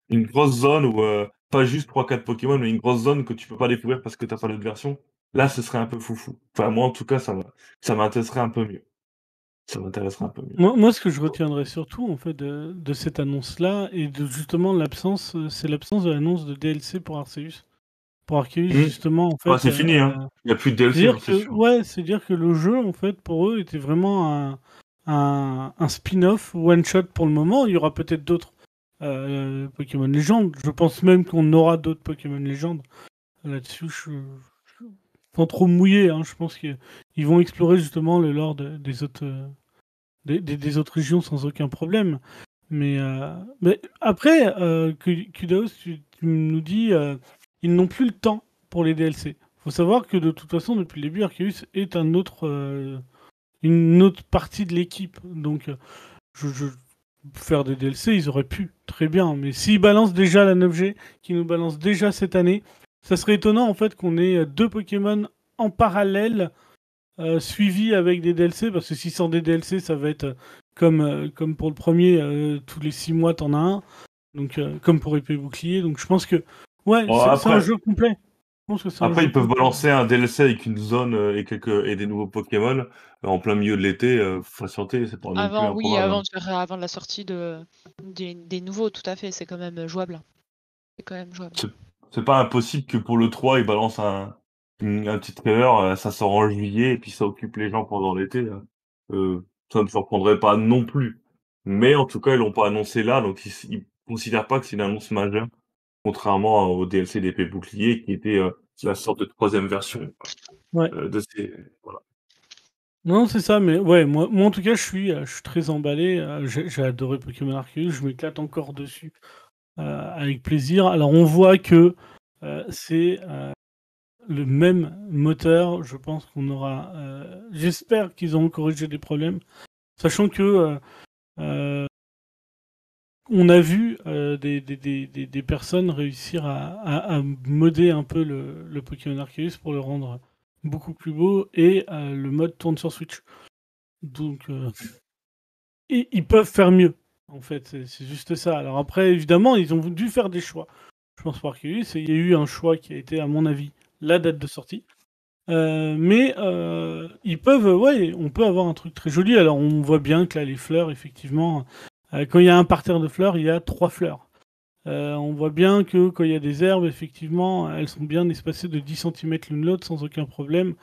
Une grosse zone où euh, pas juste 3-4 Pokémon, mais une grosse zone que tu peux pas découvrir parce que t'as pas l'autre version. Là, ce serait un peu foufou. Enfin, moi, en tout cas, ça, ça m'intéresserait un peu mieux. Ça m'intéresserait un peu mieux. Moi, moi, ce que je retiendrai surtout en fait de, de cette annonce-là et de justement l'absence, euh, c'est l'absence de l'annonce de DLC pour Arceus. Pour Arceus, Mhm. justement, en fait. Ah, c'est fini, hein. euh, Il n'y a plus de DLC, C'est-à-dire c'est que, ouais, c'est-à-dire que le jeu, en fait, pour eux, était vraiment un, un, un spin-off, one-shot pour le moment. Il y aura peut-être d'autres euh, Pokémon légendes. Je pense même qu'on aura d'autres Pokémon légendes. Là-dessus, je, je- sans trop mouiller, hein, je pense qu'ils ils vont explorer justement le lore de- des, autres, euh, des, des- autres régions sans aucun problème. Mais, euh, mais après, Ku- Kudos, tu, nous dis, ils n'ont plus le temps pour les DLC. faut savoir que de toute façon, depuis le début, Arceus est une autre partie de l'équipe. Donc, je- faire des DLC, ils auraient pu, très bien. Mais s'ils balancent déjà la 9G, qui nous balance déjà cette année, ça serait étonnant en fait qu'on ait euh, deux Pokémon en parallèle euh, suivis avec des DLC, parce que si sans des DLC, ça va être euh, comme, euh, comme pour le premier, euh, tous les six mois, t'en as un. Donc, comme pour épée bouclier. Donc, je pense que, ouais, Bon, c'est un jeu complet. Pense que Après, ils peuvent balancer un DLC avec une zone euh, et, quelques, et des nouveaux Pokémon euh, en plein milieu de l'été. Euh, faut patienter, c'est pas non plus Avant, oui, avant, avant de la sortie de, des, des nouveaux, tout à fait, c'est quand même jouable. C'est quand même jouable. C'est pas impossible que pour le 3, ils balancent un, un petit trailer, euh, ça sort en juillet, et puis ça occupe les gens pendant l'été. Euh, ça ne me surprendrait pas non plus. Mais en tout cas, ils l'ont pas annoncé là, donc ils, ils considèrent pas que c'est une annonce majeure, contrairement au DLC d'épée bouclier, qui était euh, la sorte de troisième version Ouais. euh, de ces... Voilà. Non, c'est ça, mais ouais, moi, moi en tout cas, je suis, euh, je suis très emballé. J'ai adoré Pokémon Arceus, je m'éclate encore dessus euh, avec plaisir. Alors, on voit que c'est le même moteur. Je pense qu'on aura. J'espère qu'ils auront corrigé des problèmes, sachant que on a vu euh, des, personnes réussir à, à, à modder un peu le, Pokémon Arceus pour le rendre beaucoup plus beau et euh, le mode tourne sur Switch. Donc, euh, ils peuvent faire mieux. En fait, c'est juste ça. Alors après, évidemment, ils ont dû faire des choix. Je pense par qu'il y a eu un choix qui a été, à mon avis, la date de sortie. Mais ils peuvent, ouais, on peut avoir un truc très joli. Alors on voit bien que là, les fleurs, effectivement, quand il y a un parterre de fleurs, il y a trois fleurs. Euh, on voit bien que quand il y a des herbes, effectivement, elles sont bien espacées de 10 cm l'une l'autre sans aucun problème.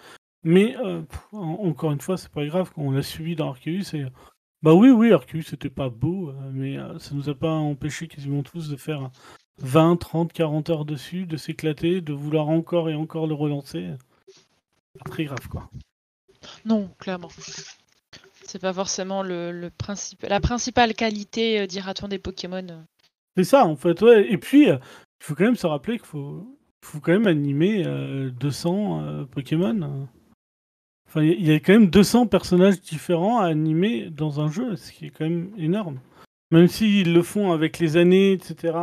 Mais euh, encore une fois, c'est pas grave on l'a suivi dans Arceus. Et, bah oui, oui, Arceus c'était pas beau, euh, mais euh, ça nous a pas empêché quasiment tous de faire 20, 30, 40 heures dessus, de s'éclater, de vouloir encore et encore le relancer. Pas très grave quoi. Non, clairement. C'est pas forcément le, la principale qualité, euh, dira-t-on, des Pokémon. C'est ça en fait, ouais. Et puis, euh, il faut quand même se rappeler qu'il faut, faut quand même animer euh, 200 euh, Pokémon. Enfin, il y- il y a quand même 200 personnages différents à animer dans un jeu, ce qui est quand même énorme. Même s'ils le font avec les années, etc.,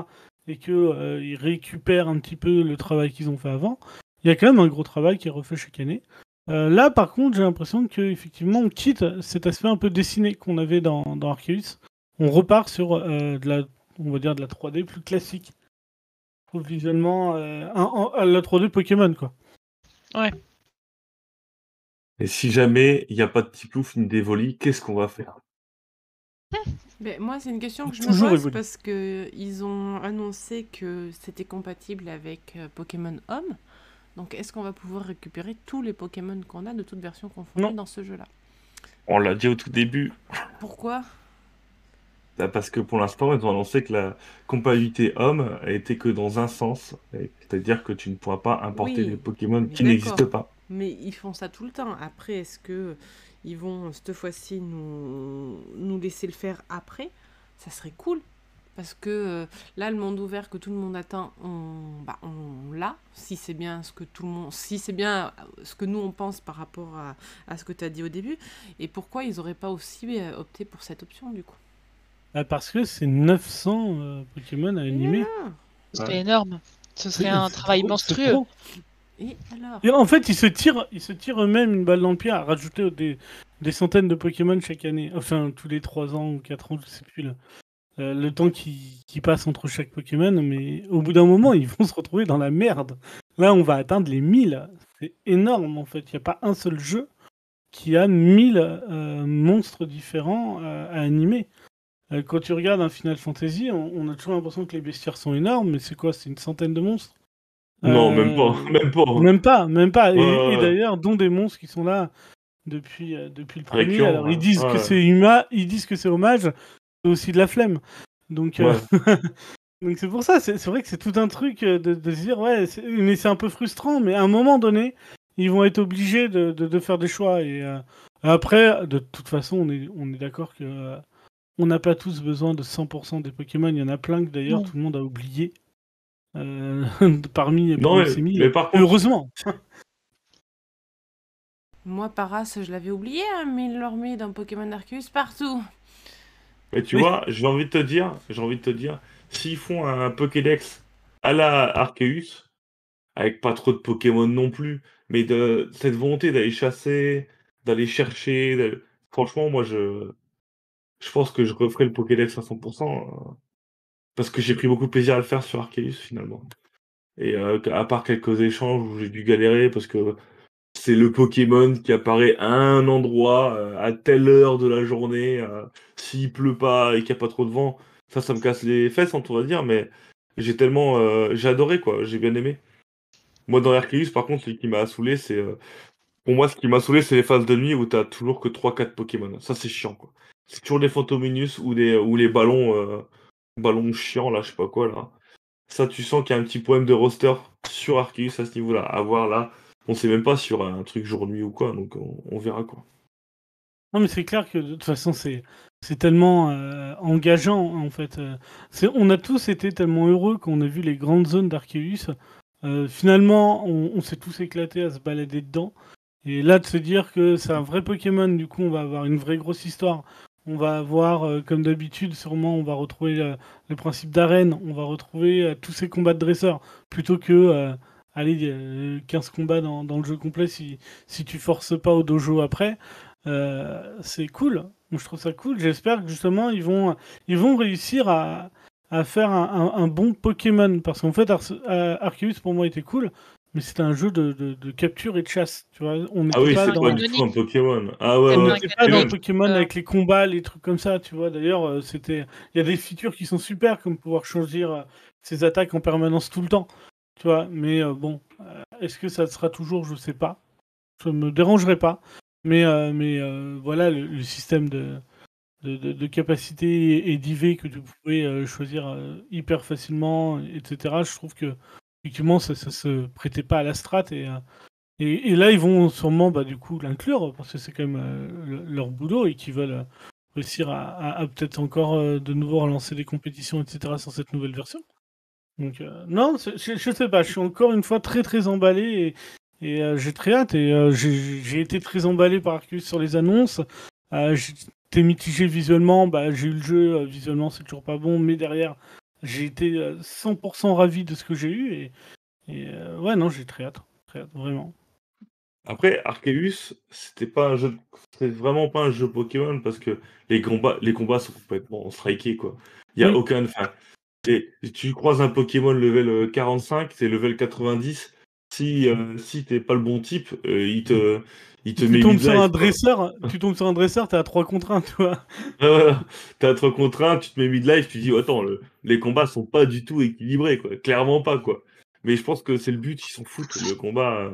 et qu'ils récupèrent un petit peu le travail qu'ils ont fait avant, il y a quand même un gros travail qui est refait chaque année. Euh, là, par contre, j'ai l'impression qu'effectivement, on quitte cet aspect un peu dessiné qu'on avait dans, dans Arceus. On repart sur euh, de la, on va dire de la 3D plus classique. Trouve visuellement euh, un- un- la 3D Pokémon, quoi. Et si jamais il n'y a pas de Tiplouf ni d'Evoli, qu'est-ce qu'on va faire? Moi, c'est une question que je me pose parce que ils ont annoncé que c'était compatible avec Pokémon Home. Donc, est-ce qu'on va pouvoir récupérer tous les Pokémon qu'on a de toutes versions confondues Non. dans ce jeu-là? On l'a dit au tout début, Pourquoi? Bah, parce que pour l'instant, ils ont annoncé que la compatibilité homme était que dans un sens, c'est-à-dire que tu ne pourras pas importer Oui, des Pokémon qui n'existent pas. Mais ils font ça tout le temps. Après, est-ce que ils vont cette fois-ci nous, nous laisser le faire après? Ça serait cool. Parce que euh, là, le monde ouvert que tout le monde attend, on, bah, on l'a. Si c'est bien ce que tout le monde, si c'est bien euh, ce que nous on pense par rapport à, à ce que tu as dit au début. Et pourquoi ils n'auraient pas aussi euh, opté pour cette option du coup? Ah, parce que c'est 900 euh, Pokémon à animer. Ce serait Ouais. énorme. Ce serait un C'est travail trop- c'est monstrueux. Et alors? Et en fait, ils se tirent, ils se tirent eux-mêmes une balle dans le pied à rajouter des, des centaines de Pokémon chaque année. Enfin, tous les 3 ans ou 4 ans, je sais plus. Le, euh, le temps qui, qui passe entre chaque Pokémon. Mais au bout d'un moment, ils vont se retrouver dans la merde. Là, on va atteindre les 1000. C'est énorme, en fait. Il n'y a pas un seul jeu qui a 1000 euh, monstres différents euh, à animer. Quand tu regardes un Final Fantasy, on, on a toujours l'impression que les bestiaires sont énormes, mais c'est quoi? C'est une centaine de monstres? Non, même pas, même pas. même pas, même pas. Et, d'ailleurs, dont des monstres qui sont là depuis, depuis le premier. Alors ils ouais. disent que c'est huma, ils disent que c'est hommage, aussi de la flemme. Donc euh, donc c'est pour ça. C'est c'est vrai que c'est tout un truc euh, de, de se dire ouais, mais c'est un peu frustrant. Mais à un moment donné, ils vont être obligés de, de, de faire des choix. Et euh, après, de toute façon, on est on est d'accord que euh, on n'a pas tous besoin de 100% des Pokémon. Il y en a plein que d'ailleurs Non. tout le monde a oublié. euh, parmi, Non, parmi mais, mille. mais par contre, Heureusement. Moi, Paras, je l'avais oublié, hein, mais il met dans Pokémon Arceus partout. Mais tu Oui. vois, j'ai envie de te dire, j'ai envie de te dire, s'ils font un Pokédex à la Arceus, avec pas trop de Pokémon non plus, mais de cette volonté d'aller chasser, d'aller chercher, de- franchement, moi, je, je pense que je referai le Pokédex à 100%, euh, parce que j'ai pris beaucoup de plaisir à le faire sur Arceus, finalement. Et euh, à part quelques échanges où j'ai dû galérer, parce que c'est le Pokémon qui apparaît à un endroit, euh, à telle heure de la journée, euh, s'il pleut pas et qu'il n'y a pas trop de vent, ça, ça me casse les fesses, on pourrait dire, mais j'ai tellement... euh, j'ai adoré, quoi, j'ai bien aimé. Moi, dans Arceus, par contre, ce qui m'a saoulé, c'est... pour moi, ce qui m'a saoulé, c'est les phases de nuit où t'as toujours que 3-4 Pokémon. Ça, c'est chiant, quoi. C'est toujours des Fantominus ou, des, ou les ballons, ballons chiants, là, je sais pas quoi, là. Ça, tu sens qu'il y a un petit problème de roster sur Arceus à ce niveau-là. À voir, là, on sait même pas sur un truc jour-nuit ou quoi, donc on, verra, quoi. Non, mais c'est clair que de toute façon, c'est tellement euh, engageant en fait. Euh, on a tous été tellement heureux quand on a vu les grandes zones d'Arceus. Euh, finalement, on, s'est tous éclatés à se balader dedans. Et là, de se dire que c'est un vrai Pokémon, du coup, on va avoir une vraie grosse histoire. On va avoir, comme d'habitude, sûrement, on va retrouver le, le principe d'arène. On va retrouver tous ces combats de dresseurs. Plutôt que, allez, euh, 15 combats dans, dans le jeu complet si, si tu forces pas au dojo après. Euh, c'est cool. Moi, je trouve ça cool. J'espère que justement, ils vont, ils vont réussir à, à faire un, un- un bon Pokémon. Parce qu'en fait, Arce- euh, Arceus, pour moi, était cool. Mais c'était un jeu de, de- de capture et de chasse. Tu vois, on n'était Ah oui, pas c'est dans, pas du tout un Pokémon. Ah ouais, C'est on ouais. pas dans. Pokémon Euh. avec les combats, les trucs comme ça. Tu vois, d'ailleurs, euh, c'était, il y a des features qui sont super, comme pouvoir euh, ses attaques en permanence tout le temps. Tu vois, mais euh, bon, euh, est-ce que ça sera toujours, je sais pas. Ça me dérangerait pas. Mais, euh, mais voilà, le, système de, de, de- capacité et, d'IV que tu pouvais choisir hyper facilement, etc. Je trouve que effectivement, ça, ça se prêtait pas à la strat et, et, et là, ils vont sûrement bah, du coup l'inclure parce que c'est quand même le- leur boulot et qu'ils veulent réussir à, peut-être encore de nouveau relancer des compétitions, etc. sur cette nouvelle version. Donc euh, non, je, je sais pas, je suis encore une fois très très emballé et, et, euh, j'ai très hâte et euh, j'ai été très emballé par Arceus sur les annonces. J'étais mitigé visuellement, bah, j'ai eu le jeu, visuellement c'est toujours pas bon, mais derrière j'ai été euh, 100% ravi de ce que j'ai eu et, et, ouais non j'ai très hâte, très hâte vraiment. Après, Arceus, c'était pas un jeu, c'est vraiment pas un jeu Pokémon parce que les combats, les combats sont complètement strikés quoi. Il y a Oui. aucun, enfin, tu croises un Pokémon level 45, c'est level 90. Si euh, si t'es pas le bon type, euh, il te il te Tu met tombes sur life, un dresseur, tu tombes sur un dresseur, t'es à 3 contre 1, toi. Ouais, voilà. T'as trop contraint, tu te mets mid-life, tu dis, attends, le- les combats sont pas du tout équilibrés, quoi. Clairement pas, quoi. Mais je pense que c'est le but, ils s'en foutent, le combat. euh.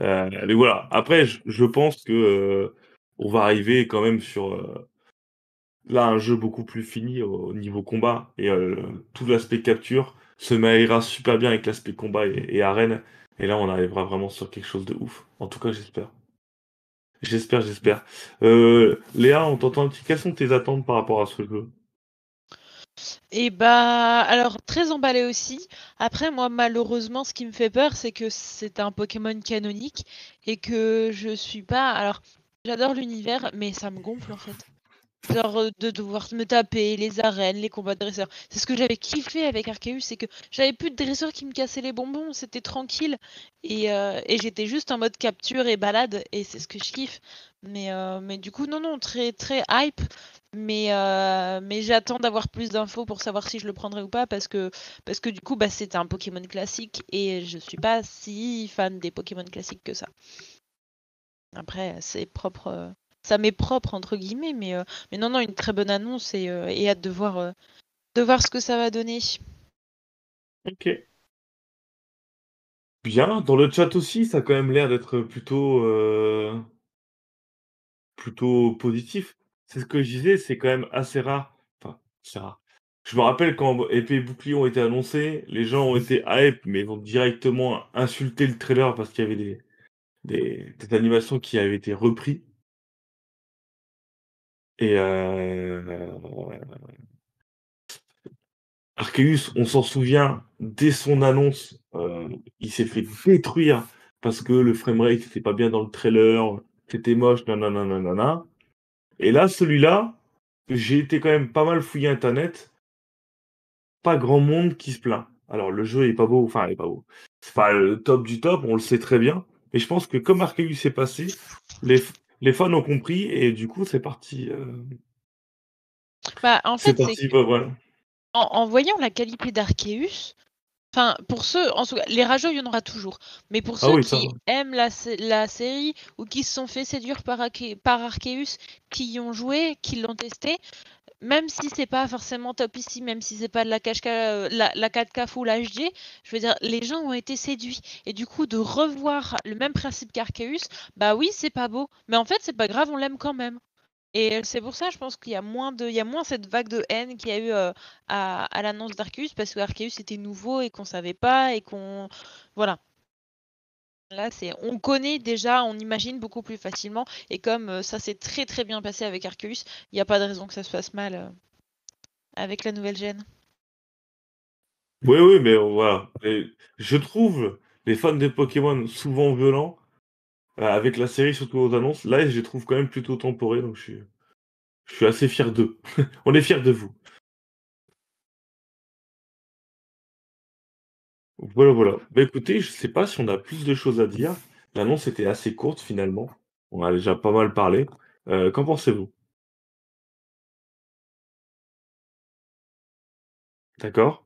Euh, mais voilà. Après, je, je pense que euh, on va arriver quand même sur euh, là un jeu beaucoup plus fini au niveau combat et euh, tout l'aspect capture se mariera super bien avec l'aspect combat et, arène. Et là, on arrivera vraiment sur quelque chose de ouf. En tout cas, j'espère. J'espère, j'espère. Euh, Léa, on t'entend un petit. Quelles sont tes attentes par rapport à ce jeu? Et bah, alors très emballé aussi. Après, moi, malheureusement, ce qui me fait peur, c'est que c'est un Pokémon canonique et que je suis pas. Alors, j'adore l'univers, mais ça me gonfle en fait. Genre euh, de devoir me taper les arènes, les combats de dresseurs. C'est ce que j'avais kiffé avec Arceus, c'est que j'avais plus de dresseurs qui me cassaient les bonbons, c'était tranquille. Et, euh, et j'étais juste en mode capture et balade, et c'est ce que je kiffe. Mais, euh, mais du coup, non, non, très, très hype. Mais, mais j'attends d'avoir plus d'infos pour savoir si je le prendrai ou pas, parce que, parce que du coup, bah, c'est un Pokémon classique, et je suis pas si fan des Pokémon classiques que ça. Après, c'est propre. Ça m'est propre entre guillemets, mais, euh, mais non, non, une très bonne annonce et, euh, et hâte de voir, euh, de voir ce que ça va donner. Ok. Bien. Dans le chat aussi, ça a quand même l'air d'être plutôt, euh, plutôt positif. C'est ce que je disais, c'est quand même assez rare. Enfin, c'est rare. Je me rappelle quand Épée et Bouclier ont été annoncés, les gens ont été hype, mais ils ont directement insulté le trailer parce qu'il y avait des, des, des animations qui avaient été repris. Et euh... Arceus, on s'en souvient, dès son annonce, euh, il s'est fait détruire parce que le framerate n'était pas bien dans le trailer, c'était moche, nanana. Et là, celui-là, j'ai été quand même pas mal fouillé Internet, pas grand monde qui se plaint. Alors, le jeu est pas beau, enfin, il est pas beau. C'est pas le top du top, on le sait très bien. Mais je pense que comme Arceus s'est passé, les, les fans ont compris et du coup, c'est parti. euh, Bah, en fait, parti, bah, voilà. en, en voyant la qualité d'Arceus, enfin, pour ceux, en tout cas, les rageux, il y en aura toujours. Mais pour Ah ceux oui, qui aiment la, sé- la série ou qui se sont fait séduire par, par Arceus, qui y ont joué, qui l'ont testé, même si c'est pas forcément top ici, même si c'est pas de la, 4K, euh, la, la 4K Full HD, je veux dire, les gens ont été séduits. Et du coup, de revoir le même principe qu'Arceus, bah oui, c'est pas beau. Mais en fait, c'est pas grave, on l'aime quand même. Et c'est pour ça, je pense qu'il y a moins de, il y a moins cette vague de haine qu'il y a eu euh, à, l'annonce d'Arceus parce que Arceus était nouveau et qu'on savait pas et qu'on, voilà. Là, c'est, on connaît déjà, on imagine beaucoup plus facilement. Et comme euh, ça s'est très très bien passé avec Arceus, il n'y a pas de raison que ça se passe mal euh, avec la nouvelle gêne. Oui, oui, mais euh, voilà. Je trouve les fans des Pokémon souvent violents, avec la série, surtout aux annonces. Là, je les trouve quand même plutôt temporés, donc je suis, je suis assez fier d'eux. On est fiers de vous. Voilà, voilà. Bah écoutez, je sais pas si on a plus de choses à dire. L'annonce était assez courte finalement. On a déjà pas mal parlé. Euh, qu'en pensez-vous? D'accord?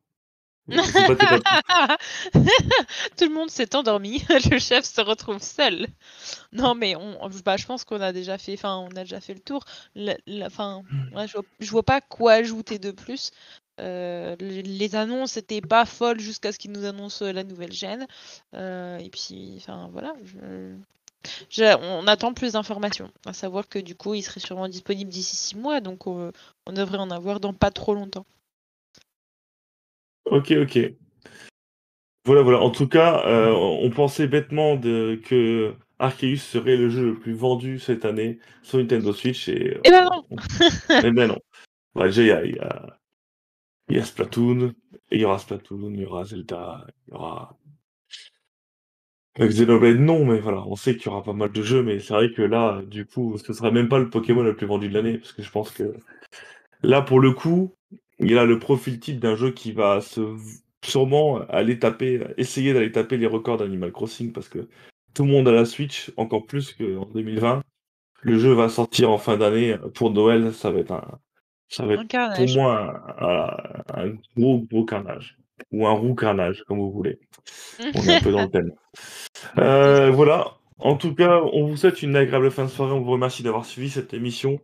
Pas tes. Tout le monde s'est endormi, le chef se retrouve seul. Non, mais on, on- bah, je pense qu'on a déjà fait, enfin, on a déjà fait le tour. La- la- Enfin, ouais, je, vois, je vois pas quoi ajouter de plus. Euh, les, annonces n'étaient pas folles jusqu'à ce qu'ils nous annoncent la nouvelle gêne. Euh, et puis, enfin, voilà. je- je- on attend plus d'informations. À savoir que du coup, il serait sûrement disponible d'ici six mois, donc euh, on devrait en avoir dans pas trop longtemps. Ok, ok. Voilà, voilà. En tout cas, euh, on pensait bêtement de, que Arceus serait le jeu le plus vendu cette année sur Nintendo Switch et Eh ben non on- Eh ben non. Bah, déjà, il y a, il y a- il y a Splatoon, il y aura Splatoon, il y aura Zelda, il y aura euh, Xenoblade, non, mais voilà, on sait qu'il y aura pas mal de jeux, mais c'est vrai que là, du coup, ce sera même pas le Pokémon le plus vendu de l'année, parce que je pense que là, pour le coup, il a le profil type d'un jeu qui va se sûrement aller taper, essayer d'aller taper les records d'Animal Crossing parce que tout le monde a la Switch, encore plus qu'en 2020. Le jeu va sortir en fin d'année. Pour Noël, ça va être un, ça va Un être pour carnage. moi un, un- un gros gros carnage ou un roux carnage comme vous voulez. On est un peu dans le thème. Euh, voilà. En tout cas, on vous souhaite une agréable fin de soirée. On vous remercie d'avoir suivi cette émission.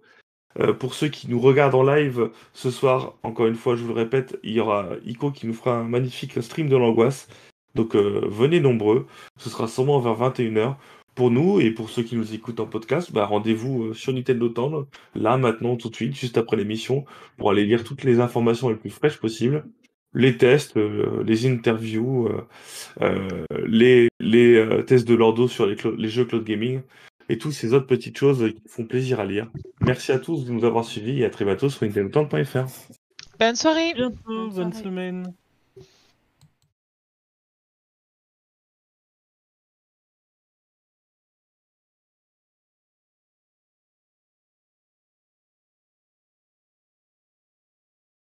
Euh, pour ceux qui nous regardent en live ce soir, encore une fois, je vous le répète, il y aura Ico qui nous fera un magnifique stream de l'angoisse. Donc euh, venez nombreux. Ce sera sûrement vers 21h. Pour nous et pour ceux qui nous écoutent en podcast, bah, rendez-vous euh, sur Nintendo Tendre, là, maintenant, tout de suite, juste après l'émission, pour aller lire toutes les informations les plus fraîches possibles, les tests, euh, les interviews, euh, euh, les, les euh, tests de Lordo sur les, jeux cloud gaming et toutes ces autres petites choses qui font plaisir à lire. Merci à tous de nous avoir suivis et à très bientôt sur nintendotendre.fr. Bonne soirée. bientôt, Bonne bonne soirée. semaine.